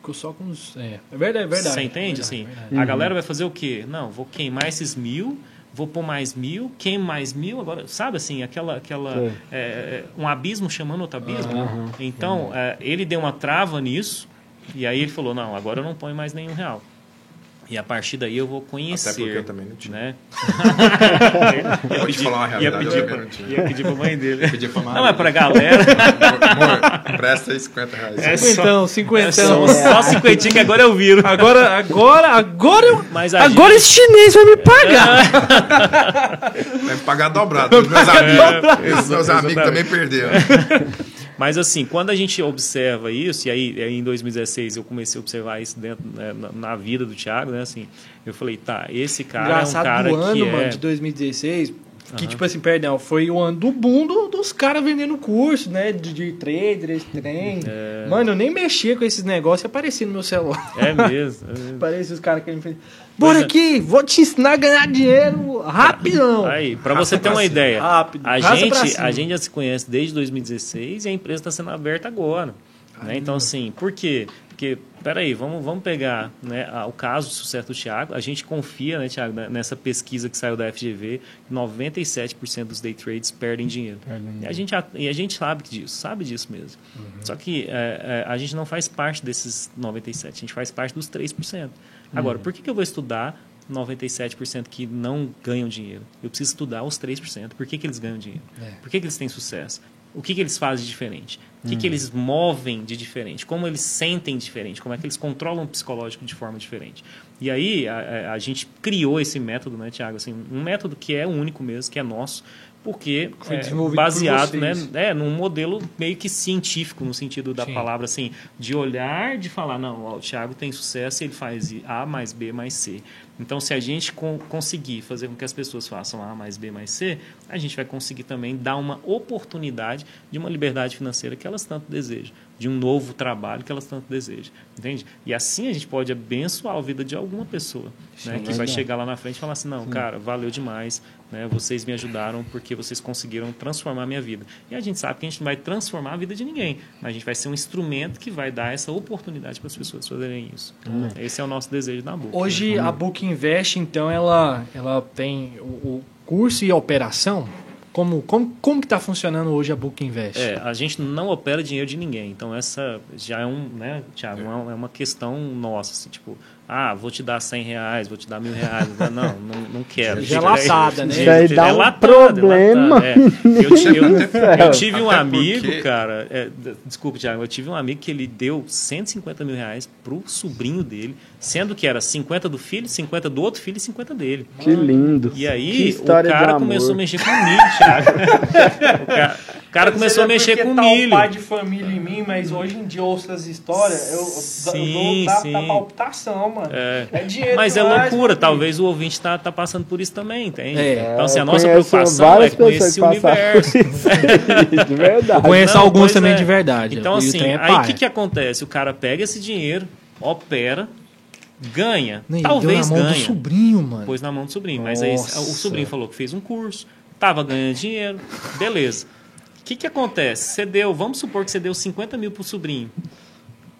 Ficou só com os. É, é verdade, é verdade. Você entende? É assim, verdade, verdade. a galera vai fazer o quê? Não, vou queimar esses mil, vou pôr mais mil, queimo mais mil, agora, sabe assim, aquela, aquela é, é, um abismo chamando outro abismo. Aham. Então, é, ele deu uma trava nisso, e aí ele falou, não, agora eu não ponho mais nenhum real. E a partir daí eu vou conhecer. Até porque eu também não tinha. Né? *laughs* Vou te falar uma ia realidade, pedir, eu pra, também não tinha. ia pedir pra mãe dele. Pedir pra Não, é pra galera. Amor, presta aí 50 reais. É só- Cinquentão, É só, só cinquentinho que agora eu viro. Agora, agora, agora eu. Mas a Agora esse chinês vai me pagar. Vai pagar dobrado. Meus *laughs* amigos, os meus amigos também perderam. *laughs* Mas assim, quando a gente observa isso, e aí, aí em 2016 eu comecei a observar isso dentro, né, na, na vida do Thiago, né? Assim, eu falei, tá, esse cara Engraçado é um cara do ano, que mano, é... de 2016. Que, tipo assim, perdão, foi o ano do boom do- dos caras vendendo curso, né? De, de trader, trem. Mano, eu nem mexia com esses negócios e aparecia no meu celular. É mesmo. é mesmo. *laughs* Aparecia os caras querendo fazer. Bora Pois é. aqui, vou te ensinar a ganhar dinheiro rapidão. Aí, pra você ter uma ideia, Rápido, a raça gente, cima. a gente já se conhece desde 2016 e a empresa está sendo aberta agora. né? Então, assim, por quê? Porque, peraí, vamos, vamos pegar né, o caso de sucesso do Thiago. A gente confia, né, Thiago, né, nessa pesquisa que saiu da FGV, que 97% dos day trades perdem dinheiro. E a, gente, e a gente sabe disso, sabe disso mesmo. Só que é, é, a gente não faz parte desses 97%, a gente faz parte dos 3%. Agora, por que, que eu vou estudar 97% que não ganham dinheiro? Eu preciso estudar os 3%. Por que, que eles ganham dinheiro? Por que, que eles têm sucesso? O que, que eles fazem de diferente? O que, que eles movem de diferente? Como eles sentem diferente? Como é que eles controlam o psicológico de forma diferente? E aí a, a- a gente criou esse método, né, Tiago? Assim, um método que é único mesmo, que é nosso, porque Foi é desenvolvido por baseado né, é, num modelo meio que científico, no sentido da Sim. palavra, assim, de olhar, de falar, não, ó, o Thiago tem sucesso, ele faz A mais B mais C. Então, se a gente con- conseguir fazer com que as pessoas façam A mais B mais C, a gente vai conseguir também dar uma oportunidade de uma liberdade financeira que elas tanto desejam, de um novo trabalho que elas tanto desejam, entende? E assim a gente pode abençoar a vida de alguma pessoa, né, que vai chegar lá na frente e falar assim, não, cara, valeu demais, né, vocês me ajudaram porque vocês conseguiram transformar a minha vida. E a gente sabe que a gente não vai transformar a vida de ninguém, mas a gente vai ser um instrumento que vai dar essa oportunidade para as pessoas fazerem isso. Esse é o nosso desejo da Book. Hoje a Book Invest, então, ela, ela tem o, o curso e a operação. Como, como, como que está funcionando hoje a Book Invest? É, a gente não opera dinheiro de ninguém. Então, essa já é um, né, Thiago, é uma- é uma questão nossa, assim, tipo, ah, vou te dar 100 reais, vou te dar mil reais. Não, não, não *laughs* quero. Já é latada, né? Isso aí dá um latada, problema. latada, é. Eu, ti- eu- eu tive um amigo, porque- cara, é, desculpa, Thiago, eu tive um amigo que ele deu 150 mil reais pro sobrinho dele, sendo que era 50 do filho, 50 do outro filho e 50 dele. Que lindo. E aí, o cara começou a mexer com milho, Thiago. *laughs* o cara, o cara começou a mexer com tá milho. um pai de família em mim, mas hoje em dia eu ouço as histórias, eu, Sim, eu dou da, palpitação, mano. É. É dinheiro Mas é loucura, talvez o ouvinte tá, tá passando por isso também, entende? É. Então, assim, a nossa preocupação é passaram por universo. de verdade. Eu conheço Não, alguns também é. de verdade. Então, o assim, é aí o que acontece? O cara pega esse dinheiro, opera, ganha, Nem, talvez deu na mão ganha. do sobrinho, mano. Pôs na mão do sobrinho. Mas aí Nossa. o sobrinho falou que fez um curso, tava ganhando dinheiro, beleza. O que, que acontece? Você deu, vamos supor que você deu 50 mil pro sobrinho.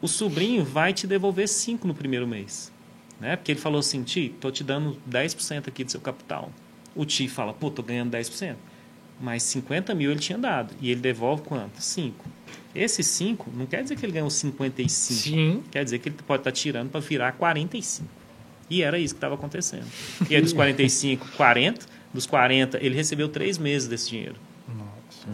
O sobrinho vai te devolver 5 no primeiro mês. Né? Porque ele falou assim, Ti, tô te dando 10% aqui do seu capital. O Ti fala, pô, tô ganhando 10%. Mas 50 mil ele tinha dado. E ele devolve quanto? 5. Esses 5 não quer dizer que ele ganhou 55. Sim. Quer dizer que ele pode estar tirando para virar 45. E era isso que estava acontecendo. *laughs* E aí dos 45, 40. Dos 40, ele recebeu três meses desse dinheiro.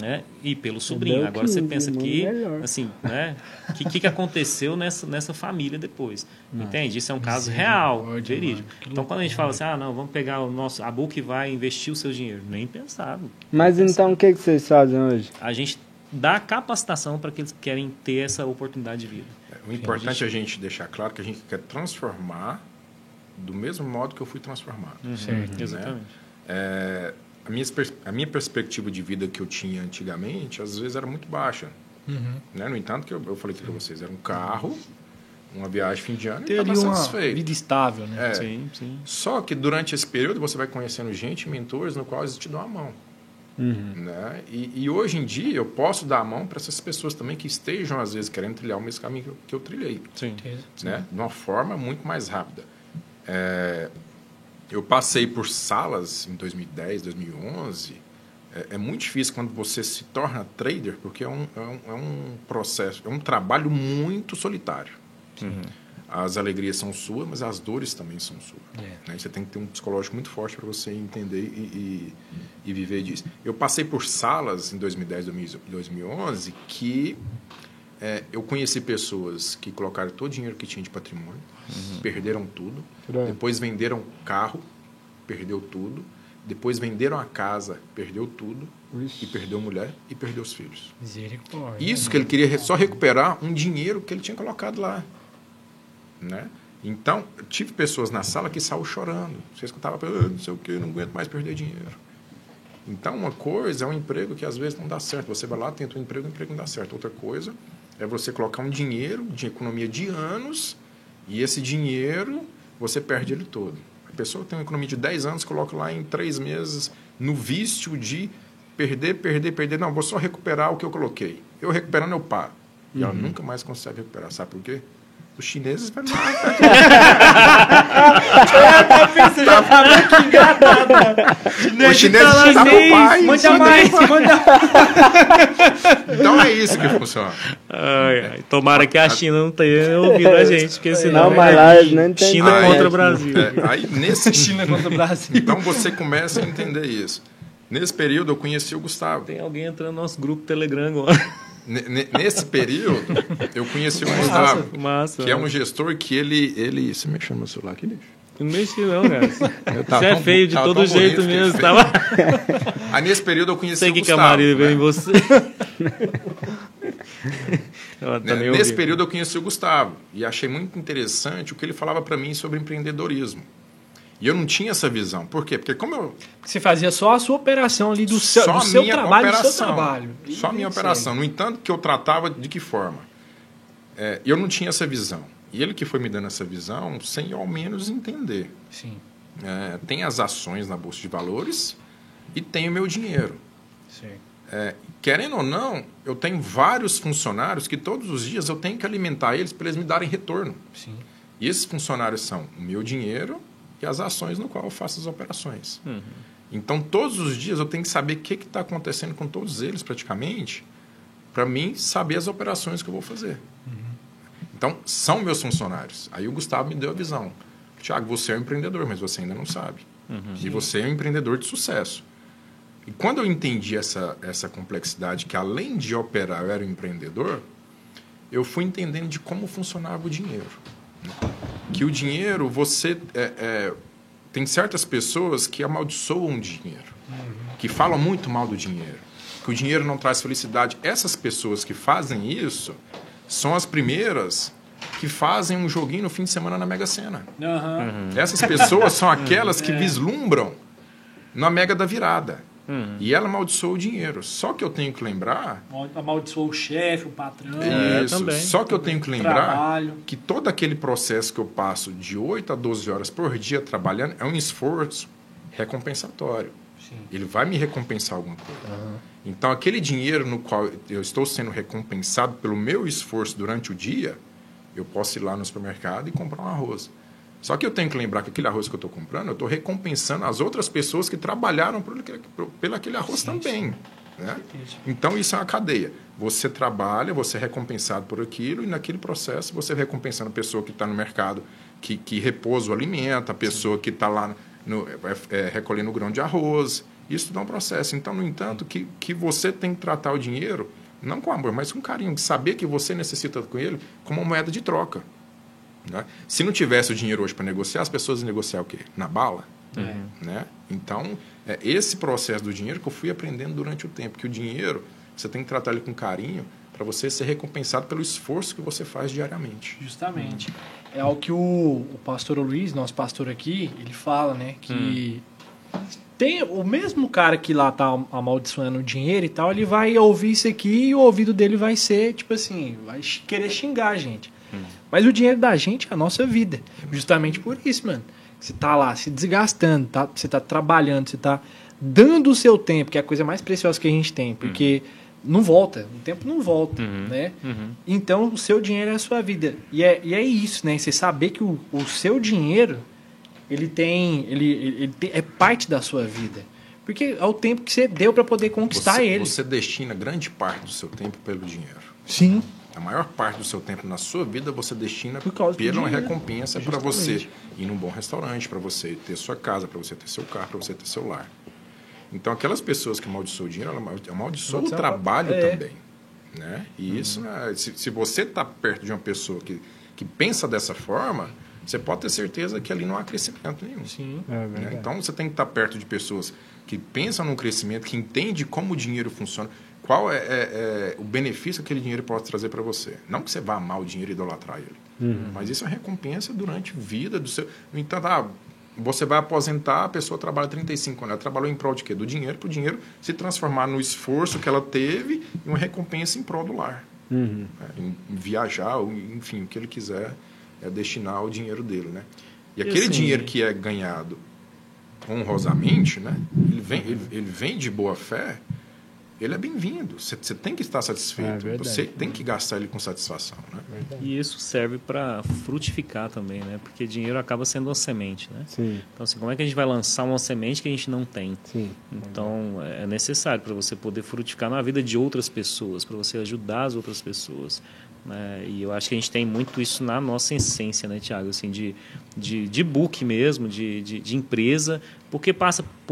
Né? E pelo sobrinho. Agora você 15, pensa que, melhor. assim, né? O que, que, que aconteceu nessa, nessa família depois? Entende? Isso é um caso real, Misericórdia, verídico. Que Então, quando a gente fala assim, ah, não, vamos pegar o nosso. A Book vai investir o seu dinheiro. Nem pensado. Mas então o que, que vocês fazem hoje? A gente dá capacitação para aqueles que querem ter essa oportunidade de vida. O importante é a gente deixar claro que a gente quer transformar do mesmo modo que eu fui transformado. Certo. Exatamente. É, a, minha, a minha perspectiva de vida que eu tinha antigamente, às vezes, era muito baixa. Uhum. Né? No entanto, que eu, eu falei aqui para vocês, era um carro, uma viagem fim de ano e Ter ali estava uma satisfeito. vida estável, né? É. Sim, sim. Só que durante esse período você vai conhecendo gente, mentores, no qual eles te dão a mão. Né? E, e hoje em dia eu posso dar a mão para essas pessoas também que estejam, às vezes, querendo trilhar o mesmo caminho que eu, que eu trilhei. Sim. Né? De uma forma muito mais rápida. É, eu passei por salas em 2010, 2011. É, é muito difícil quando você se torna trader, porque é um, é um, é um processo, é um trabalho muito solitário. As alegrias são suas, mas as dores também são suas. É. Né? Você tem que ter um psicológico muito forte para você entender e, e, e viver disso. Eu passei por salas em 2010, 2011 que é, eu conheci pessoas que colocaram todo o dinheiro que tinha de patrimônio, perderam tudo, Pronto. depois venderam carro, perdeu tudo, depois venderam a casa, perdeu tudo, e perdeu mulher e perdeu os filhos. Misericórdia. Isso que ele queria só recuperar um dinheiro que ele tinha colocado lá. Né? Então, tive pessoas na sala que saíram chorando. Você escutava, "Ah, não sei o que, não aguento mais perder dinheiro. Então, uma coisa é um emprego que às vezes não dá certo. Você vai lá, tenta um emprego, o emprego não dá certo. Outra coisa é você colocar um dinheiro de economia de anos e esse dinheiro você perde ele todo. A pessoa tem uma economia de 10 anos, coloca lá em 3 meses no vício de perder, perder, perder. Não, vou só recuperar o que eu coloquei. Eu recuperando, eu paro. E ela nunca mais consegue recuperar. Sabe por quê? Os chineses vai lá. Você já tá vendo que engatado. Os chineses tá lá, tá "Sim, pro pai, Manda mais, manda *laughs* Então é isso que funciona. Ai, ai. Tomara que a China não tenha ouvido a gente, porque senão. Não, mas lá eles nem tem China Aí- contra o internet, Brasil. É, aí nesse *laughs* China contra o Brasil. Então você começa a entender isso. Nesse período eu conheci o Gustavo. Tem alguém entrando no nosso grupo Telegram agora. Nesse período, eu conheci o Gustavo, massa, que é um gestor que ele. ele você me chama o celular aqui, bicho? Não mexi não, cara. Você é feio de todo jeito mesmo. Tava... *laughs* Aí nesse período eu conheci Sei o que Gustavo. que a Maria né? em você. *laughs* Tá nem Nesse ouvindo. período eu conheci o Gustavo e achei muito interessante o que ele falava para mim sobre empreendedorismo. E eu não tinha essa visão. Por quê? Porque como eu Você fazia só a sua operação ali do seu, do seu trabalho, do seu trabalho. Só a minha operação. No entanto, que eu tratava de que forma? É, eu não tinha essa visão. E ele que foi me dando essa visão sem ao menos entender. Sim, É, tem as ações na Bolsa de Valores e tem o meu dinheiro. sim. É, querendo ou não, eu tenho vários funcionários que todos os dias eu tenho que alimentar eles para eles me darem retorno. Sim. E esses funcionários são o meu dinheiro e as ações no qual eu faço as operações. Então, todos os dias eu tenho que saber o que está acontecendo com todos eles, praticamente, para mim saber as operações que eu vou fazer. Então, são meus funcionários. Aí o Gustavo me deu a visão. Tiago, você é um empreendedor, mas você ainda não sabe. E você é um empreendedor de sucesso. E quando eu entendi essa, essa complexidade, que além de operar eu era um empreendedor, eu fui entendendo de como funcionava o dinheiro. Que o dinheiro, você. é, é, tem certas pessoas que amaldiçoam o dinheiro, que falam muito mal do dinheiro, que o dinheiro não traz felicidade. Essas pessoas que fazem isso são as primeiras que fazem um joguinho no fim de semana na Mega Sena. Aham. Essas pessoas são aquelas que vislumbram na Mega da Virada. E ela amaldiçoa o dinheiro. Só que eu tenho que lembrar. Amaldiçoou o chefe, o patrão. É, isso. também. Só que eu tenho que lembrar Trabalho. que todo aquele processo que eu passo de 8 a 12 horas por dia trabalhando é um esforço recompensatório. Sim. Ele vai me recompensar alguma coisa. Então, aquele dinheiro no qual eu estou sendo recompensado pelo meu esforço durante o dia, eu posso ir lá no supermercado e comprar um arroz. Só que eu tenho que lembrar que aquele arroz que eu estou comprando, eu estou recompensando as outras pessoas que trabalharam por por- pelo aquele arroz também. Né? Então, isso é uma cadeia. Você trabalha, você é recompensado por aquilo, e naquele processo você é recompensando a pessoa que está no mercado, que, que repousa o alimento, a pessoa que está lá no, é, é, recolhendo o grão de arroz. Isso dá um processo. Então, no entanto, que, que você tem que tratar o dinheiro, não com amor, mas com carinho, de saber que você necessita com ele como uma moeda de troca. Né? Se não tivesse o dinheiro hoje para negociar, as pessoas iam negociar o quê? Na bala? Né? Então, é esse processo do dinheiro que eu fui aprendendo durante o tempo, que o dinheiro, você tem que tratar ele com carinho para você ser recompensado pelo esforço que você faz diariamente. Justamente. É o que o, o pastor Luiz, nosso pastor aqui, ele fala, né? Que tem o mesmo cara que lá tá amaldiçoando o dinheiro e tal, ele vai ouvir isso aqui e o ouvido dele vai ser, tipo assim, vai querer xingar a gente. Mas o dinheiro da gente é a nossa vida. Justamente por isso, mano. Você tá lá se desgastando, tá? você tá trabalhando, você tá dando o seu tempo, que é a coisa mais preciosa que a gente tem, porque não volta, o tempo não volta, né? Então, o seu dinheiro é a sua vida. E é, e é isso, né? Você saber que o, o seu dinheiro, ele tem, ele, ele tem- é parte da sua vida. Porque é o tempo que você deu para poder conquistar Você, ele. você destina grande parte do seu tempo pelo dinheiro. Sim. A maior parte do seu tempo na sua vida você destina Por causa do pela dinheiro. recompensa para você ir num bom restaurante, para você ter sua casa, para você ter seu carro, para você ter seu lar. Então, aquelas pessoas que amaldiçoam o dinheiro, ela amaldi- amaldiçoam o trabalho é. também. Né? E isso, né, se, se você está perto de uma pessoa que, que pensa dessa forma, você pode ter certeza que ali não há crescimento nenhum. Sim. É né? Então você tem que estar perto de pessoas que pensam no crescimento, que entendem como o dinheiro funciona, qual é, é- é o benefício que aquele dinheiro pode trazer para você. Não que você vá amar o dinheiro e idolatrar ele, mas isso é recompensa durante a vida do seu. No entanto, ah, você vai aposentar, a pessoa trabalha 35 anos, ela trabalhou em prol de quê? Do dinheiro, para o dinheiro se transformar no esforço que ela teve e uma recompensa em prol do lar. Uhum. né? em, em viajar, ou, enfim, o que ele quiser é destinar o dinheiro dele, né? E aquele assim- dinheiro que é ganhado honrosamente, né? Ele vem, ele, ele vem de boa fé, ele é bem-vindo. Você tem que estar É satisfeito. verdade. você tem que gastar ele com satisfação, né? E isso serve para frutificar também, né? Porque dinheiro acaba sendo uma semente, né? Sim, Então, assim, como é que a gente vai lançar uma semente que a gente não tem? sim. Então, é necessário para você poder frutificar na vida de outras pessoas, para você ajudar as outras pessoas. Né? E eu acho que a gente tem muito isso na nossa essência, né, Tiago? Assim, de, de, de book mesmo, de, de, de empresa, porque passa